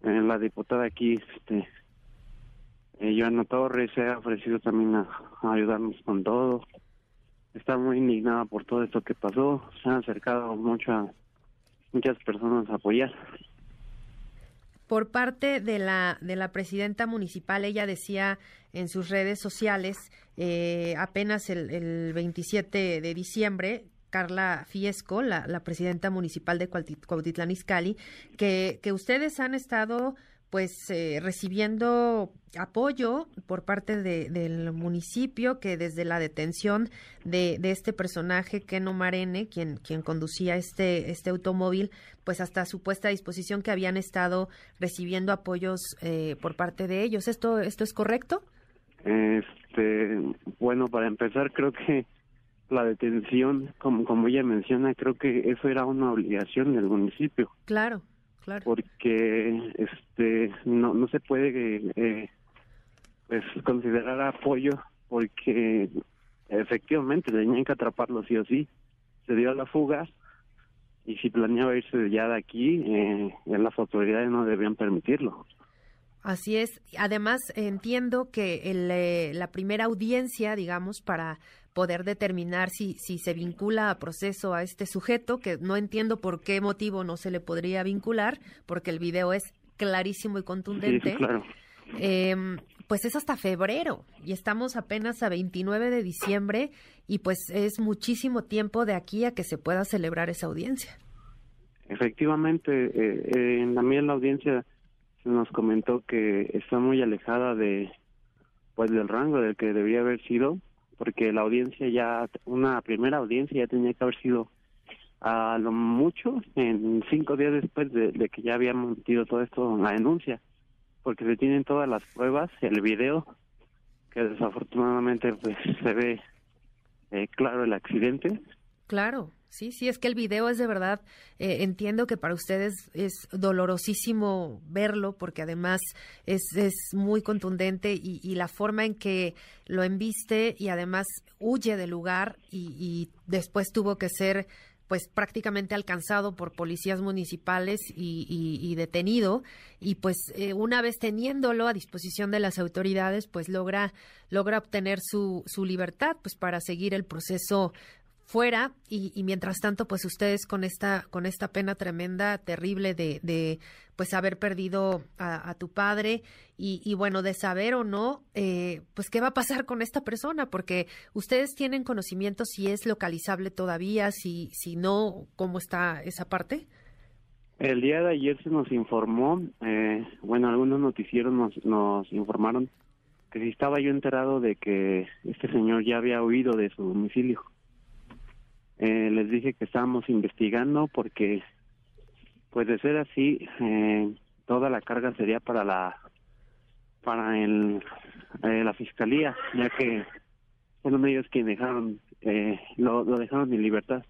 en la diputada aquí, este, Joana Torres se ha ofrecido también a, a ayudarnos con todo. Está muy indignada por todo esto que pasó. Se han acercado mucho a muchas personas apoyar. Por parte de la, de la presidenta municipal, ella decía en sus redes sociales, eh, apenas el, el 27 de diciembre, Carla Fiesco, la, la presidenta municipal de Cuautitlán Izcalli, que, que ustedes han estado pues eh, recibiendo apoyo por parte del municipio que desde la detención de, este personaje Keno Marene, quien, quien conducía este, este automóvil, pues hasta su puesta a disposición que habían estado recibiendo apoyos eh, por parte de ellos. ¿Esto, ¿Esto es correcto? Este, bueno, para empezar creo que la detención, como, como ella menciona, creo que eso era una obligación del municipio. Claro. Porque este no no se puede eh, pues considerar apoyo porque efectivamente tenían que atraparlo sí o sí. Se dio a la fuga y si planeaba irse ya de aquí, eh, las autoridades no debían permitirlo. Así es. Además, entiendo que el, la primera audiencia, digamos, para poder determinar si, si se vincula a proceso a este sujeto, que no entiendo por qué motivo no se le podría vincular, porque el video es clarísimo y contundente. claro. Em, pues es hasta febrero y estamos apenas a 29 de diciembre y pues es muchísimo tiempo de aquí a que se pueda celebrar esa audiencia. Efectivamente, eh, eh, también la audiencia se nos comentó que está muy alejada de pues del rango del que debía haber sido porque la audiencia ya, una primera audiencia ya tenía que haber sido a lo mucho en cinco días después de, que ya habíamos metido todo esto en la denuncia, porque se tienen todas las pruebas, el video, que desafortunadamente pues se ve eh, claro el accidente. Claro. Sí, sí, es que el video es de verdad, eh, entiendo que para ustedes es dolorosísimo verlo porque además es, es muy contundente y, la forma en que lo embiste y además huye del lugar y, después tuvo que ser pues prácticamente alcanzado por policías municipales y, detenido. Y pues eh, una vez teniéndolo a disposición de las autoridades pues logra logra obtener su, su libertad pues para seguir el proceso fuera y, mientras tanto pues ustedes con esta con esta pena tremenda terrible de, pues haber perdido a, tu padre y, bueno de saber o no eh, pues qué va a pasar con esta persona porque ustedes tienen conocimiento si es localizable todavía si si no cómo está esa parte el día de ayer se nos informó eh, bueno algunos noticieros nos nos informaron que si estaba yo enterado de que este señor ya había huido de su domicilio eh, les dije que estábamos investigando porque, pues de ser así, eh, toda la carga sería para la para el, eh, la fiscalía, ya que fueron ellos quienes dejaron lo, lo dejaron en libertad.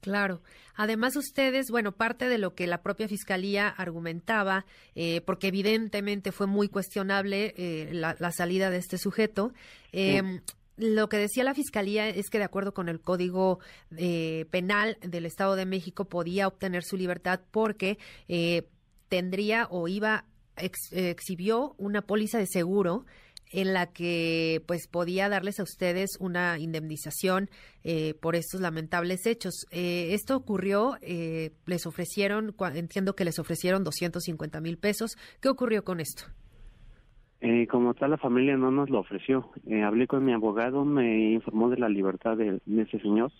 Claro. Además, ustedes, bueno, parte de lo que la propia Fiscalía argumentaba, eh, porque evidentemente fue muy cuestionable eh, la, la, salida de este sujeto, eh, lo que decía la Fiscalía es que de acuerdo con el Código eh, Penal del Estado de México podía obtener su libertad porque eh, tendría o iba, exhibió una póliza de seguro en la que pues podía darles a ustedes una indemnización eh, por estos lamentables hechos. esto ocurrió, les ofrecieron, entiendo que les ofrecieron 250 mil pesos. ¿Qué ocurrió con esto? Eh, como tal, la familia no nos lo ofreció. Eh, hablé con mi abogado, me informó de la libertad de, ese señor.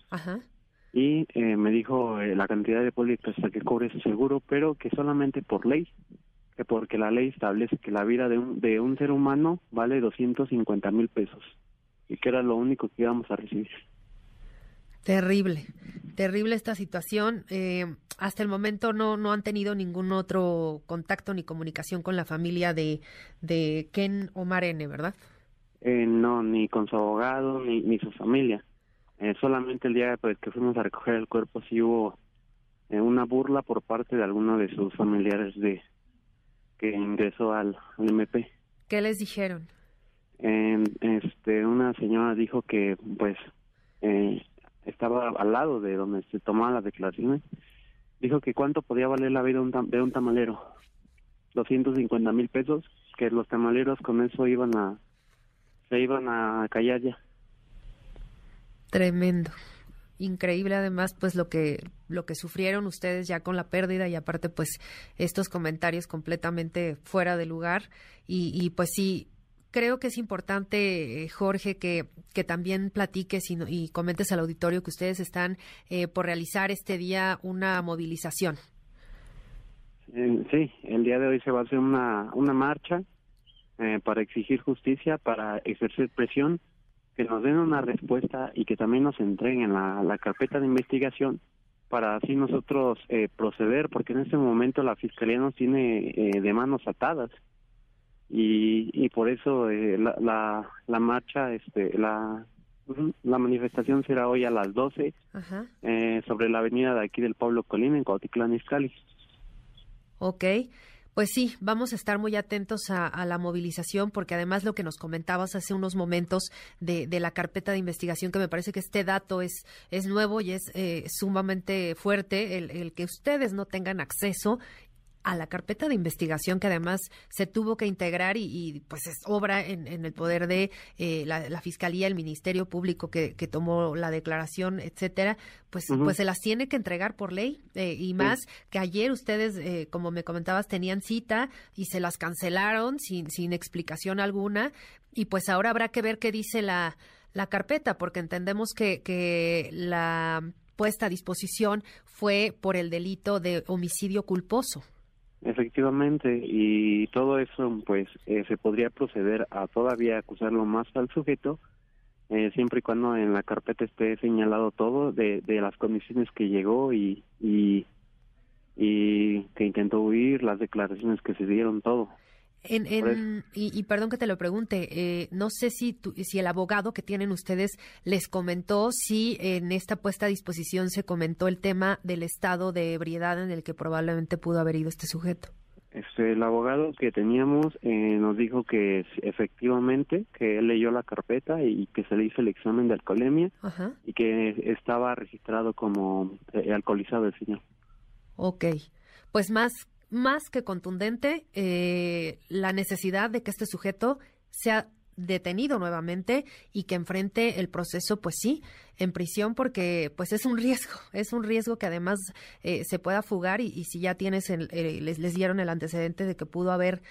Y eh, me dijo la cantidad de pólizas que cobre ese seguro, pero que solamente por ley, que porque la ley establece que la vida de un, de un ser humano vale 250 mil pesos y que era lo único que íbamos a recibir. Terrible, terrible esta situación. Eh, hasta el momento no, no han tenido ningún otro contacto ni comunicación con la familia de, de Ken Omar N., ¿verdad? Eh, no, ni con su abogado ni, ni su familia. Eh, solamente el día pues, que fuimos a recoger el cuerpo sí hubo una burla por parte de alguno de sus familiares de que ingresó al, MP. ¿Qué les dijeron? este, una señora dijo que pues eh, estaba al lado de donde se tomaban las declaraciones, dijo que cuánto podía valer la vida de un tamalero. 250 mil pesos, que los tamaleros con eso iban a, se iban a callar ya. Tremendo. Increíble además pues lo que lo que sufrieron ustedes ya con la pérdida y aparte pues estos comentarios completamente fuera de lugar y, y pues sí creo que es importante, eh, Jorge, que, que también platiques y, y, comentes al auditorio que ustedes están eh, por realizar este día una movilización. Sí, el día de hoy se va a hacer una, una marcha eh, para exigir justicia, para ejercer presión, que nos den una respuesta y que también nos entreguen la, la carpeta de investigación para así nosotros proceder, porque en este momento la Fiscalía nos tiene de manos atadas y, y por eso eh, la, la, la, marcha, este, la, la manifestación será hoy a las 12 eh, sobre la avenida de aquí del Pablo Colina en Cuautitlán Izcalli. Ok. Pues sí, vamos a estar muy atentos a, la movilización porque además lo que nos comentabas hace unos momentos de, de, la carpeta de investigación, que me parece que este dato es, es nuevo y es eh, sumamente fuerte, el, el, que ustedes no tengan acceso a la carpeta de investigación que además se tuvo que integrar y, pues es obra en, el poder de eh, la, fiscalía, el ministerio público que, tomó la declaración, etcétera, pues pues se las tiene que entregar por ley eh, y más que ayer ustedes, eh, como me comentabas, tenían cita y se las cancelaron sin sin explicación alguna y pues ahora habrá que ver qué dice la la carpeta porque entendemos que que la puesta a disposición fue por el delito de homicidio culposo. Efectivamente, y todo eso, pues, eh, se podría proceder a todavía acusarlo más al sujeto, eh, siempre y cuando en la carpeta esté señalado todo de, de las condiciones que llegó y, y, y que intentó huir, las declaraciones que se dieron, todo. En, y, perdón que te lo pregunte, eh, no sé si, si el abogado que tienen ustedes les comentó si en esta puesta a disposición se comentó el tema del estado de ebriedad en el que probablemente pudo haber ido este sujeto. Este, el abogado que teníamos eh, nos dijo que efectivamente que él leyó la carpeta y que se le hizo el examen de alcoholemia y que estaba registrado como eh, alcoholizado el señor. Ok, pues más más que contundente eh, la necesidad de que este sujeto sea detenido nuevamente y que enfrente el proceso, pues sí, en prisión, porque pues es un riesgo, es un riesgo que además eh, se pueda fugar y, si ya tienes, el, eh, les, les, dieron el antecedente de que pudo haber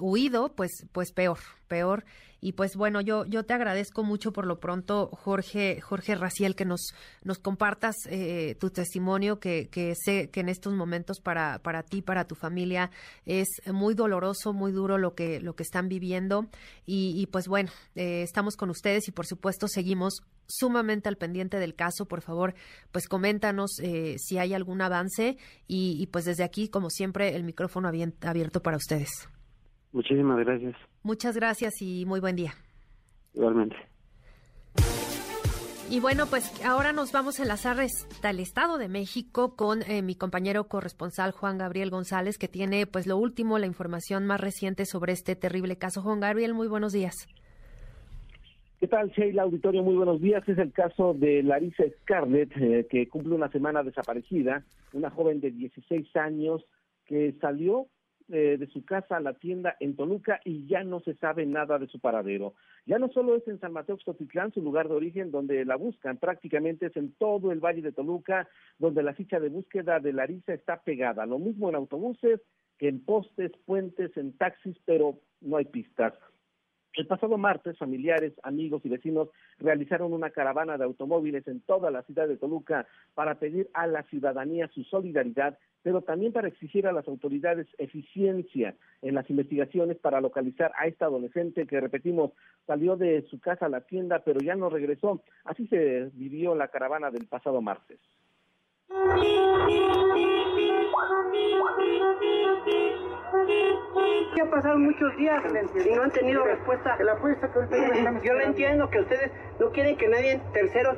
huido, pues, pues peor, peor. Y pues bueno, yo, yo te agradezco mucho por lo pronto, Jorge, Jorge Raciel, que nos, nos compartas eh, tu testimonio, que, que sé que en estos momentos para, para ti, para tu familia, es muy doloroso, muy duro lo que, lo que están viviendo. Y, pues bueno, eh, estamos con ustedes y por supuesto seguimos sumamente al pendiente del caso. Por favor, pues coméntanos eh, si hay algún avance y, y, pues desde aquí, como siempre, el micrófono abierto para ustedes. Muchísimas gracias. Muchas gracias y muy buen día. Igualmente. Y bueno, pues ahora nos vamos a enlazar hasta el Estado de México con eh, mi compañero corresponsal Juan Gabriel González, que tiene pues lo último, la información más reciente sobre este terrible caso. Juan Gabriel, muy buenos días. ¿Qué tal, Sheila Auditorio? Muy buenos días. Es el caso de Larissa Scarlett, eh, que cumple una semana desaparecida, una joven de 16 años que salió eh, de su casa a la tienda en Toluca y ya no se sabe nada de su paradero. Ya no solo es en San Mateo Xotitlán, su lugar de origen, donde la buscan, prácticamente es en todo el Valle de Toluca, donde la ficha de búsqueda de Larisa está pegada. Lo mismo en autobuses que en postes, puentes, en taxis, pero no hay pistas. El pasado martes, familiares, amigos y vecinos realizaron una caravana de automóviles en toda la ciudad de Toluca para pedir a la ciudadanía su solidaridad, pero también para exigir a las autoridades eficiencia en las investigaciones para localizar a esta adolescente que, repetimos, salió de su casa a la tienda, pero ya no regresó. Así se vivió la caravana del pasado martes. Ya pasaron muchos días y no han tenido respuesta. Yo lo entiendo que ustedes no quieren que nadie terceros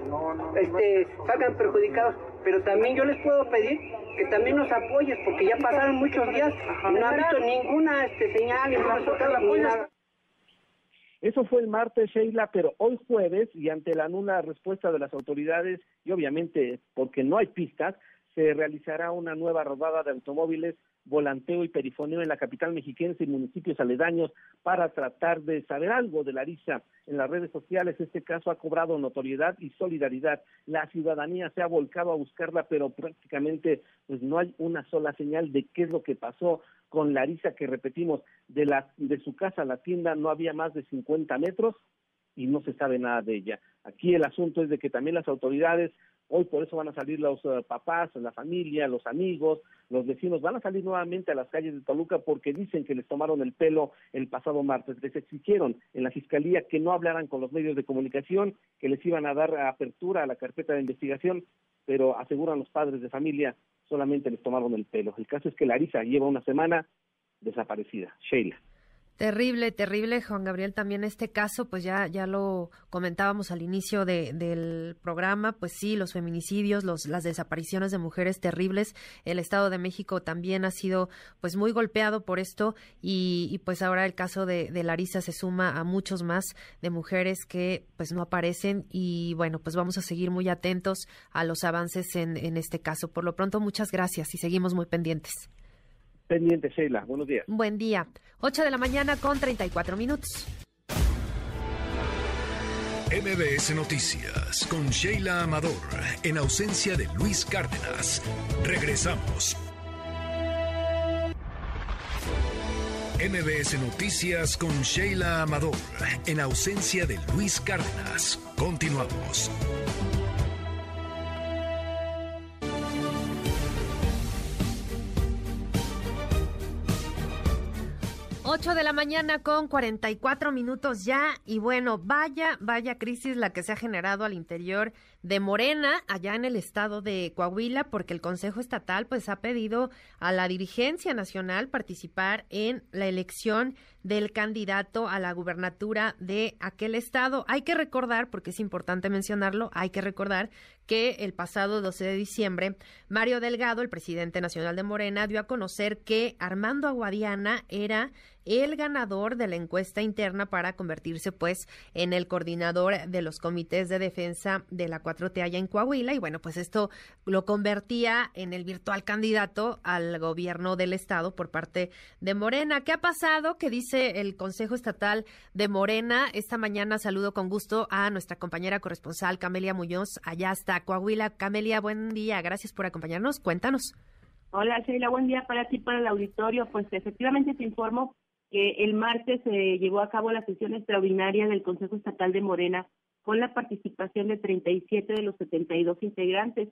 este, salgan perjudicados, pero también yo les puedo pedir que también nos apoyes porque ya pasaron muchos días y no han visto ninguna este, señal. Eso fue el martes, Sheila, pero hoy jueves, y ante la nula respuesta de las autoridades, y obviamente porque no hay pistas, se realizará una nueva rodada de automóviles, volanteo y perifoneo en la capital mexiquense y municipios aledaños para tratar de saber algo de Larisa en las redes sociales. Este caso ha cobrado notoriedad y solidaridad. La ciudadanía se ha volcado a buscarla, pero prácticamente pues no hay una sola señal de qué es lo que pasó con Larisa, que repetimos, de, la, de su casa a la tienda no había más de 50 metros y no se sabe nada de ella. Aquí el asunto es de que también las autoridades Hoy por eso van a salir los eh, papás, la familia, los amigos, los vecinos, van a salir nuevamente a las calles de Toluca porque dicen que les tomaron el pelo el pasado martes. Les exigieron en la fiscalía que no hablaran con los medios de comunicación, que les iban a dar apertura a la carpeta de investigación, pero aseguran los padres de familia solamente les tomaron el pelo. El caso es que Larisa lleva una semana desaparecida. Sheila. Terrible, terrible, Juan Gabriel. También este caso, pues ya, ya lo comentábamos al inicio de, del programa, pues sí, los feminicidios, los, las desapariciones de mujeres terribles. El Estado de México también ha sido, pues, muy golpeado por esto y, y pues ahora el caso de, de, Larisa se suma a muchos más de mujeres que, pues, no aparecen y bueno, pues vamos a seguir muy atentos a los avances en, en este caso. Por lo pronto, muchas gracias y seguimos muy pendientes. Pendiente, Sheila. Buenos días. Buen día. 8 de la mañana con 34 minutos. MBS Noticias con Sheila Amador, en ausencia de Luis Cárdenas. Regresamos. MBS Noticias con Sheila Amador, en ausencia de Luis Cárdenas. Continuamos. 8 de la mañana con 44 minutos ya. Y bueno, vaya, vaya crisis la que se ha generado al interior de Morena, allá en el estado de Coahuila, porque el Consejo Estatal pues ha pedido a la dirigencia nacional participar en la elección del candidato a la gubernatura de aquel estado. Hay que recordar, porque es importante mencionarlo, hay que recordar que el pasado 12 de diciembre, Mario Delgado, el presidente nacional de Morena, dio a conocer que Armando Aguadiana era el ganador de la encuesta interna para convertirse pues en el coordinador de los comités de defensa de la 4T allá en Coahuila y bueno, pues esto lo convertía en el virtual candidato al gobierno del estado por parte de Morena. ¿Qué ha pasado? ¿Qué dice el Consejo Estatal de Morena? Esta mañana saludo con gusto a nuestra compañera corresponsal Camelia Muñoz allá hasta Coahuila. Camelia, buen día, gracias por acompañarnos. Cuéntanos. Hola, Sheila, buen día para ti, para el auditorio. Pues efectivamente te informo que el martes se llevó a cabo la sesión extraordinaria del Consejo Estatal de Morena con la participación de 37 de los 72 integrantes.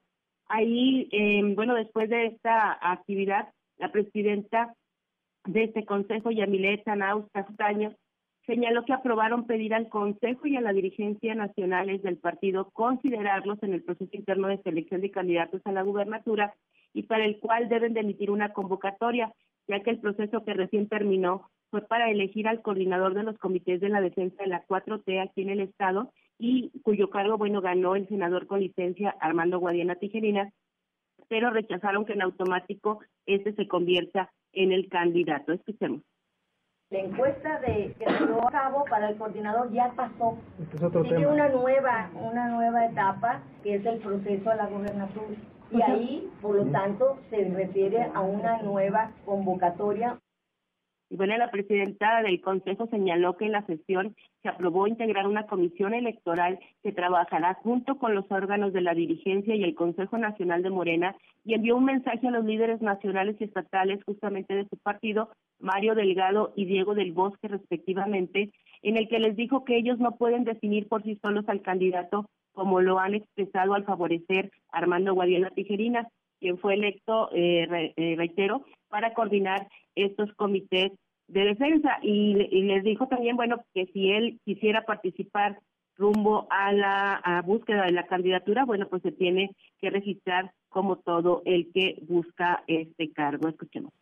Ahí, eh, bueno, después de esta actividad, la presidenta de este consejo, Yamilet Anaus Castaño, señaló que aprobaron pedir al Consejo y a la dirigencia nacionales del partido considerarlos en el proceso interno de selección de candidatos a la gubernatura y para el cual deben de emitir una convocatoria, ya que el proceso que recién terminó fue para elegir al coordinador de los comités de la defensa de la 4T aquí en el Estado y cuyo cargo, bueno, ganó el senador con licencia Armando Guadiana Tijerina, pero rechazaron que en automático este se convierta en el candidato. Escuchemos. La encuesta de, que se llevó a cabo para el coordinador ya pasó. Este es otro Sigue tema. una nueva, una nueva etapa que es el proceso de la gobernatura. Y ahí, por lo tanto, se refiere a una nueva convocatoria Y bueno, la presidenta del Consejo señaló que en la sesión se aprobó integrar una comisión electoral que trabajará junto con los órganos de la dirigencia y el Consejo Nacional de Morena y envió un mensaje a los líderes nacionales y estatales justamente de su partido, Mario Delgado y Diego del Bosque respectivamente, en el que les dijo que ellos no pueden definir por sí solos al candidato como lo han expresado al favorecer Armando Guadiana Tijerina, quien fue electo, eh, eh, reitero, para coordinar estos comités de defensa y, y les dijo también, bueno, que si él quisiera participar rumbo a la búsqueda de la candidatura, bueno, pues se tiene que registrar como todo el que busca este cargo. Escuchemos.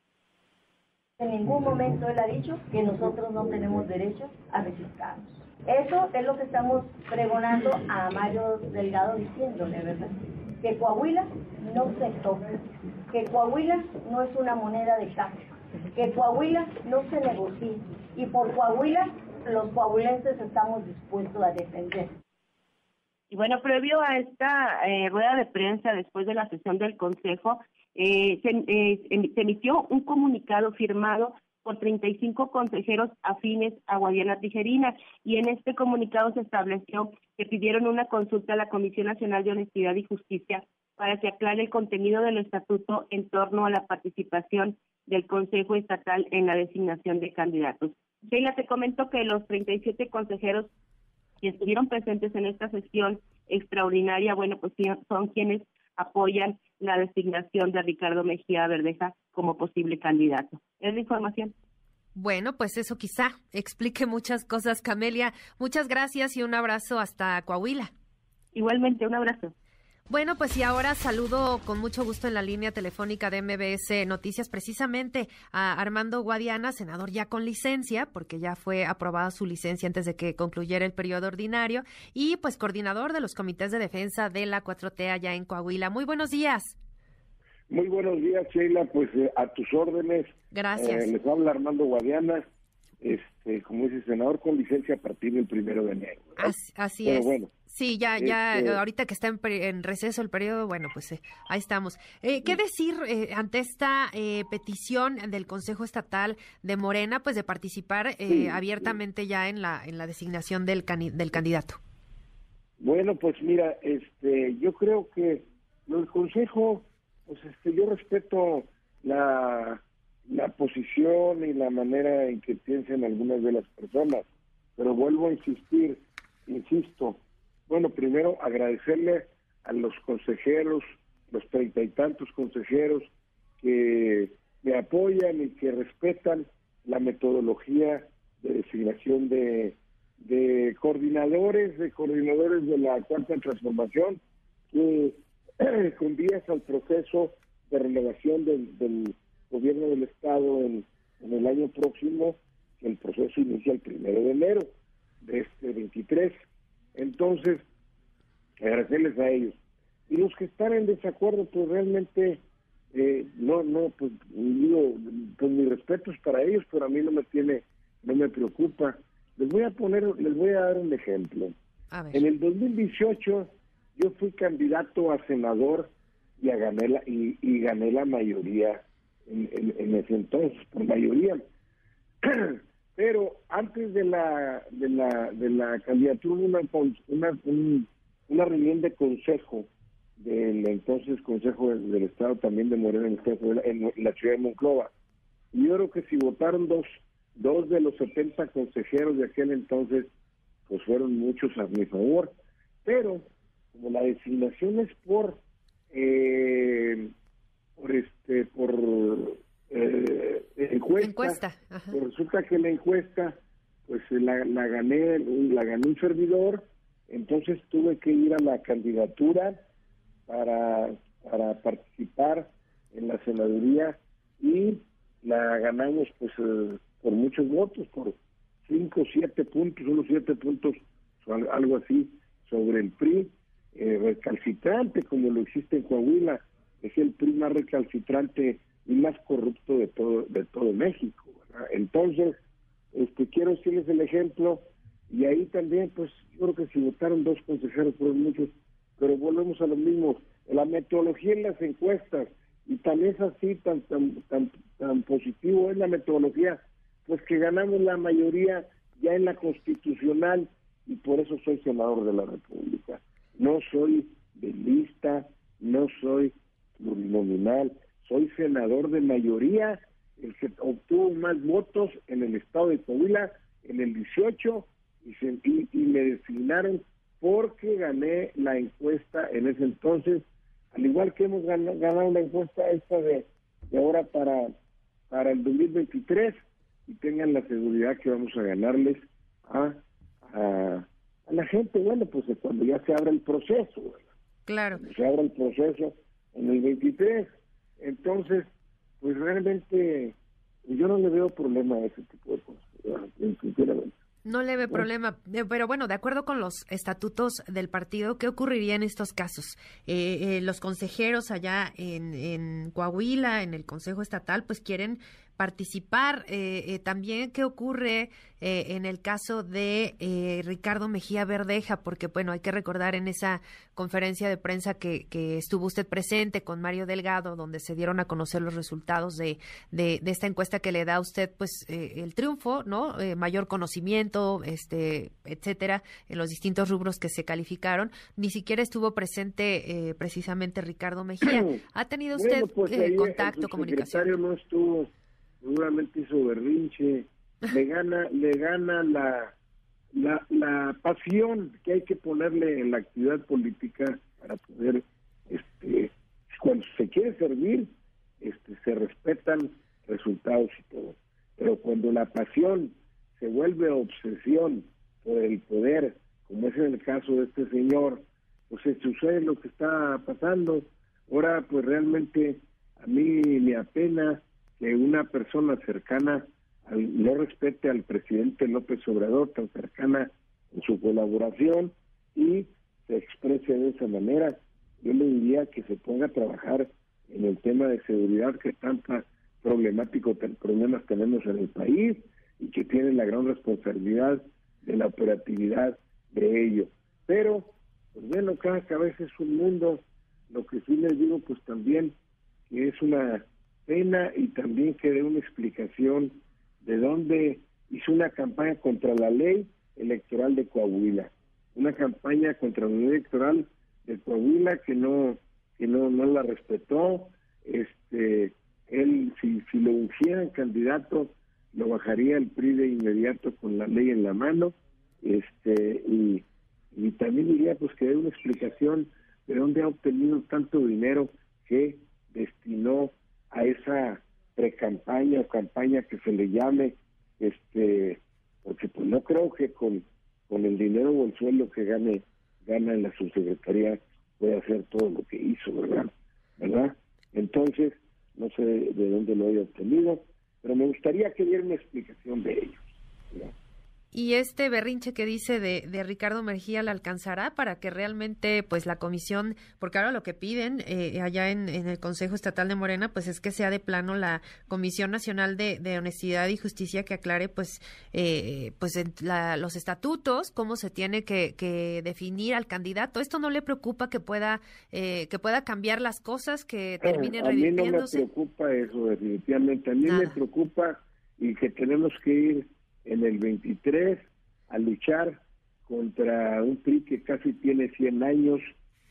En ningún momento él ha dicho que nosotros no tenemos derecho a registrarnos. Eso es lo que estamos pregonando a Mario Delgado diciéndole, ¿verdad? Que Coahuila no se toca, que Coahuila no es una moneda de cambio, que Coahuila no se negocia y por Coahuila los coahuilenses estamos dispuestos a defender. Y bueno, previo a esta eh, rueda de prensa después de la sesión del Consejo, eh, se, eh, se emitió un comunicado firmado por 35 consejeros afines a Guadiana Tijerina y en este comunicado se estableció que pidieron una consulta a la Comisión Nacional de Honestidad y Justicia para que aclare el contenido del estatuto en torno a la participación del Consejo Estatal en la designación de candidatos. Sheila, te comento que los 37 consejeros que estuvieron presentes en esta sesión extraordinaria, bueno, pues son quienes apoyan la designación de Ricardo Mejía Verdeja como posible candidato. Es la información. Bueno, pues eso quizá explique muchas cosas, Camelia. Muchas gracias y un abrazo hasta Coahuila. Igualmente, un abrazo. Bueno, pues y ahora saludo con mucho gusto en la línea telefónica de MBS Noticias precisamente a Armando Guadiana, senador ya con licencia, porque ya fue aprobada su licencia antes de que concluyera el periodo ordinario, y pues coordinador de los comités de defensa de la 4T allá en Coahuila. Muy buenos días. Muy buenos días, Sheila. Pues eh, a tus órdenes. Gracias. Eh, les habla Armando Guadiana. este, como dice senador, con licencia a partir del primero de enero. Así, es. Sí, ya, ya, este ahorita que está en, receso el periodo, bueno, pues eh, ahí estamos. Eh, ¿Qué decir eh, ante esta petición del Consejo Estatal de Morena, pues de participar abiertamente ya en la, en la designación del, del candidato? Bueno, pues mira, este, yo creo que el Consejo, pues este, yo respeto la la posición y la manera en que piensan algunas de las personas. Pero vuelvo a insistir, insisto, bueno, primero agradecerle a los consejeros, los treinta y tantos consejeros que me apoyan y que respetan la metodología de designación de, coordinadores, de coordinadores de la cuarta transformación, que con vías al proceso de renovación del gobierno del Estado en, el año próximo, el proceso inicia el primero de enero de este 23. Entonces, agradecerles a ellos. Y los que están en desacuerdo, pues realmente, eh, no, no, pues digo, pues mis respetos para ellos, pero a mí no me tiene, no me preocupa. Les voy a poner, les voy a dar un ejemplo. En el 2018 yo fui candidato a senador y, a gané la, y, y gané la mayoría en, ese entonces, por mayoría. Pero antes de la de la de la candidatura hubo una una, una reunión de consejo del entonces Consejo del, Estado también de Morena en, en, la ciudad de Monclova. Y yo creo que si votaron dos dos de los 70 consejeros de aquel entonces, pues fueron muchos a mi favor. Pero como la designación es por eh, por este por eh, encuesta, pues resulta que la encuesta pues la, la gané la ganó un servidor entonces tuve que ir a la candidatura para para participar en la senaduría y la ganamos pues eh, por muchos votos por cinco siete puntos unos siete puntos algo así sobre el PRI eh, recalcitrante como lo existe en Coahuila es el PRI más recalcitrante y más corrupto de todo de todo México. Entonces, este quiero decirles el ejemplo y ahí también, pues yo creo que si votaron dos consejeros fueron muchos, pero volvemos a lo mismo, la metodología en las encuestas y tan es así, tan tan tan, tan positivo es la metodología, pues que ganamos la mayoría ya en la constitucional y por eso soy senador de la República. No soy de lista, no soy plurinominal. Soy senador de mayoría, el que obtuvo más votos en el estado de Coahuila en el 18 y, y, me designaron porque gané la encuesta en ese entonces, al igual que hemos ganado, la encuesta esta de, ahora para, para el 2023 y tengan la seguridad que vamos a ganarles a, a, la gente, bueno, pues cuando ya se abra el proceso, Claro. se abra el proceso en el 23. Entonces, pues realmente yo no le veo problema a ese tipo de cosas, sinceramente. No le ve problema, eh, pero bueno, de acuerdo con los estatutos del partido, ¿qué ocurriría en estos casos? Eh, eh, los consejeros allá en, en Coahuila, en el Consejo Estatal, pues quieren participar. Eh, eh, también, ¿qué ocurre eh, en el caso de Ricardo Mejía Verdeja? Porque, bueno, hay que recordar en esa conferencia de prensa que, estuvo usted presente con Mario Delgado, donde se dieron a conocer los resultados de, de, esta encuesta que le da a usted, pues, el triunfo, ¿no? mayor conocimiento, este, etcétera, en los distintos rubros que se calificaron. Ni siquiera estuvo presente precisamente Ricardo Mejía. ¿Ha tenido usted pues, contacto, comunicación? no estuvo seguramente hizo berrinche, le gana, le gana la, la, la pasión que hay que ponerle en la actividad política para poder, este, cuando se quiere servir, este, se respetan resultados y todo. Pero cuando la pasión se vuelve obsesión por el poder, como es en el caso de este señor, pues se sucede lo que está pasando. Ahora, pues realmente a mí me apena que una persona cercana no respete al presidente López Obrador, tan cercana en su colaboración y se exprese de esa manera. Yo le diría que se ponga a trabajar en el tema de seguridad que tanta problemático problemas tenemos en el país y que tiene la gran responsabilidad de la operatividad de ello. Pero, pues bueno, cada cabeza es un mundo. Lo que sí les digo, pues también que es una y también que dé una explicación de dónde hizo una campaña contra la ley electoral de Coahuila, una campaña contra la ley electoral de Coahuila que no que no no la respetó, este él si si lo ungieran candidato lo bajaría el PRI de inmediato con la ley en la mano, este y, y también diría pues que dé una explicación de dónde ha obtenido tanto dinero que destinó a esa pre-campaña o campaña que se le llame, este, porque pues no creo que con, con el dinero o el sueldo que gane, gana en la subsecretaría pueda hacer todo lo que hizo, ¿verdad? ¿Verdad? Entonces, no sé de dónde lo haya obtenido, pero me gustaría que diera una explicación de ello. ¿verdad? Y este berrinche que dice de, de, Ricardo Mejía le alcanzará para que realmente, pues, la comisión, porque ahora lo que piden eh, allá en, en, el Consejo Estatal de Morena, pues, es que sea de plano la Comisión Nacional de, de Honestidad y Justicia que aclare, pues, eh, pues, la, los estatutos, cómo se tiene que, que, definir al candidato. Esto no le preocupa que pueda, eh, que pueda cambiar las cosas, que termine a mí no me preocupa eso, definitivamente. A mí Nada. me preocupa y que tenemos que ir en el 23 a luchar contra un PRI que casi tiene 100 años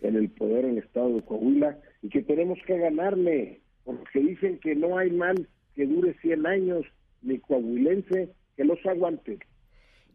en el poder en el estado de Coahuila y que tenemos que ganarle, porque dicen que no hay mal que dure 100 años, ni coahuilense que los aguante.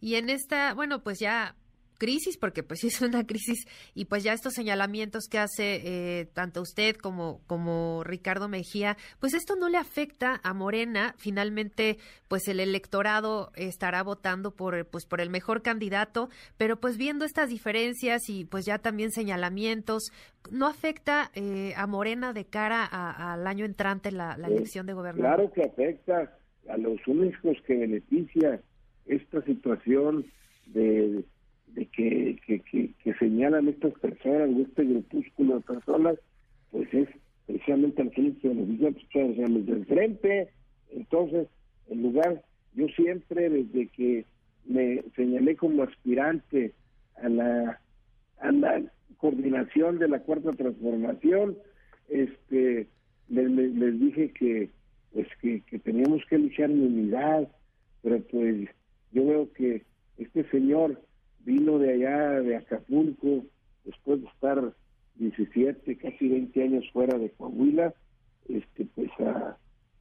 Y en esta, bueno, pues ya crisis, porque pues es una crisis, y pues ya estos señalamientos que hace eh, tanto usted como, como Ricardo Mejía, pues esto no le afecta a Morena, finalmente pues el electorado estará votando por, pues, por el mejor candidato, pero pues viendo estas diferencias y pues ya también señalamientos, ¿no afecta eh, a Morena de cara al año entrante la, la elección de gobernador? Claro que afecta a los únicos que beneficia esta situación de que, que, que, que, señalan estas personas, este grupúsculo de personas, pues es precisamente al que se beneficia pues, del frente. Entonces, en lugar, yo siempre desde que me señalé como aspirante a la, coordinación de la cuarta transformación, este les dije que pues que, que teníamos que luchar en unidad, pero pues yo veo que este señor vino de allá de Acapulco después de estar 17, casi 20 años fuera de Coahuila, este pues a,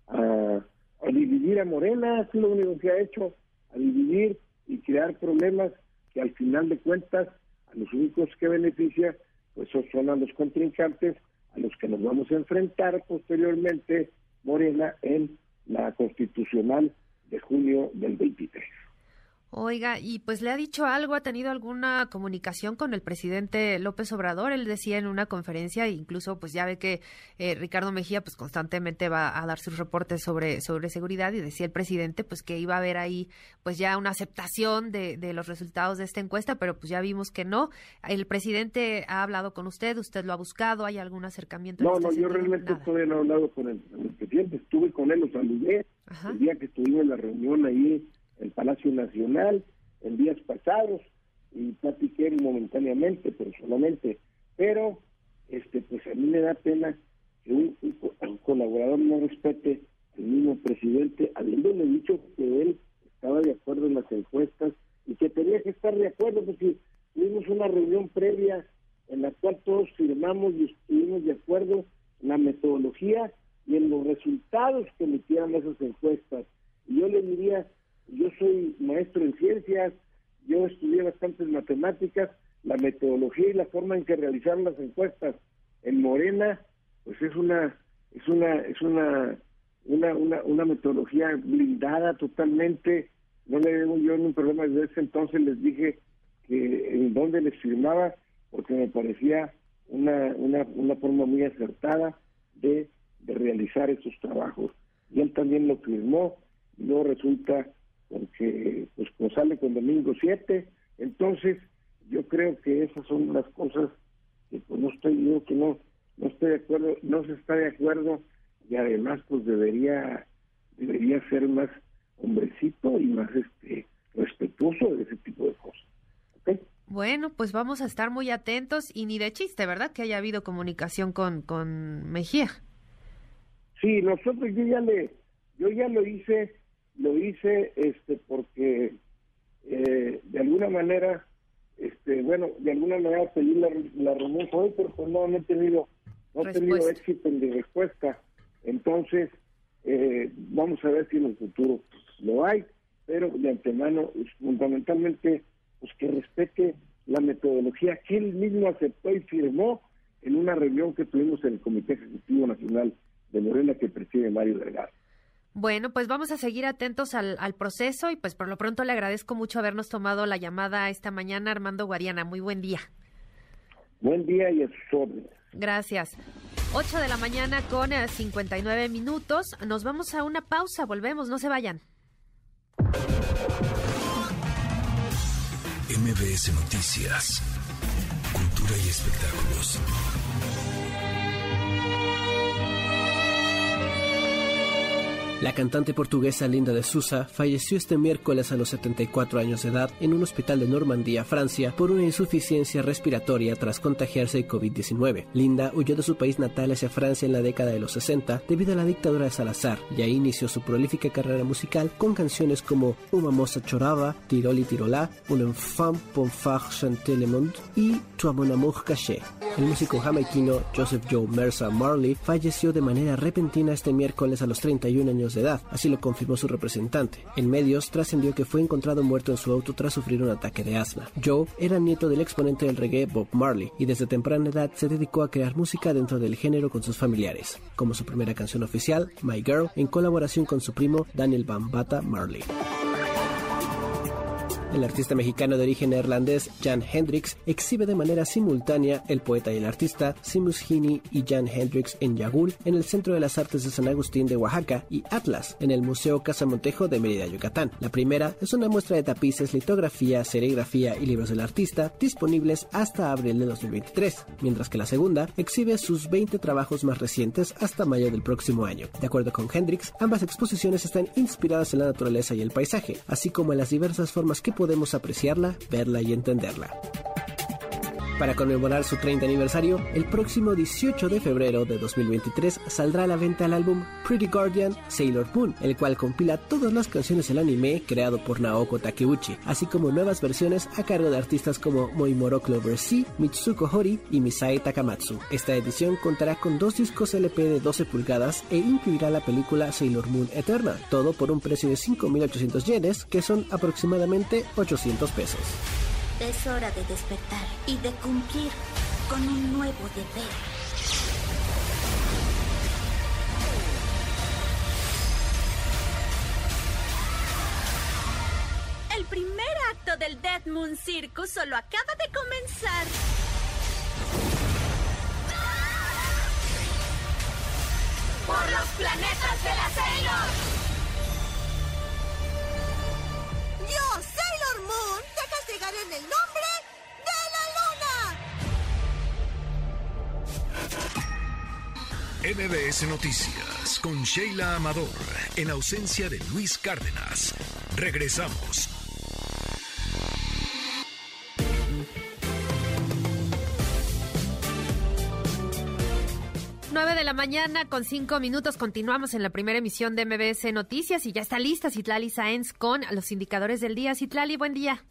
a, dividir a Morena, es lo único que ha hecho, a dividir y crear problemas que al final de cuentas a los únicos que beneficia pues son a los contrincantes a los que nos vamos a enfrentar posteriormente Morena en la constitucional de junio del 23. Oiga, y pues le ha dicho algo, ha tenido alguna comunicación con el presidente López Obrador. Él decía en una conferencia, incluso pues ya ve que eh, Ricardo Mejía pues constantemente va a dar sus reportes sobre, sobre seguridad y decía el presidente pues que iba a haber ahí pues ya una aceptación de, de los resultados de esta encuesta, pero pues ya vimos que no. El presidente ha hablado con usted, usted lo ha buscado, ¿hay algún acercamiento? No, este no, yo realmente Nada. todavía no he hablado con el, con el presidente, estuve con él, lo saludé Ajá. el día que estuvimos en la reunión ahí el Palacio Nacional en días pasados y platiqué momentáneamente, personalmente, pero este pues a mí me da pena que un, un, colaborador no respete al mismo presidente, habiéndole dicho que él estaba de acuerdo en las encuestas y que tenía que estar de acuerdo porque tuvimos una reunión previa en la cual todos firmamos y estuvimos de acuerdo en la metodología y en los resultados que emitieran esas encuestas. Y yo le diría, yo soy maestro en ciencias, yo estudié bastantes matemáticas, la metodología y la forma en que realizaron las encuestas en Morena, pues es una es una es una una una, una metodología blindada totalmente. No le veo yo ningún problema desde ese entonces les dije que en dónde les firmaba porque me parecía una una una forma muy acertada de de realizar esos trabajos. Y él también lo firmó y luego resulta porque pues, pues sale con domingo 7, entonces yo creo que esas son las cosas que pues no estoy yo que no no estoy de acuerdo, no se está de acuerdo y además pues debería debería ser más hombrecito y más este respetuoso de ese tipo de cosas. Bueno, pues vamos a estar muy atentos y ni de chiste, ¿verdad? Que haya habido comunicación con, con Mejía. Sí, nosotros yo ya le, yo ya lo hice, lo hice, este, porque eh, de alguna manera, este, bueno, de alguna manera pedí la, la reunión hoy, pero pues no, no he tenido, no he tenido éxito en mi respuesta. Entonces, eh, vamos a ver si en el futuro lo hay, pero de antemano, fundamentalmente pues que respete la metodología que él mismo aceptó y firmó en una reunión que tuvimos en el Comité Ejecutivo Nacional de Morena que preside Mario Delgado. Bueno, pues vamos a seguir atentos al, proceso y pues por lo pronto le agradezco mucho habernos tomado la llamada esta mañana, Armando Guadiana. Muy buen día. Buen día y a sus Gracias. 8 de la mañana con 59 eh, minutos. Nos vamos a una pausa, volvemos, no se vayan. MBS Noticias, Cultura y Espectáculos. La cantante portuguesa Linda de Sousa falleció este miércoles a los 74 años de edad en un hospital de Normandía, Francia, por una insuficiencia respiratoria tras contagiarse de COVID-19. Linda huyó de su país natal hacia Francia en la década de los 60 debido a la dictadura de Salazar y ahí inició su prolífica carrera musical con canciones como Uma moça chorava, Tiroli tirolá, Un enfant pour faire chanter le monde y Tu mon amour caché. El músico jamaiquino Joseph Joe Mercer Marley falleció de manera repentina este miércoles a los 31 años de edad, así lo confirmó su representante. En medios trascendió que fue encontrado muerto en su auto tras sufrir un ataque de asma. Joe era nieto del exponente del reggae Bob Marley y desde temprana edad se dedicó a crear música dentro del género con sus familiares, como su primera canción oficial, My Girl, en colaboración con su primo Daniel Bambata Marley. El artista mexicano de origen neerlandés Jan Hendrix exhibe de manera simultánea el poeta y el artista Simus Hini y Jan Hendrix en Yagul en el Centro de las Artes de San Agustín de Oaxaca y Atlas en el Museo Casa Montejo de Mérida, Yucatán. La primera es una muestra de tapices, litografía, serigrafía y libros del artista disponibles hasta abril de 2023, mientras que la segunda exhibe sus 20 trabajos más recientes hasta mayo del próximo año. De acuerdo con Hendrix, ambas exposiciones están inspiradas en la naturaleza y el paisaje, así como en las diversas formas que podemos apreciarla, verla y entenderla. Para conmemorar su 30 aniversario, el próximo 18 de febrero de 2023 saldrá a la venta el álbum Pretty Guardian Sailor Moon, el cual compila todas las canciones del anime creado por Naoko Takeuchi, así como nuevas versiones a cargo de artistas como Moimoro Clover C, Mitsuko Hori y Misai Takamatsu. Esta edición contará con dos discos LP de 12 pulgadas e incluirá la película Sailor Moon Eterna, todo por un precio de 5.800 yenes, que son aproximadamente 800 pesos. Es hora de despertar y de cumplir con un nuevo deber. El primer acto del Dead Moon Circus solo acaba de comenzar. ¡Por los planetas de la Sailor! MBS Noticias con Sheila Amador, en ausencia de Luis Cárdenas. Regresamos. 9 de la mañana con 5 minutos. Continuamos en la primera emisión de MBS Noticias y ya está lista Citlali Sáenz con los indicadores del día. Citlali, buen día.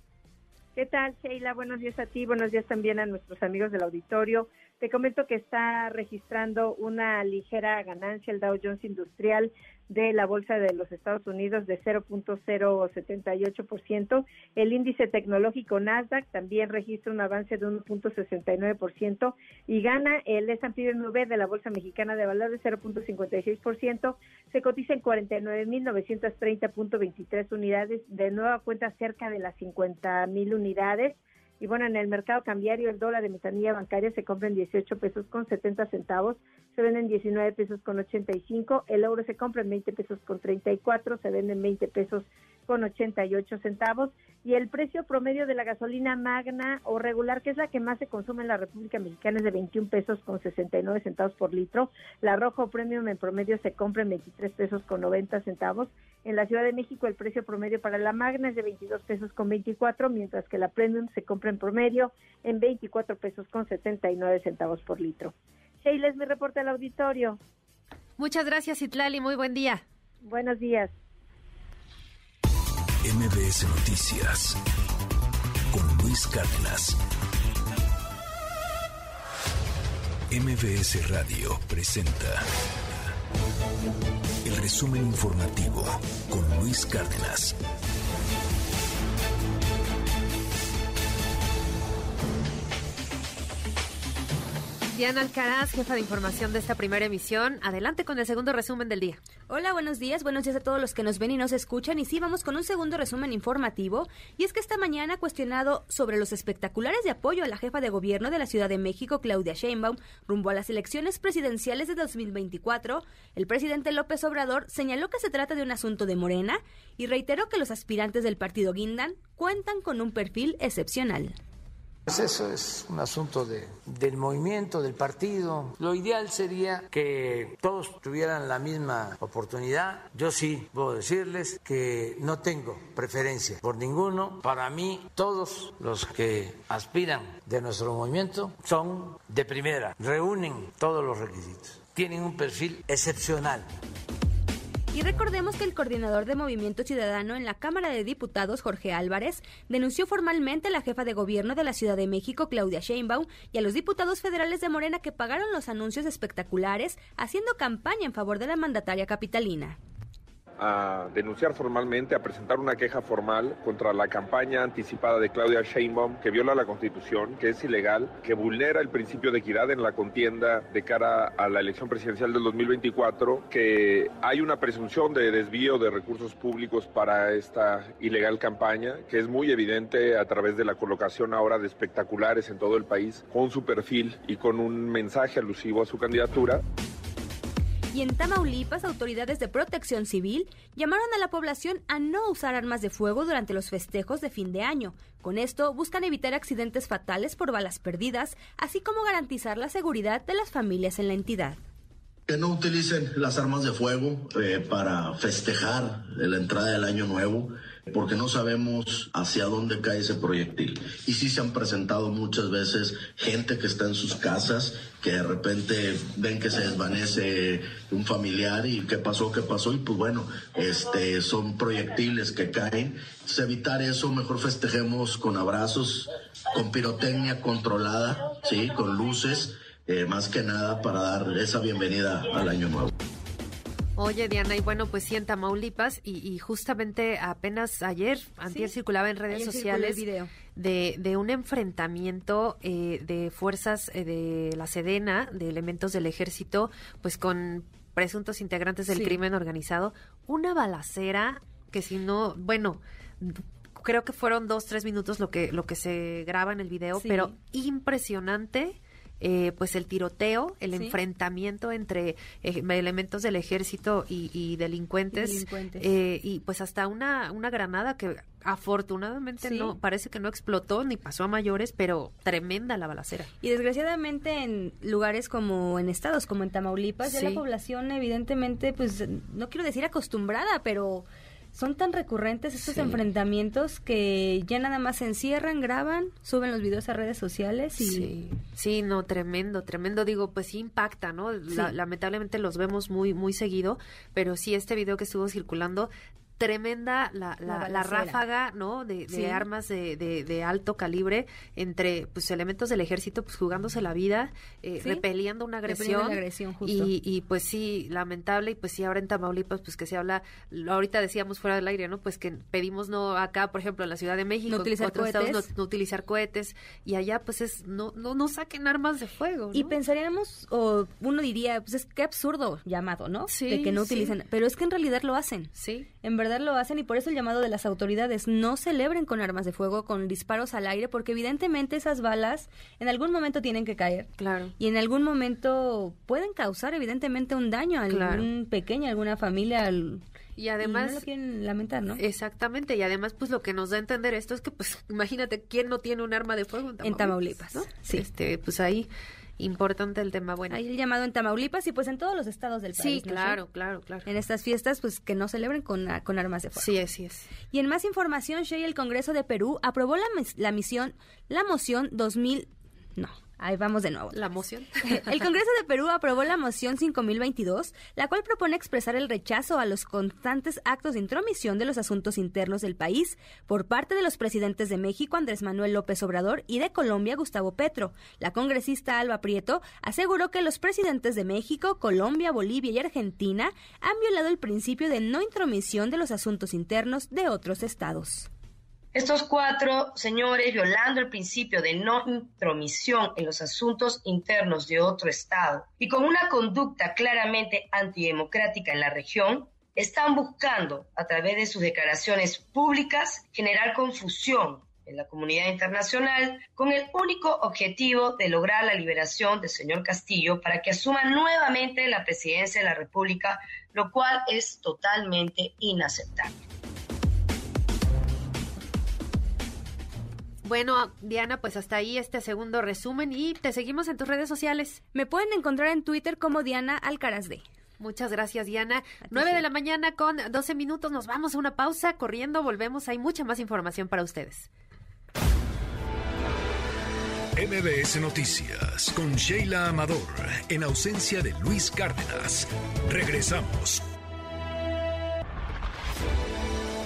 ¿Qué tal, Sheila? Buenos días a ti, buenos días también a nuestros amigos del auditorio. Te comento que está registrando una ligera ganancia el Dow Jones Industrial de la Bolsa de los Estados Unidos de 0.078%. El índice tecnológico Nasdaq también registra un avance de 1.69% y gana el S&P V de la Bolsa Mexicana de Valores 0.56%. Se cotiza en 49.930.23 unidades, de nueva cuenta cerca de las 50.000 unidades Y bueno, en el mercado cambiario el dólar de metanilla bancaria se compra en 18 pesos con 70 centavos, se vende en 19 pesos con 85, el euro se compra en 20 pesos con 34, se vende en 20 pesos con 88 centavos y el precio promedio de la gasolina magna o regular, que es la que más se consume en la República Mexicana, es de 21 pesos con 69 centavos por litro. La rojo premium en promedio se compra en 23 pesos con 90 centavos. En la Ciudad de México el precio promedio para la magna es de 22 pesos con 24, mientras que la premium se compra en promedio en 24 pesos con 79 centavos por litro. Sheila es mi reporte al auditorio. Muchas gracias, Itlali. Muy buen día. Buenos días. MBS Noticias con Luis Cárdenas. MBS Radio presenta el resumen informativo con Luis Cárdenas. Diana Alcaraz, jefa de información de esta primera emisión. Adelante con el segundo resumen del día. Hola, buenos días. Buenos días a todos los que nos ven y nos escuchan. Y sí, vamos con un segundo resumen informativo. Y es que esta mañana, cuestionado sobre los espectaculares de apoyo a la jefa de gobierno de la Ciudad de México, Claudia Sheinbaum, rumbo a las elecciones presidenciales de 2024, el presidente López Obrador señaló que se trata de un asunto de Morena y reiteró que los aspirantes del partido Guindan cuentan con un perfil excepcional. Pues eso es un asunto de, del movimiento, del partido. Lo ideal sería que todos tuvieran la misma oportunidad. Yo sí puedo decirles que no tengo preferencia por ninguno. Para mí, todos los que aspiran de nuestro movimiento son de primera, reúnen todos los requisitos, tienen un perfil excepcional. Y recordemos que el coordinador de Movimiento Ciudadano en la Cámara de Diputados, Jorge Álvarez, denunció formalmente a la jefa de gobierno de la Ciudad de México, Claudia Sheinbaum, y a los diputados federales de Morena que pagaron los anuncios espectaculares haciendo campaña en favor de la mandataria capitalina a denunciar formalmente, a presentar una queja formal contra la campaña anticipada de Claudia Sheinbaum que viola la Constitución, que es ilegal, que vulnera el principio de equidad en la contienda de cara a la elección presidencial del 2024, que hay una presunción de desvío de recursos públicos para esta ilegal campaña, que es muy evidente a través de la colocación ahora de espectaculares en todo el país con su perfil y con un mensaje alusivo a su candidatura. Y en Tamaulipas, autoridades de protección civil llamaron a la población a no usar armas de fuego durante los festejos de fin de año. Con esto buscan evitar accidentes fatales por balas perdidas, así como garantizar la seguridad de las familias en la entidad que no utilicen las armas de fuego eh, para festejar la entrada del año nuevo porque no sabemos hacia dónde cae ese proyectil. Y sí se han presentado muchas veces gente que está en sus casas, que de repente ven que se desvanece un familiar y qué pasó, qué pasó, y pues bueno, este, son proyectiles que caen. Entonces, evitar eso, mejor festejemos con abrazos, con pirotecnia controlada, sí, con luces, eh, más que nada para dar esa bienvenida al año nuevo. Oye, Diana, y bueno, pues sí, en Tamaulipas, y, justamente apenas ayer, antes circulaba en redes sociales De, de un enfrentamiento eh, de fuerzas eh, de la Sedena, de elementos del ejército, pues con presuntos integrantes del crimen organizado, una balacera que si no, bueno, creo que fueron dos, tres minutos lo que, lo que se graba en el video, pero impresionante eh, pues el tiroteo, el enfrentamiento entre eh, elementos del ejército y, delincuentes, eh, y pues hasta una, una granada que afortunadamente no parece que no explotó ni pasó a mayores, pero tremenda la balacera. Y desgraciadamente en lugares como en estados como en Tamaulipas, ya la población evidentemente pues no quiero decir acostumbrada, pero son tan recurrentes estos enfrentamientos que ya nada más se encierran, graban, suben los videos a redes sociales y... Sí, sí no, tremendo, tremendo. Digo, pues sí impacta, ¿no? lamentablemente los vemos muy, muy seguido, pero sí este video que estuvo circulando tremenda la, la, ráfaga no de, armas de, de, alto calibre entre pues elementos del ejército pues jugándose la vida eh, repeliendo una agresión, Y, y, pues sí lamentable y pues sí ahora en Tamaulipas pues que se habla ahorita decíamos fuera del aire no pues que pedimos no acá por ejemplo en la Ciudad de México no utilizar cohetes. no, utilizar cohetes y allá pues es no no no saquen armas de fuego y pensaríamos o uno diría pues es que absurdo llamado no sí de que no utilicen pero es que en realidad lo hacen. Sí. En verdad lo hacen y por eso el llamado de las autoridades, no celebren con armas de fuego, con disparos al aire, porque evidentemente esas balas en algún momento tienen que caer. Claro. Y en algún momento pueden causar evidentemente un daño a algún pequeño, a alguna familia, y además no lo quieren lamentar, ¿no? Exactamente, y además pues lo que nos da a entender esto es que pues imagínate quién no tiene un arma de fuego en Tamaulipas, ¿no? Sí. Este, pues ahí importante el tema. Bueno, hay el llamado en Tamaulipas y pues en todos los estados del país. Sí, claro, claro, claro. En estas fiestas, pues que no celebren con, con armas de fuego. Sí, así es. Y en más información, Shea, el Congreso de Perú aprobó la, la misión, la moción 2000, no, Ahí vamos de nuevo. La moción. El Congreso de Perú aprobó la moción 5022, la cual propone expresar el rechazo a los constantes actos de intromisión de los asuntos internos del país por parte de los presidentes de México, Andrés Manuel López Obrador, y de Colombia, Gustavo Petro. La congresista Alba Prieto aseguró que los presidentes de México, Colombia, Bolivia y Argentina han violado el principio de no intromisión de los asuntos internos de otros estados. Estos cuatro señores, violando el principio de no intromisión en los asuntos internos de otro Estado y con una conducta claramente antidemocrática en la región, están buscando, a través de sus declaraciones públicas, generar confusión en la comunidad internacional con el único objetivo de lograr la liberación del señor Castillo para que asuma nuevamente la presidencia de la República, lo cual es totalmente inaceptable. Bueno, Diana, pues hasta ahí este segundo resumen y te seguimos en tus redes sociales. Me pueden encontrar en Twitter como Diana Alcaraz de. Muchas gracias, Diana. 9 de la mañana con 12 minutos. Nos vamos a una pausa corriendo. Volvemos. Hay mucha más información para ustedes. MBS Noticias con Sheila Amador en ausencia de Luis Cárdenas. Regresamos.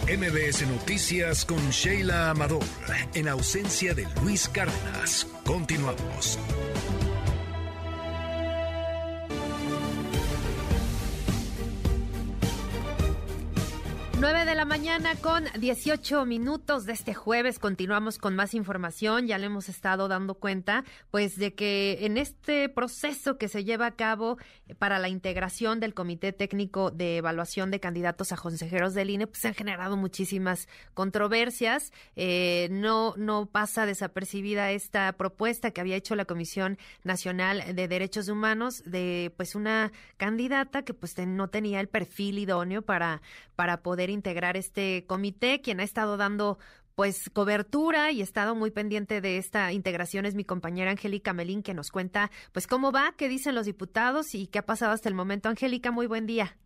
MBS Noticias con Sheila Amador, en ausencia de Luis Cárdenas. Continuamos. 9 de la mañana con 18 minutos de este jueves. Continuamos con más información. Ya le hemos estado dando cuenta, pues, de que en este proceso que se lleva a cabo para la integración del Comité Técnico de Evaluación de Candidatos a Consejeros del INE, pues se han generado muchísimas controversias. Eh, no, no pasa desapercibida esta propuesta que había hecho la Comisión Nacional de Derechos Humanos de, pues, una candidata que, pues, no tenía el perfil idóneo para, para poder integrar este comité. Quien ha estado dando pues cobertura y estado muy pendiente de esta integración es mi compañera Angélica Melín que nos cuenta pues cómo va, qué dicen los diputados y qué ha pasado hasta el momento. Angélica, muy buen día.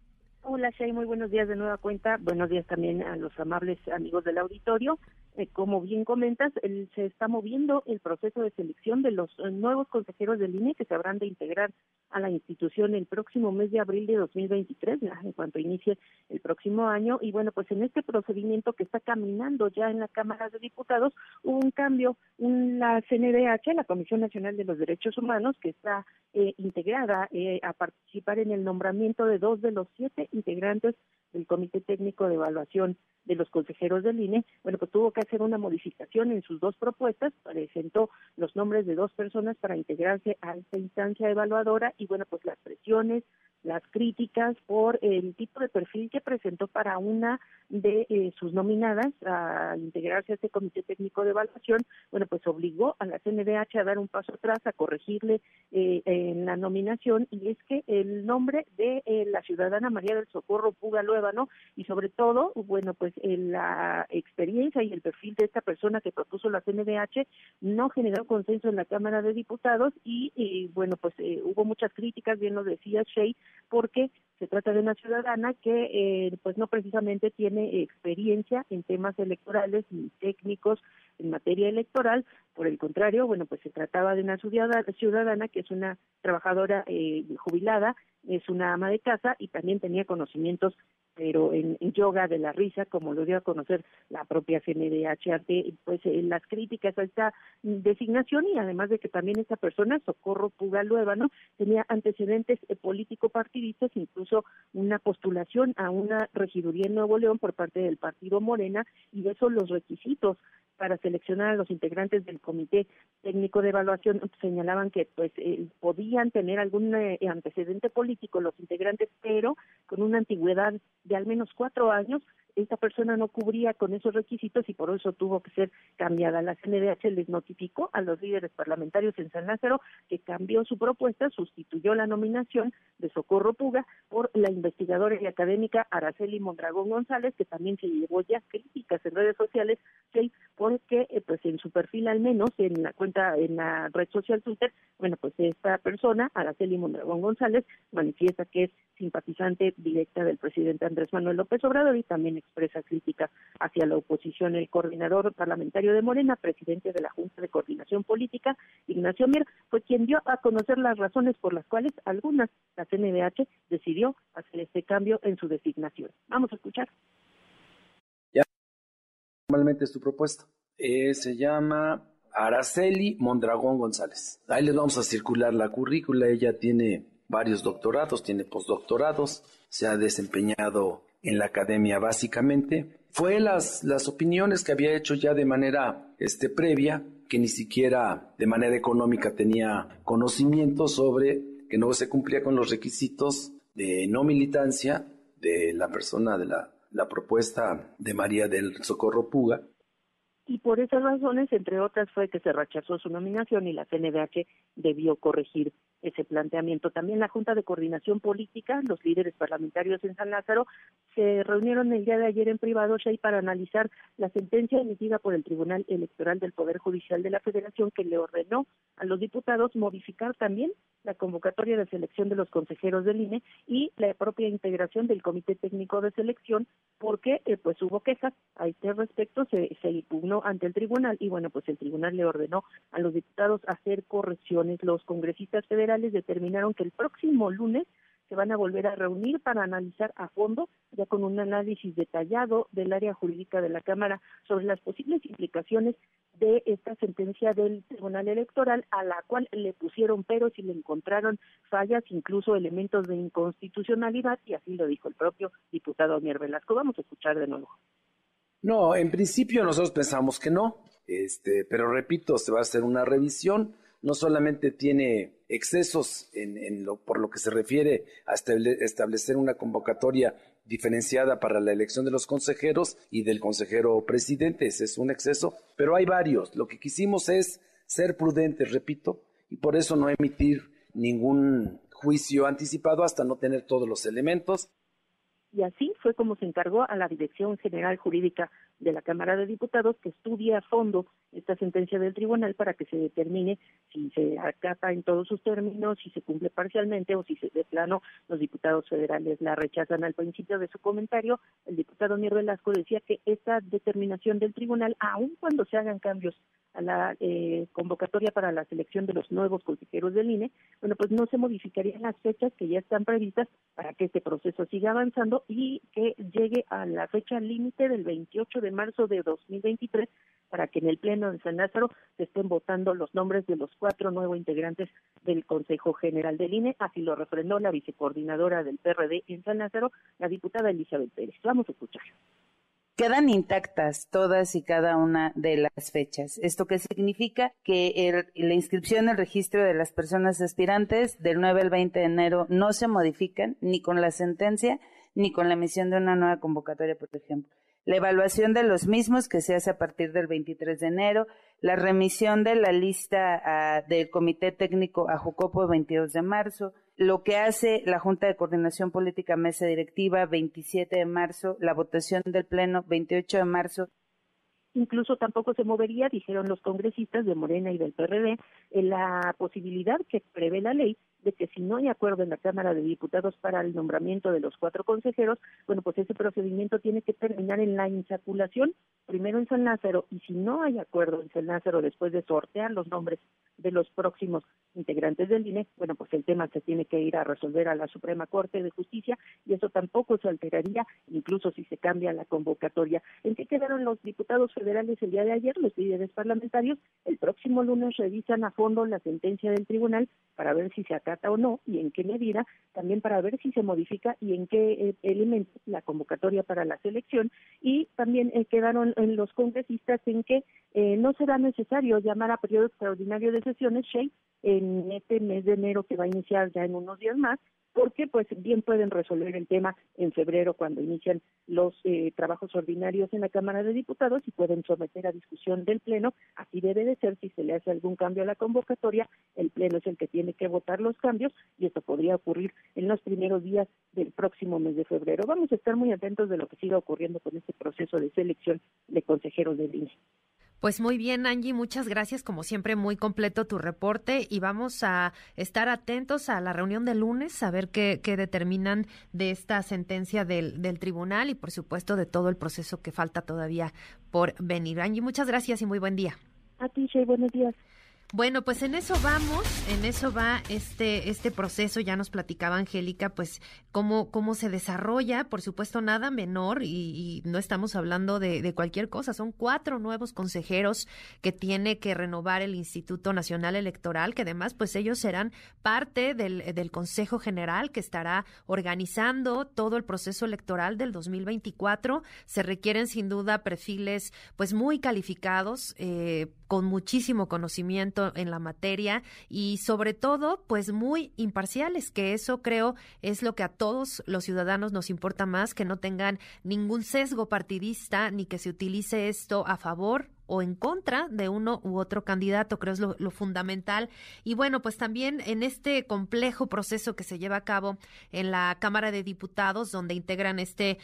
Hola Shay, muy buenos días de nueva cuenta. Buenos días también a los amables amigos del auditorio. Eh, como bien comentas, se está moviendo el proceso de selección de los eh, nuevos consejeros del INE que se habrán de integrar a la institución el próximo mes de abril de 2023, en cuanto inicie el próximo año. Y bueno, pues en este procedimiento que está caminando ya en la Cámara de Diputados, hubo un cambio. en la CNDH, la Comisión Nacional de los Derechos Humanos, que está eh, integrada a participar en el nombramiento de dos de los siete integrantes del Comité Técnico de Evaluación de los consejeros del INE, bueno, pues tuvo que hacer una modificación en sus dos propuestas, presentó los nombres de dos personas para integrarse a esta instancia evaluadora y bueno, pues las presiones, las críticas por el tipo de perfil que presentó para una de eh, sus nominadas a integrarse a este comité técnico de evaluación, bueno, pues obligó a la CNDH a dar un paso atrás, a corregirle eh, en la nominación, y es que el nombre de eh, la ciudadana María del Socorro Puga Luébano, y sobre todo, bueno, pues la experiencia y el perfil de esta persona que propuso la CNDH no generó consenso en la Cámara de Diputados, y bueno, pues hubo muchas críticas, bien lo decía Shea, porque se trata de una ciudadana que eh, pues no precisamente tiene experiencia en temas electorales ni técnicos en materia electoral, por el contrario, bueno, pues se trataba de una ciudadana que es una trabajadora eh, jubilada, es una ama de casa y también tenía conocimientos pero en, yoga de la risa, como lo dio a conocer la propia CNDH ante pues eh, las críticas a esta designación y además de que también esta persona, Socorro Puga ¿no? tenía antecedentes eh, político-partidistas, incluso una postulación a una regiduría en Nuevo León por parte del partido Morena y de eso los requisitos para seleccionar a los integrantes del comité técnico de evaluación señalaban que pues eh, podían tener algún eh, antecedente político los integrantes pero con una antigüedad de al menos cuatro años esta persona no cubría con esos requisitos y por eso tuvo que ser cambiada. La CNDH les notificó a los líderes parlamentarios en San Lázaro que cambió su propuesta, sustituyó la nominación de Socorro Puga por la investigadora y académica Araceli Mondragón González, que también se llevó ya críticas en redes sociales, porque eh, pues en su perfil al menos, en la cuenta, en la red social Twitter, bueno, pues esta persona, Araceli Mondragón González, manifiesta que es simpatizante directa del presidente Andrés Manuel López Obrador y también expresa crítica hacia la oposición. El coordinador parlamentario de Morena, presidente de la Junta de Coordinación Política, Ignacio Mier, fue quien dio a conocer las razones por las cuales algunas, la CNDH, decidió hacer este cambio en su designación. Vamos a escuchar. Ya, normalmente es tu propuesta. Eh, se llama Araceli Mondragón González. Ahí les vamos a circular la currícula. Ella tiene varios doctorados, tiene postdoctorados, se ha desempeñado en la academia básicamente. Fue las, las opiniones que había hecho ya de manera este, previa, que ni siquiera de manera económica tenía conocimiento sobre que no se cumplía con los requisitos de no militancia de la persona de la, la propuesta de María del Socorro Puga y por esas razones, entre otras, fue que se rechazó su nominación y la CNDH debió corregir ese planteamiento. También la Junta de Coordinación Política, los líderes parlamentarios en San Lázaro, se reunieron el día de ayer en privado, Shey, para analizar la sentencia emitida por el Tribunal Electoral del Poder Judicial de la Federación que le ordenó a los diputados modificar también la convocatoria de selección de los consejeros del INE y la propia integración del Comité Técnico de Selección, porque eh, pues hubo quejas a este respecto, se, se impugnó ante el tribunal y bueno, pues el tribunal le ordenó a los diputados hacer correcciones. Los congresistas federales determinaron que el próximo lunes se van a volver a reunir para analizar a fondo, ya con un análisis detallado del área jurídica de la Cámara sobre las posibles implicaciones de esta sentencia del Tribunal Electoral, a la cual le pusieron peros y le encontraron fallas, incluso elementos de inconstitucionalidad, y así lo dijo el propio diputado Mier Velasco. Vamos a escuchar de nuevo. No, en principio nosotros pensamos que no, este, pero repito, se va a hacer una revisión. No solamente tiene excesos en, lo, por lo que se refiere a establecer una convocatoria diferenciada para la elección de los consejeros y del consejero presidente, ese es un exceso, pero hay varios. Lo que quisimos es ser prudentes, repito, y por eso no emitir ningún juicio anticipado hasta no tener todos los elementos y así fue como se encargó a la Dirección General Jurídica de la Cámara de Diputados que estudie a fondo esta sentencia del tribunal para que se determine si se acata en todos sus términos, si se cumple parcialmente o si se, de plano los diputados federales la rechazan. Al principio de su comentario, el diputado Mier Velasco decía que esta determinación del tribunal, aun cuando se hagan cambios a la eh, convocatoria para la selección de los nuevos consejeros del INE, bueno, pues no se modificarían las fechas que ya están previstas para que este proceso siga avanzando y que llegue a la fecha límite del 28 de marzo de 2023 para que en el Pleno de San Lázaro se estén votando los nombres de los cuatro nuevos integrantes del Consejo General del INE, así lo refrendó la vicecoordinadora del PRD en San Lázaro, la diputada Elizabeth Pérez. Vamos a escuchar. Quedan intactas todas y cada una de las fechas. ¿Esto qué significa? Que la inscripción el registro de las personas aspirantes del 9 al 20 de enero no se modifican ni con la sentencia ni con la emisión de una nueva convocatoria, por ejemplo la evaluación de los mismos que se hace a partir del 23 de enero, la remisión de la lista ah, del Comité Técnico a Jucopo 22 de marzo, lo que hace la Junta de Coordinación Política Mesa Directiva 27 de marzo, la votación del Pleno 28 de marzo. Incluso tampoco se movería, dijeron los congresistas de Morena y del PRD, la posibilidad que prevé la ley de que si no hay acuerdo en la Cámara de Diputados para el nombramiento de los cuatro consejeros, bueno, pues ese procedimiento tiene que terminar en la insaculación, primero en San Lázaro, y si no hay acuerdo en San Lázaro después de sortear los nombres de los próximos integrantes del INE, bueno, pues el tema se tiene que ir a resolver a la Suprema Corte de Justicia y eso tampoco se alteraría, incluso si se cambia la convocatoria. ¿En qué quedaron los diputados federales el día de ayer? Los líderes parlamentarios el próximo lunes revisan a fondo la sentencia del tribunal para ver si se acaba o no y en qué medida, también para ver si se modifica y en qué eh, elementos la convocatoria para la selección y también eh, quedaron en los congresistas en que eh, no será necesario llamar a periodo extraordinario de sesiones, Shea, en este mes de enero que va a iniciar ya en unos días más, porque pues bien pueden resolver el tema en febrero cuando inician los eh, trabajos ordinarios en la Cámara de Diputados y pueden someter a discusión del Pleno. Así debe de ser si se le hace algún cambio a la convocatoria, el Pleno es el que tiene que votar los cambios y esto podría ocurrir en los primeros días del próximo mes de febrero. Vamos a estar muy atentos de lo que siga ocurriendo con este proceso de selección de consejeros del INE. Pues muy bien, Angie, muchas gracias. Como siempre, muy completo tu reporte y vamos a estar atentos a la reunión de lunes, a ver qué, determinan de esta sentencia del, del tribunal y, por supuesto, de todo el proceso que falta todavía por venir. Angie, muchas gracias y muy buen día. A ti, Shay, buenos días. Bueno, pues en eso vamos, en eso va este, este proceso, ya nos platicaba Angélica, pues cómo, cómo se desarrolla, por supuesto nada menor y, no estamos hablando de, cualquier cosa, son cuatro nuevos consejeros que tiene que renovar el Instituto Nacional Electoral, que además pues ellos serán parte del, del Consejo General que estará organizando todo el proceso electoral del 2024. Se requieren sin duda perfiles pues muy calificados, eh, con muchísimo conocimiento en la materia y sobre todo pues muy imparciales, que eso creo es lo que a todos los ciudadanos nos importa más, que no tengan ningún sesgo partidista ni que se utilice esto a favor o en contra de uno u otro candidato, creo es lo, fundamental. Y bueno, pues también en este complejo proceso que se lleva a cabo en la Cámara de Diputados, donde integran este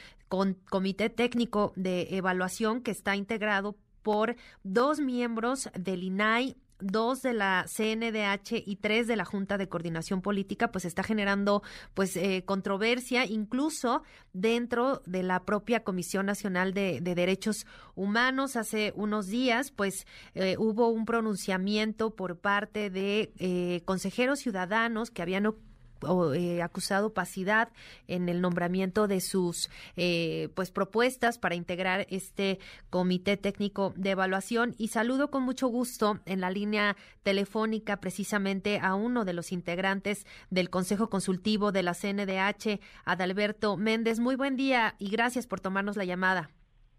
comité técnico de evaluación que está integrado por dos miembros del INAI dos de la CNDH y tres de la Junta de Coordinación Política, pues está generando pues eh, controversia incluso dentro de la propia Comisión Nacional de, Derechos Humanos. Hace unos días pues eh, hubo un pronunciamiento por parte de eh, consejeros ciudadanos que habían eh, acusado opacidad en el nombramiento de sus eh, pues propuestas para integrar este comité técnico de evaluación y saludo con mucho gusto en la línea telefónica precisamente a uno de los integrantes del Consejo Consultivo de la CNDH, Adalberto Méndez. Muy buen día y gracias por tomarnos la llamada.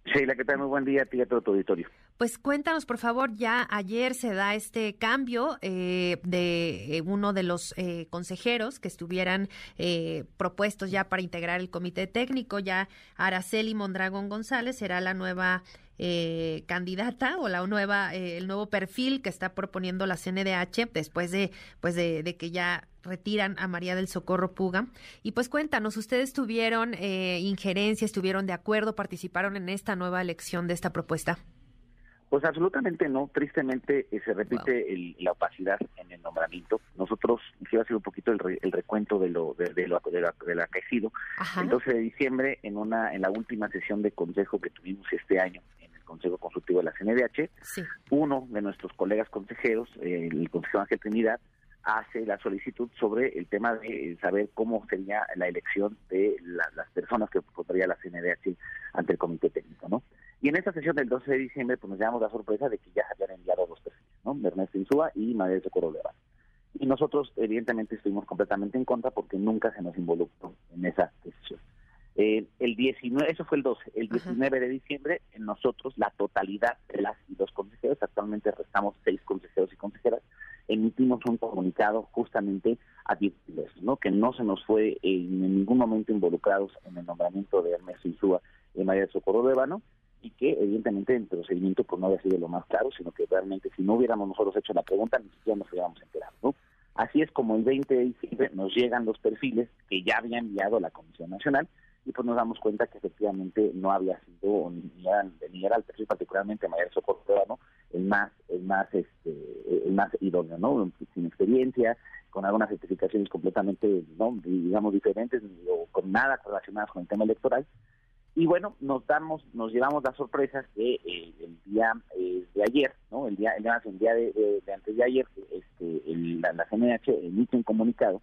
Sheila, ¿qué tal? Muy buen día a ti y a todo tu auditorio. Pues cuéntanos, por favor, ya ayer se da este cambio eh, de eh, uno de los eh, consejeros que estuvieran propuestos ya para integrar el comité técnico, ya Araceli Mondragón González será la nueva candidata o la nueva el nuevo perfil que está proponiendo la CNDH después de pues de, de, que ya retiran a María del Socorro Puga. Y pues cuéntanos ustedes tuvieron injerencia estuvieron de acuerdo participaron en esta nueva elección de esta propuesta pues absolutamente no, tristemente eh, se repite la opacidad en el nombramiento. Nosotros, quiero hacer un poquito el, el recuento de lo de, de lo de, la, acaecido. El 12 de diciembre, en una en la última sesión de consejo que tuvimos este año en el Consejo Consultivo de la CNDH, uno de nuestros colegas consejeros, el consejero Ángel Trinidad, hace la solicitud sobre el tema de saber cómo sería la elección de las personas que pondría la CNDH ante el comité técnico, ¿no? Y en esta sesión del 12 de diciembre pues nos llevamos la sorpresa de que ya se habían enviado dos perfiles, ¿no? Ernesto Insúa y María de Socorro Levar. Y nosotros evidentemente estuvimos completamente en contra porque nunca se nos involucró en esa decisión. Eh, el 19, eso fue el 12, el 19 de diciembre, nosotros, la totalidad de las y los consejeros, actualmente restamos seis consejeros y consejeras, emitimos un comunicado justamente a ¿no? que no se nos fue en ningún momento involucrados en el nombramiento de Ernesto Insúa y María de Socorro Devano, y que evidentemente el procedimiento pues no había sido lo más claro, sino que realmente si no hubiéramos nosotros hecho la pregunta ni siquiera nos hubiéramos enterado. ¿no? Así es como el 20 de diciembre nos llegan los perfiles que ya había enviado la Comisión Nacional y pues nos damos cuenta que efectivamente no había sido ni, era, el perfil particularmente María Socorro ¿no? el más el más este el más idóneo no sin experiencia con algunas certificaciones completamente no digamos diferentes o con nada relacionadas con el tema electoral y bueno, nos damos, nos llevamos las sorpresas de eh, el día eh, de ayer, ¿no? El día, el día, de, antes de ayer, este, la, la, CNH emite un comunicado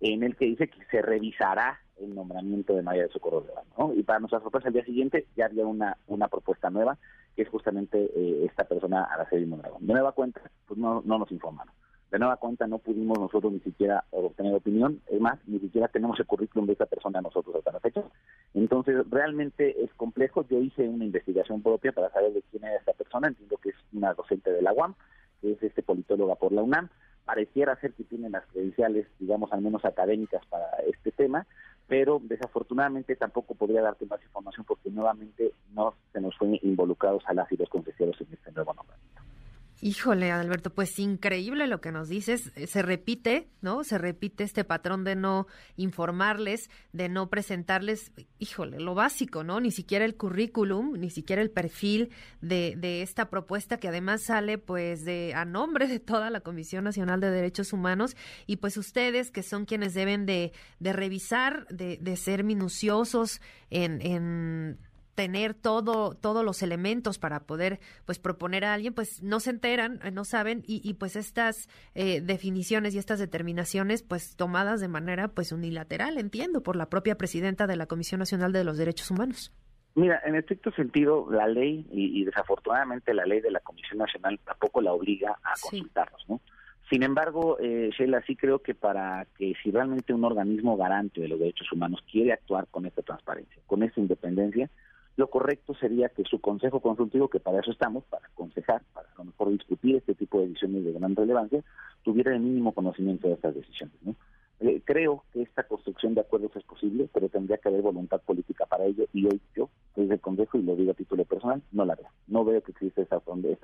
en el que dice que se revisará el nombramiento de María de Socorro de ¿no? Y para nuestra sorpresa, el día siguiente ya había una, una propuesta nueva, que es justamente eh, esta persona, Araceli Mondragón. De nueva cuenta, pues no, no nos informaron. De nueva cuenta no pudimos nosotros ni siquiera obtener opinión, es más, ni siquiera tenemos el currículum de esta persona nosotros hasta la fecha. Entonces, realmente es complejo. Yo hice una investigación propia para saber de quién era esta persona. Entiendo que es una docente de la UAM, que es este politóloga por la UNAM. pareciera ser que tiene las credenciales, digamos, al menos académicas para este tema, pero desafortunadamente tampoco podría darte más información porque nuevamente no se nos fue involucrados a las y los en este nuevo nombramiento. Híjole, Alberto, pues increíble lo que nos dices. Eh, se repite, ¿no? Se repite este patrón de no informarles, de no presentarles, híjole, lo básico, ¿no? Ni siquiera el currículum, ni siquiera el perfil de, de esta propuesta que además sale, pues, de a nombre de toda la Comisión Nacional de Derechos Humanos y pues ustedes que son quienes deben de, de revisar, de, de ser minuciosos en, en tener todo, todos los elementos para poder pues proponer a alguien, pues no se enteran, eh, no saben, y, pues estas eh, definiciones y estas determinaciones pues tomadas de manera pues unilateral, entiendo, por la propia presidenta de la Comisión Nacional de los Derechos Humanos. Mira, en estricto sentido, la ley, y, desafortunadamente la ley de la Comisión Nacional tampoco la obliga a consultarnos, ¿no? Sin embargo, eh, Sheila, sí creo que para que si realmente un organismo garante de los derechos humanos quiere actuar con esta transparencia, con esta independencia, lo correcto sería que su consejo consultivo, que para eso estamos, para aconsejar, para a lo mejor discutir este tipo de decisiones de gran relevancia, tuviera el mínimo conocimiento de estas decisiones. Eh, creo que esta construcción de acuerdos es posible, pero tendría que haber voluntad política para ello y hoy yo, desde el Consejo, y lo digo a título personal, no la veo. No veo que existe esa,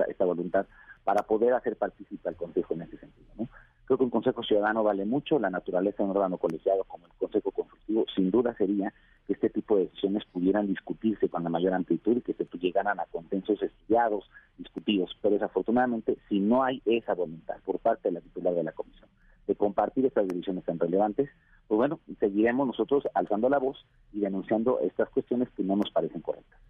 esta voluntad para poder hacer partícipe al Consejo en ese sentido. ¿no? Creo que un Consejo Ciudadano vale mucho, la naturaleza de un órgano colegiado como el Consejo Consultivo sin duda sería que este tipo de decisiones pudieran discutirse con la mayor amplitud y que se llegaran a consensos estudiados, discutidos. Pero desafortunadamente, si no hay esa voluntad por parte de la titular de la Comisión de compartir estas decisiones tan relevantes, pues bueno, seguiremos nosotros alzando la voz y denunciando estas cuestiones que no nos parecen correctas.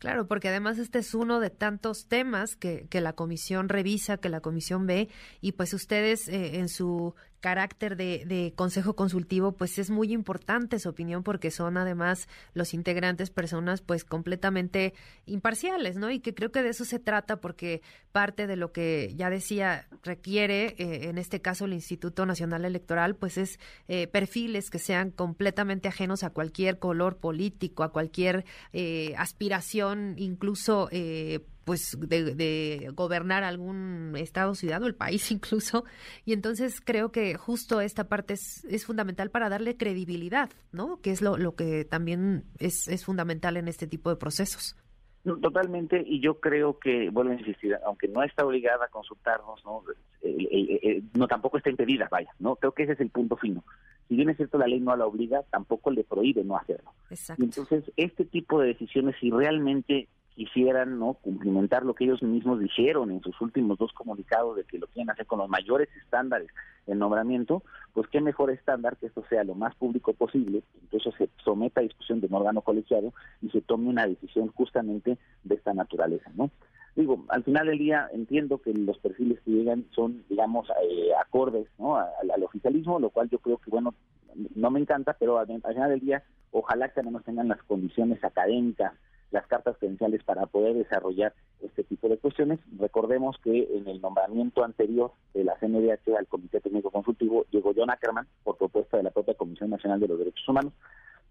Claro, porque además este es uno de tantos temas que, que la comisión revisa, que la comisión ve, y pues ustedes eh, en su carácter de, de, consejo consultivo, pues es muy importante su opinión porque son además los integrantes personas pues completamente imparciales, ¿no? Y que creo que de eso se trata porque parte de lo que ya decía requiere, eh, en este caso el Instituto Nacional Electoral, pues es eh, perfiles que sean completamente ajenos a cualquier color político, a cualquier eh, aspiración, incluso pues de, gobernar algún estado, ciudad o el país incluso. Y entonces creo que justo esta parte es, es fundamental para darle credibilidad, ¿no? Que es lo, lo que también es, es fundamental en este tipo de procesos. totalmente, y yo creo que, vuelvo a insistir, aunque no está obligada a consultarnos, ¿no? no tampoco está impedida, vaya, ¿no? Creo que ese es el punto fino. Si bien es cierto la ley no la obliga, tampoco le prohíbe no hacerlo. Exacto. entonces, este tipo de decisiones, si realmente quisieran no cumplimentar lo que ellos mismos dijeron en sus últimos dos comunicados de que lo quieren hacer con los mayores estándares de nombramiento, pues qué mejor estándar que esto sea lo más público posible, entonces se someta a discusión de un órgano colegiado y se tome una decisión justamente de esta naturaleza, ¿no? Digo, al final del día entiendo que los perfiles que llegan son, digamos, eh, acordes ¿no? al, oficialismo, lo cual yo creo que, bueno, no me encanta, pero al, al final del día, ojalá que al menos tengan las condiciones académicas las cartas credenciales para poder desarrollar este tipo de cuestiones. Recordemos que en el nombramiento anterior de la CNDH al Comité Técnico Consultivo llegó John Ackerman por propuesta de la propia Comisión Nacional de los Derechos Humanos.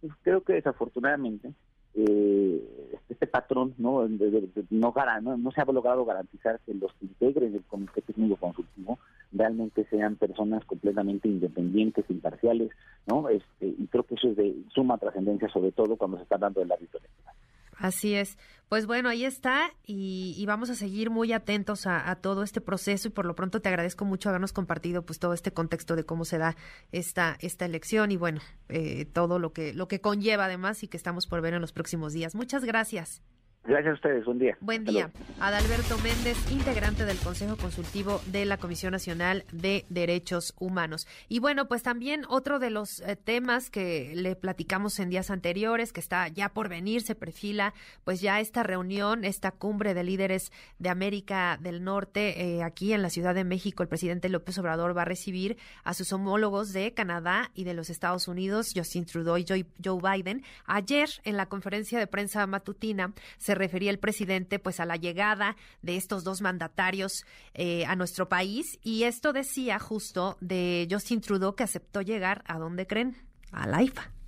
Pues creo que desafortunadamente eh, este patrón no no, no, se ha logrado garantizar que los que integren el Comité Técnico Consultivo realmente sean personas completamente independientes, imparciales, ¿no? Este, y creo que eso es de suma trascendencia, sobre todo cuando se está dando el ámbito electoral. Así es. Pues bueno, ahí está y, vamos a seguir muy atentos a, todo este proceso y por lo pronto te agradezco mucho habernos compartido pues todo este contexto de cómo se da esta esta elección y bueno eh, todo lo que lo que conlleva además y que estamos por ver en los próximos días. Muchas gracias. Gracias a ustedes, buen día. Buen día. Adalberto Méndez, integrante del Consejo Consultivo de la Comisión Nacional de Derechos Humanos. Y bueno, pues también otro de los eh, temas que le platicamos en días anteriores, que está ya por venir, se perfila, pues ya esta reunión, esta cumbre de líderes de América del Norte, eh, aquí en la Ciudad de México, el presidente López Obrador va a recibir a sus homólogos de Canadá y de los Estados Unidos, Justin Trudeau y Joe Biden. Ayer, en la conferencia de prensa matutina, se refería el presidente pues a la llegada de estos dos mandatarios eh, a nuestro país y esto decía justo de Justin Trudeau que aceptó llegar a donde creen, a la IFA.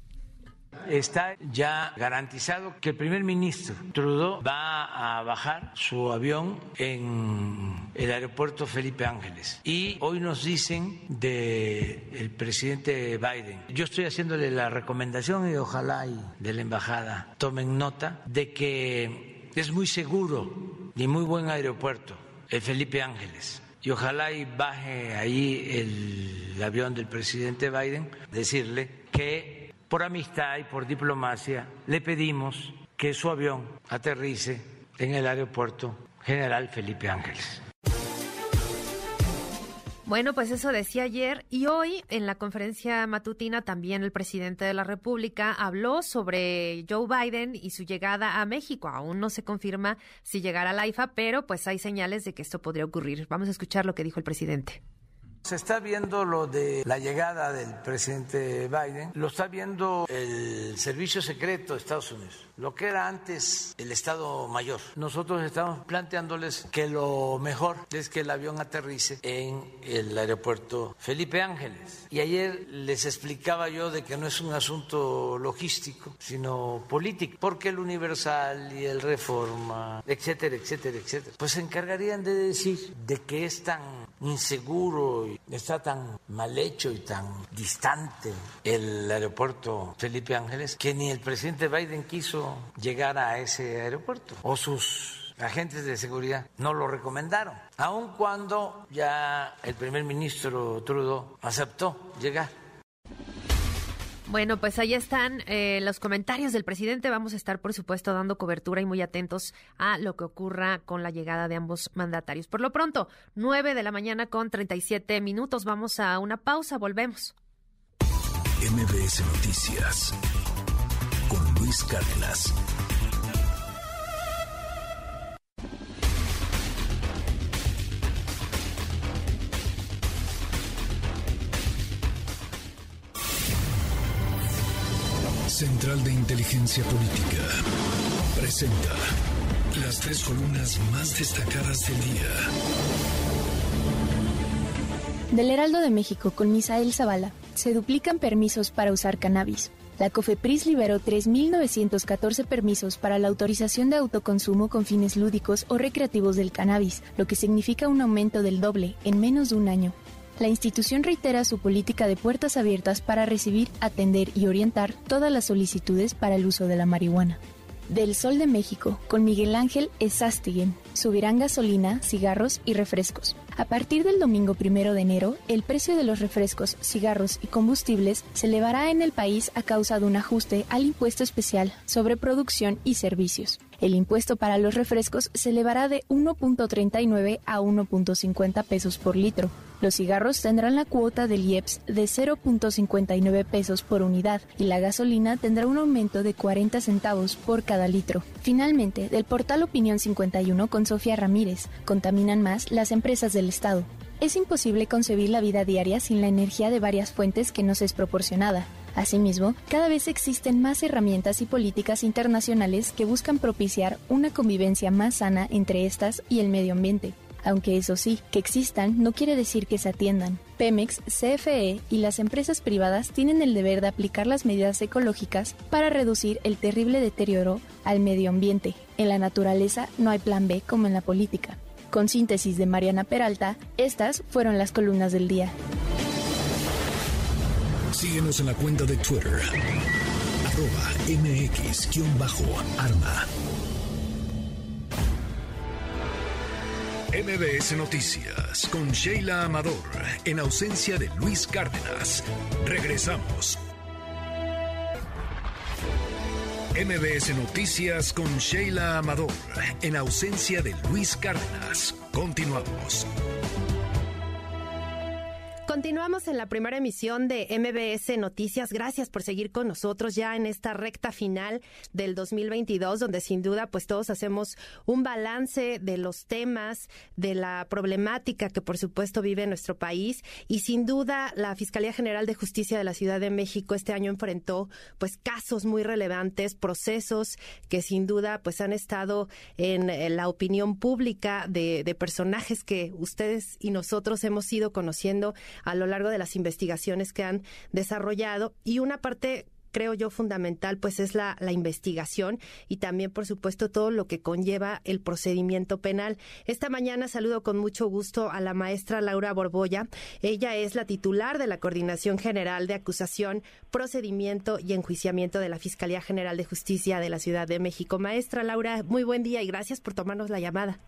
Está ya garantizado que el primer ministro Trudeau va a bajar su avión en el aeropuerto Felipe Ángeles. Y hoy nos dicen del presidente Biden. Yo estoy haciéndole la recomendación y ojalá de la embajada tomen nota de que es muy seguro y muy buen aeropuerto el Felipe Ángeles y ojalá y baje ahí el avión del presidente Biden, decirle que por amistad y por diplomacia le pedimos que su avión aterrice en el aeropuerto General Felipe Ángeles. Bueno, pues eso decía ayer y hoy en la conferencia matutina también el presidente de la República habló sobre Joe Biden y su llegada a México. Aún no se confirma si llegará a la IFA, pero pues hay señales de que esto podría ocurrir. Vamos a escuchar lo que dijo el presidente. Se está viendo lo de la llegada del presidente Biden, lo está viendo el Servicio Secreto de Estados Unidos, lo que era antes el Estado Mayor. Nosotros estamos planteándoles que lo mejor es que el avión aterrice en el aeropuerto Felipe Ángeles. Y ayer les explicaba yo de que no es un asunto logístico, sino político, porque el Universal y el Reforma, etcétera, etcétera, etcétera, pues se encargarían de decir de que es tan inseguro está tan mal hecho y tan distante el aeropuerto Felipe Ángeles que ni el presidente Biden quiso llegar a ese aeropuerto o sus agentes de seguridad no lo recomendaron, aun cuando ya el primer ministro Trudeau aceptó llegar. Bueno, pues ahí están eh, los comentarios del presidente. Vamos a estar, por supuesto, dando cobertura y muy atentos a lo que ocurra con la llegada de ambos mandatarios. Por lo pronto, 9 de la mañana con 37 minutos. Vamos a una pausa. Volvemos. MBS Noticias con Luis Cárdenas. Central de Inteligencia Política presenta las tres columnas más destacadas del día. Del Heraldo de México con Misael Zavala, se duplican permisos para usar cannabis. La COFEPRIS liberó 3.914 permisos para la autorización de autoconsumo con fines lúdicos o recreativos del cannabis, lo que significa un aumento del doble en menos de un año la institución reitera su política de puertas abiertas para recibir, atender y orientar todas las solicitudes para el uso de la marihuana. Del Sol de México, con Miguel Ángel Esastiguen, subirán gasolina, cigarros y refrescos. A partir del domingo primero de enero, el precio de los refrescos, cigarros y combustibles se elevará en el país a causa de un ajuste al impuesto especial sobre producción y servicios. El impuesto para los refrescos se elevará de 1.39 a 1.50 pesos por litro, los cigarros tendrán la cuota del IEPS de 0.59 pesos por unidad y la gasolina tendrá un aumento de 40 centavos por cada litro. Finalmente, del portal Opinión 51 con Sofía Ramírez, contaminan más las empresas del Estado. Es imposible concebir la vida diaria sin la energía de varias fuentes que nos es proporcionada. Asimismo, cada vez existen más herramientas y políticas internacionales que buscan propiciar una convivencia más sana entre estas y el medio ambiente. Aunque eso sí, que existan no quiere decir que se atiendan. Pemex, CFE y las empresas privadas tienen el deber de aplicar las medidas ecológicas para reducir el terrible deterioro al medio ambiente. En la naturaleza no hay plan B como en la política. Con síntesis de Mariana Peralta, estas fueron las columnas del día. Síguenos en la cuenta de Twitter, mx-arma. MBS Noticias con Sheila Amador, en ausencia de Luis Cárdenas. Regresamos. MBS Noticias con Sheila Amador, en ausencia de Luis Cárdenas. Continuamos. Continuamos en la primera emisión de MBS Noticias. Gracias por seguir con nosotros ya en esta recta final del 2022, donde sin duda pues todos hacemos un balance de los temas, de la problemática que por supuesto vive nuestro país y sin duda la Fiscalía General de Justicia de la Ciudad de México este año enfrentó pues casos muy relevantes, procesos que sin duda pues han estado en, la opinión pública de, de personajes que ustedes y nosotros hemos ido conociendo a lo largo de las investigaciones que han desarrollado y una parte creo yo, fundamental, pues es la, la investigación y también, por supuesto, todo lo que conlleva el procedimiento penal. Esta mañana saludo con mucho gusto a la maestra Laura Borbolla. Ella es la titular de la Coordinación General de Acusación, Procedimiento y Enjuiciamiento de la Fiscalía General de Justicia de la Ciudad de México. Maestra Laura, muy buen día y gracias por tomarnos la llamada.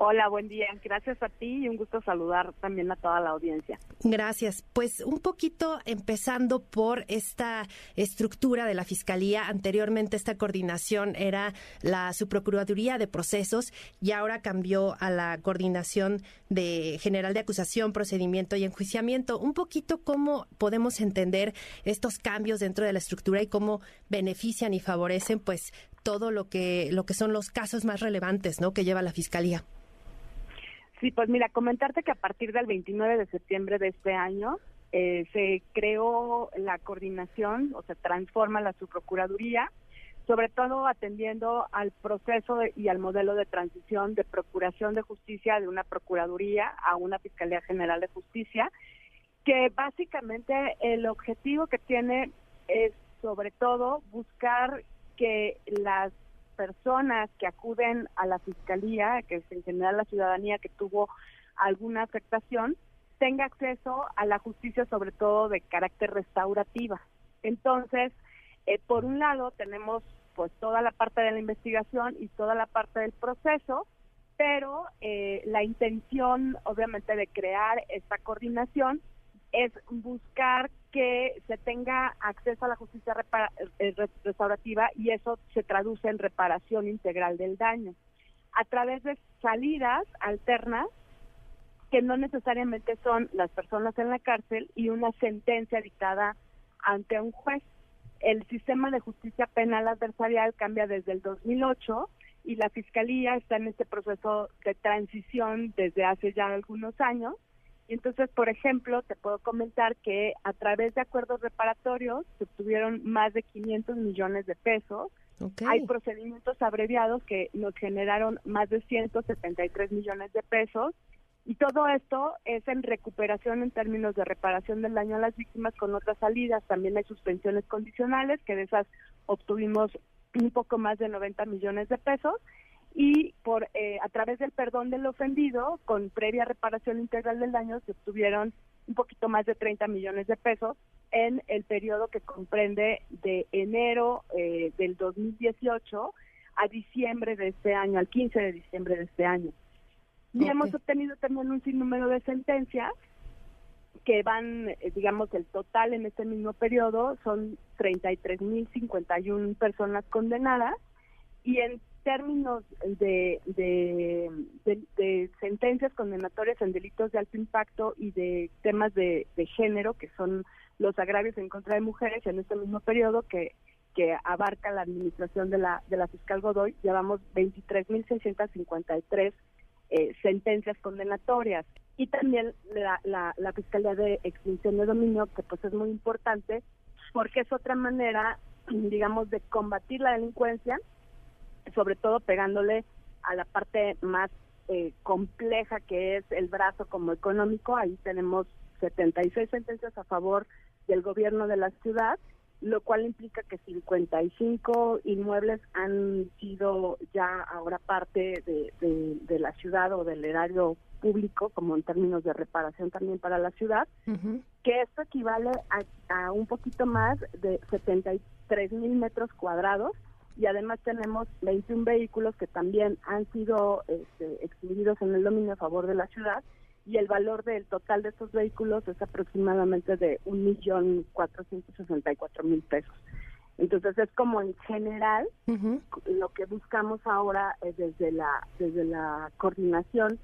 Hola, buen día. Gracias a ti y un gusto saludar también a toda la audiencia. Gracias. Pues un poquito empezando por esta estructura de la Fiscalía. Anteriormente esta coordinación era la Subprocuraduría de Procesos y ahora cambió a la Coordinación de General de Acusación, Procedimiento y Enjuiciamiento. Un poquito cómo podemos entender estos cambios dentro de la estructura y cómo benefician y favorecen pues todo lo que lo que son los casos más relevantes, ¿no? que lleva la Fiscalía. Sí, pues mira, comentarte que a partir del 29 de septiembre de este año eh, se creó la coordinación o se transforma la subprocuraduría, sobre todo atendiendo al proceso y al modelo de transición de procuración de justicia de una procuraduría a una Fiscalía General de Justicia, que básicamente el objetivo que tiene es sobre todo buscar que las personas que acuden a la fiscalía, que es en general la ciudadanía que tuvo alguna afectación, tenga acceso a la justicia, sobre todo de carácter restaurativa. Entonces, eh, por un lado, tenemos pues toda la parte de la investigación y toda la parte del proceso, pero eh, la intención, obviamente, de crear esta coordinación es buscar que se tenga acceso a la justicia eh, restaurativa y eso se traduce en reparación integral del daño a través de salidas alternas que no necesariamente son las personas en la cárcel y una sentencia dictada ante un juez. El sistema de justicia penal adversarial cambia desde el 2008 y la Fiscalía está en este proceso de transición desde hace ya algunos años y entonces, por ejemplo, te puedo comentar que a través de acuerdos reparatorios se obtuvieron más de 500 millones de pesos. Hay procedimientos abreviados que nos generaron más de 173 millones de pesos. Y todo esto es en recuperación en términos de reparación del daño a las víctimas con otras salidas. También hay suspensiones condicionales, que de esas obtuvimos un poco más de 90 millones de pesos y por eh, a través del perdón del ofendido, con previa reparación integral del daño, se obtuvieron un poquito más de 30 millones de pesos en el periodo que comprende de enero eh, del 2018 a diciembre de este año, al 15 de diciembre de este año. Y hemos obtenido también un sinnúmero de sentencias que van, eh, digamos, el total en este mismo periodo son 33.051 personas condenadas y en términos de, de, sentencias condenatorias en delitos de alto impacto y de temas de, género, que son los agravios en contra de mujeres en este mismo periodo que, que abarca la administración de la, de la fiscal Godoy, llevamos 23.653 eh, sentencias condenatorias. Y también la, la, la Fiscalía de Extinción de Dominio, que pues es muy importante, porque es otra manera, digamos, de combatir la delincuencia sobre todo pegándole a la parte más eh, compleja que es el brazo como económico. Ahí tenemos 76 sentencias a favor del gobierno de la ciudad, lo cual implica que 55 inmuebles han sido ya ahora parte de, la ciudad o del erario público, como en términos de reparación también para la ciudad, que esto equivale a, a un poquito más de 73 mil metros cuadrados y además tenemos 21 vehículos que también han sido este, exhibidos en el dominio a favor de la ciudad y el valor del total de estos vehículos es aproximadamente de 1.464.000 pesos. Entonces es como en general lo que buscamos ahora desde la desde la coordinación,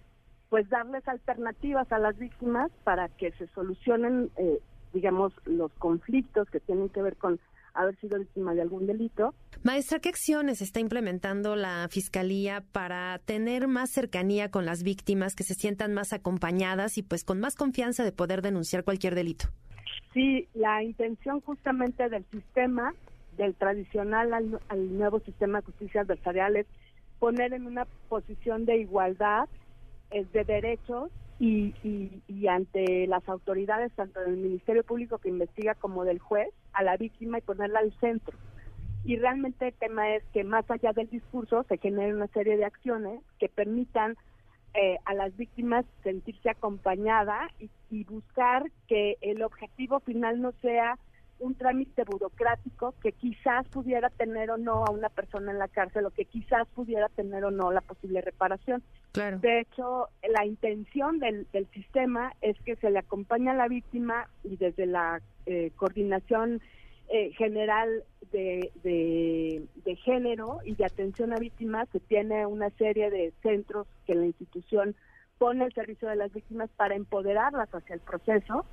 pues darles alternativas a las víctimas para que se solucionen, eh, digamos, los conflictos que tienen que ver con haber sido víctima de algún delito. Maestra, ¿qué acciones está implementando la Fiscalía para tener más cercanía con las víctimas, que se sientan más acompañadas y pues con más confianza de poder denunciar cualquier delito? Sí, la intención justamente del sistema, del tradicional al, nuevo sistema de justicia adversarial es poner en una posición de igualdad eh, de derechos y, y, ante las autoridades, tanto del Ministerio Público que investiga como del juez, a la víctima y ponerla al centro. Y realmente el tema es que más allá del discurso se genere una serie de acciones que permitan eh, a las víctimas sentirse acompañada y, y buscar que el objetivo final no sea un trámite burocrático que quizás pudiera tener o no a una persona en la cárcel o que quizás pudiera tener o no la posible reparación. Claro. De hecho, la intención del, del sistema es que se le acompañe a la víctima y desde la eh, coordinación eh, general de, de, género y de atención a víctimas se tiene una serie de centros que la institución pone al servicio de las víctimas para empoderarlas hacia el proceso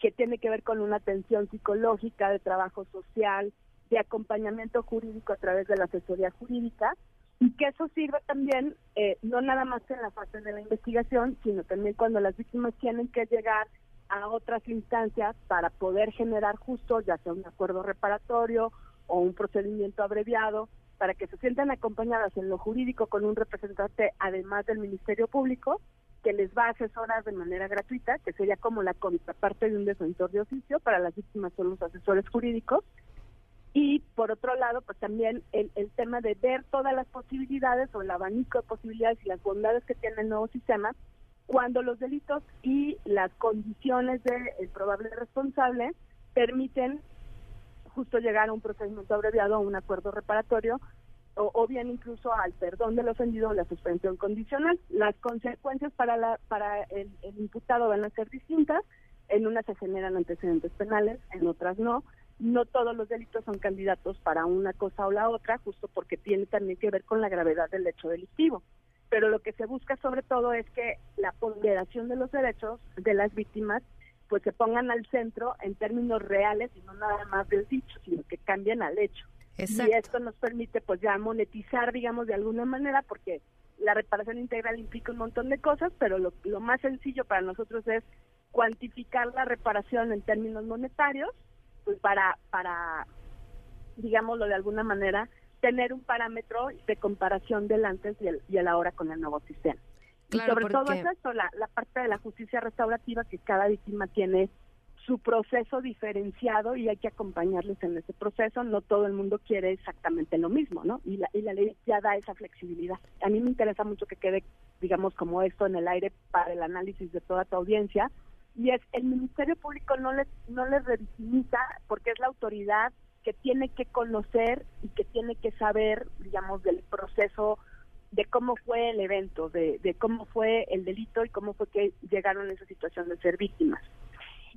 que tiene que ver con una atención psicológica, de trabajo social, de acompañamiento jurídico a través de la asesoría jurídica, y que eso sirve también eh, no nada más en la fase de la investigación, sino también cuando las víctimas tienen que llegar a otras instancias para poder generar justo, ya sea un acuerdo reparatorio o un procedimiento abreviado, para que se sientan acompañadas en lo jurídico con un representante, además del Ministerio Público, que les va a asesorar de manera gratuita, que sería como la contraparte de un defensor de oficio, para las víctimas son los asesores jurídicos. Y por otro lado, pues también el, el tema de ver todas las posibilidades o el abanico de posibilidades y las bondades que tiene el nuevo sistema cuando los delitos y las condiciones del probable responsable permiten justo llegar a un procedimiento abreviado a un acuerdo reparatorio o, bien incluso al perdón del ofendido o la suspensión condicional. Las consecuencias para, la, para el, imputado van a ser distintas. En unas se generan antecedentes penales, en otras no. No todos los delitos son candidatos para una cosa o la otra, justo porque tiene también que ver con la gravedad del hecho delictivo. Pero lo que se busca sobre todo es que la ponderación de los derechos de las víctimas pues se pongan al centro en términos reales y no nada más del dicho, sino que cambien al hecho. Y esto nos permite pues ya monetizar, digamos, de alguna manera, porque la reparación integral implica un montón de cosas, pero lo, lo más sencillo para nosotros es cuantificar la reparación en términos monetarios, pues para, para digámoslo de alguna manera, tener un parámetro de comparación del antes y el, y el ahora con el nuevo sistema. y sobre todo es esto, la, la parte de la justicia restaurativa que cada víctima tiene su proceso diferenciado y hay que acompañarles en ese proceso. No todo el mundo quiere exactamente lo mismo, ¿no? Y la, y la ley ya da esa flexibilidad. A mí me interesa mucho que quede, digamos, como esto en el aire para el análisis de toda tu audiencia. Y es, el Ministerio Público no les, no les revictimiza porque es la autoridad que tiene que conocer y que tiene que saber, digamos, del proceso de cómo fue el evento, de, de cómo fue el delito y cómo fue que llegaron a esa situación de ser víctimas.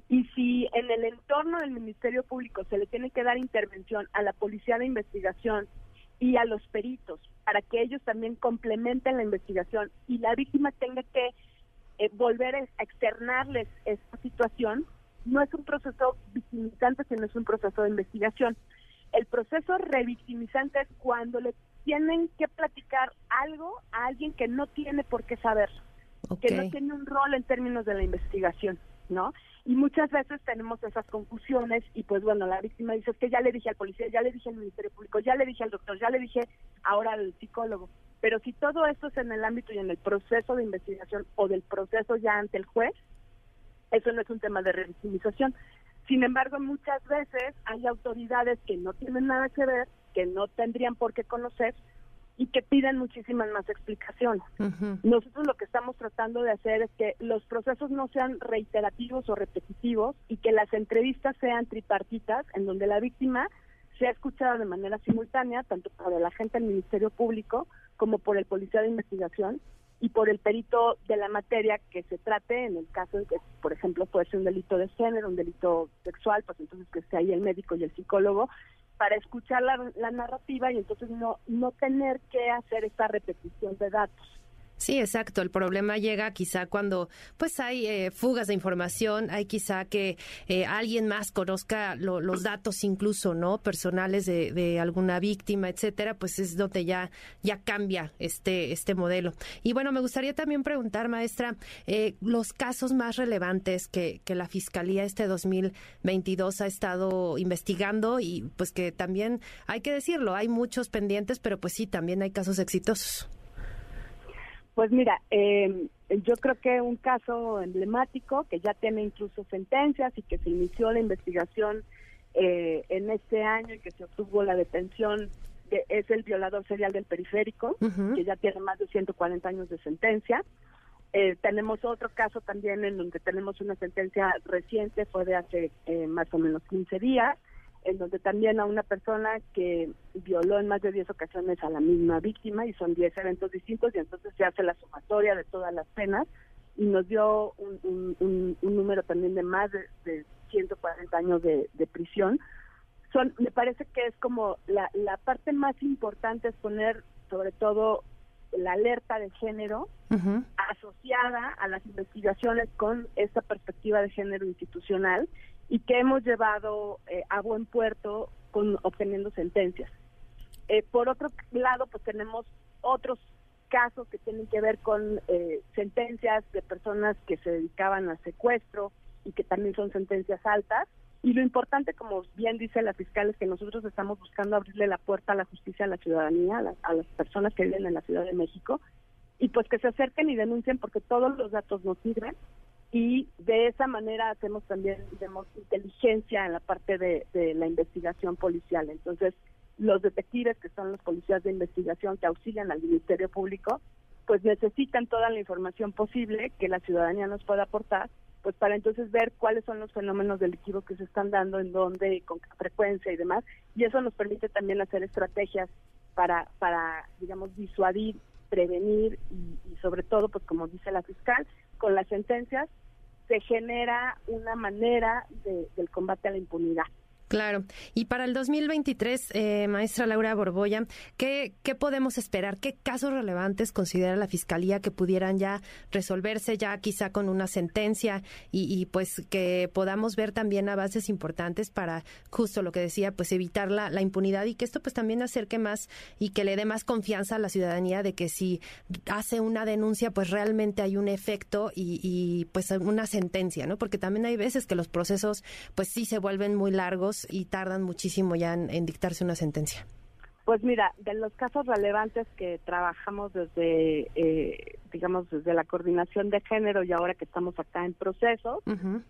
Y si en el entorno del Ministerio Público se le tiene que dar intervención a la Policía de Investigación y a los peritos para que ellos también complementen la investigación y la víctima tenga que eh, volver a externarles esta situación, no es un proceso victimizante, sino es un proceso de investigación. El proceso revictimizante es cuando le tienen que platicar algo a alguien que no tiene por qué saberlo, que no tiene un rol en términos de la investigación. ¿no? Y muchas veces tenemos esas confusiones y pues bueno, la víctima dice, es que ya le dije al policía, ya le dije al Ministerio Público, ya le dije al doctor, ya le dije ahora al psicólogo. Pero si todo esto es en el ámbito y en el proceso de investigación o del proceso ya ante el juez, eso no es un tema de revictimización. Sin embargo, muchas veces hay autoridades que no tienen nada que ver, que no tendrían por qué conocer y que piden muchísimas más explicaciones. Nosotros lo que estamos tratando de hacer es que los procesos no sean reiterativos o repetitivos y que las entrevistas sean tripartitas, en donde la víctima sea escuchada de manera simultánea, tanto por el agente del Ministerio Público como por el policía de investigación y por el perito de la materia que se trate, en el caso en que, por ejemplo, puede ser un delito de género, un delito sexual, pues entonces que esté ahí el médico y el psicólogo, para escuchar la, narrativa y entonces no, no tener que hacer esta repetición de datos. Sí, exacto. El problema llega quizá cuando pues hay eh, fugas de información, hay quizá que eh, alguien más conozca los datos incluso, ¿no? Personales de, alguna víctima, etcétera, pues es donde ya, ya cambia este, este modelo. Y bueno, me gustaría también preguntar, maestra, eh, los casos más relevantes que, que la Fiscalía este 2022 ha estado investigando y pues que también hay que decirlo, hay muchos pendientes, pero pues sí, también hay casos exitosos. Pues mira, eh, yo creo que un caso emblemático que ya tiene incluso sentencias y que se inició la investigación eh, en este año y que se obtuvo la detención de, es el violador serial del periférico, que ya tiene más de 140 años de sentencia. Eh, tenemos otro caso también en donde tenemos una sentencia reciente, fue de hace eh, más o menos 15 días, en donde también a una persona que violó en más de 10 ocasiones a la misma víctima y son 10 eventos distintos y entonces se hace la sumatoria de todas las penas y nos dio un, un, número también de más de, 140 años de, prisión. Son, me parece que es como la, la parte más importante es poner sobre todo la alerta de género asociada a las investigaciones con esta perspectiva de género institucional y que hemos llevado eh, a buen puerto con obteniendo sentencias. Eh, por otro lado, pues tenemos otros casos que tienen que ver con eh, sentencias de personas que se dedicaban al secuestro y que también son sentencias altas. Y lo importante, como bien dice la fiscal, es que nosotros estamos buscando abrirle la puerta a la justicia a la ciudadanía, a, a las personas que viven en la Ciudad de México, y pues que se acerquen y denuncien porque todos los datos nos sirven y de esa manera hacemos también inteligencia en la parte de, la investigación policial. Entonces, los detectives, que son los policías de investigación que auxilian al Ministerio Público, pues necesitan toda la información posible que la ciudadanía nos pueda aportar, pues para entonces ver cuáles son los fenómenos delictivos que se están dando, en dónde, con qué frecuencia y demás. Y eso nos permite también hacer estrategias para, para digamos, disuadir, prevenir y, y sobre todo, pues como dice la fiscal, con las sentencias se genera una manera de, del combate a la impunidad. Claro. Y para el 2023, eh, maestra Laura Borboya, ¿qué, ¿qué podemos esperar? ¿Qué casos relevantes considera la Fiscalía que pudieran ya resolverse ya quizá con una sentencia y, pues que podamos ver también avances importantes para justo lo que decía, pues evitar la, la impunidad y que esto pues también acerque más y que le dé más confianza a la ciudadanía de que si hace una denuncia pues realmente hay un efecto y, y pues una sentencia, ¿no? Porque también hay veces que los procesos pues sí se vuelven muy largos y tardan muchísimo ya en, dictarse una sentencia? Pues mira, de los casos relevantes que trabajamos desde, eh, digamos, desde la coordinación de género y ahora que estamos acá en proceso,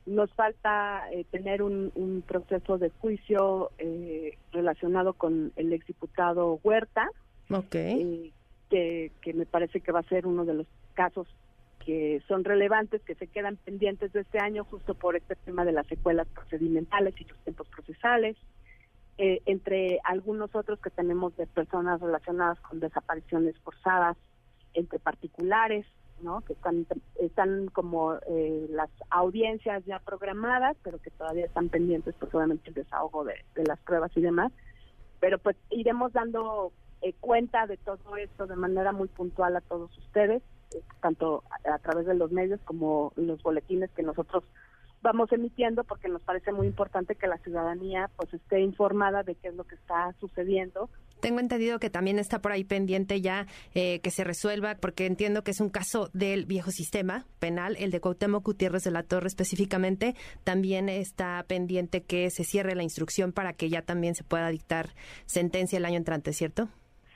nos falta eh, tener un, proceso de juicio eh, relacionado con el exdiputado Huerta, okay. que, que me parece que va a ser uno de los casos que son relevantes, que se quedan pendientes de este año justo por este tema de las secuelas procedimentales y los tiempos procesales, eh, entre algunos otros que tenemos de personas relacionadas con desapariciones forzadas entre particulares, ¿no? que están, están como eh, las audiencias ya programadas, pero que todavía están pendientes pues obviamente el desahogo de, las pruebas y demás. Pero pues iremos dando eh, cuenta de todo esto de manera muy puntual a todos ustedes tanto a, través de los medios como los boletines que nosotros vamos emitiendo porque nos parece muy importante que la ciudadanía pues esté informada de qué es lo que está sucediendo. Tengo entendido que también está por ahí pendiente ya eh, que se resuelva, porque entiendo que es un caso del viejo sistema penal, el de Cuauhtémoc Gutiérrez de la Torre específicamente. También está pendiente que se cierre la instrucción para que ya también se pueda dictar sentencia el año entrante, ¿cierto?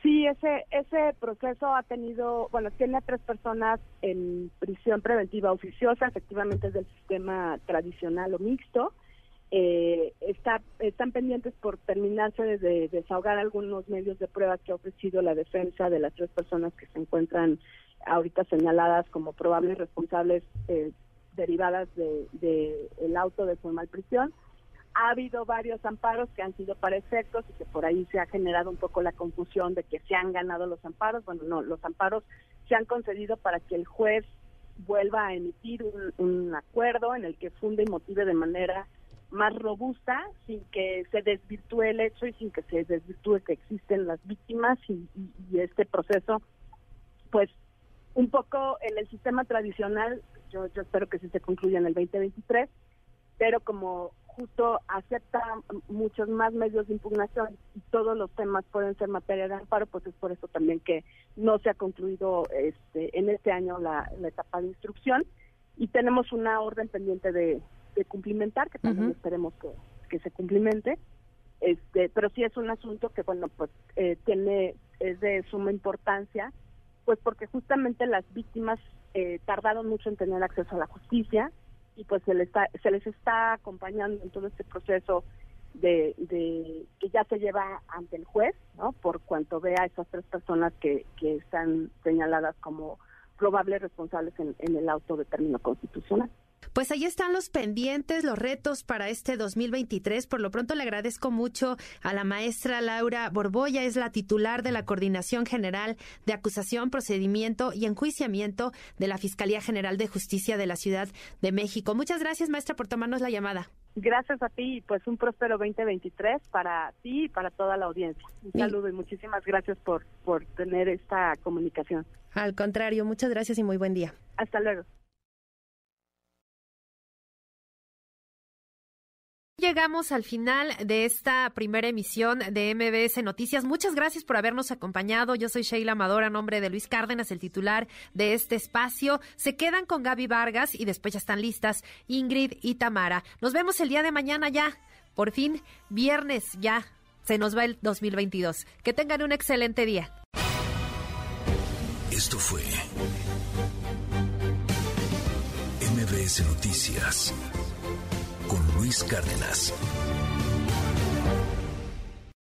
Sí, ese, ese proceso ha tenido, bueno, tiene a tres personas en prisión preventiva oficiosa, efectivamente es del sistema tradicional o mixto. Eh, está, están pendientes por terminarse de, desahogar algunos medios de prueba que ha ofrecido la defensa de las tres personas que se encuentran ahorita señaladas como probables responsables eh, derivadas del de, el auto de formal prisión ha habido varios amparos que han sido para efectos y que por ahí se ha generado un poco la confusión de que se han ganado los amparos. Bueno, no, los amparos se han concedido para que el juez vuelva a emitir un, acuerdo en el que funde y motive de manera más robusta, sin que se desvirtúe el hecho y sin que se desvirtúe que existen las víctimas y, y este proceso, pues un poco en el sistema tradicional, yo, yo espero que sí se concluya en el 2023, pero como justo acepta muchos más medios de impugnación y todos los temas pueden ser materia de amparo, pues es por eso también que no se ha concluido este, en este año la, etapa de instrucción. Y tenemos una orden pendiente de, cumplimentar, que también esperemos que, que, se cumplimente. Este, pero sí es un asunto que, bueno, pues eh, tiene, es de suma importancia pues porque justamente las víctimas eh, tardaron mucho en tener acceso a la justicia y pues se les está, se les está acompañando en todo este proceso de, que ya se lleva ante el juez, ¿no? Por cuanto vea a esas tres personas que, que están señaladas como probables responsables en, en el auto de término constitucional. Pues ahí están los pendientes, los retos para este 2023. Por lo pronto le agradezco mucho a la maestra Laura Borboya, es la titular de la Coordinación General de Acusación, Procedimiento y Enjuiciamiento de la Fiscalía General de Justicia de la Ciudad de México. Muchas gracias, maestra, por tomarnos la llamada. Gracias a ti y pues un próspero 2023 para ti y para toda la audiencia. Un saludo y muchísimas gracias por, por tener esta comunicación. Al contrario, muchas gracias y muy buen día. Hasta luego. Llegamos al final de esta primera emisión de MBS Noticias. Muchas gracias por habernos acompañado. Yo soy Sheila Amador, a nombre de Luis Cárdenas, el titular de este espacio. Se quedan con Gaby Vargas y después ya están listas Ingrid y Tamara. Nos vemos el día de mañana ya. Por fin, viernes ya. Se nos va el 2022. Que tengan un excelente día. Esto fue MBS Noticias Luis Cárdenas.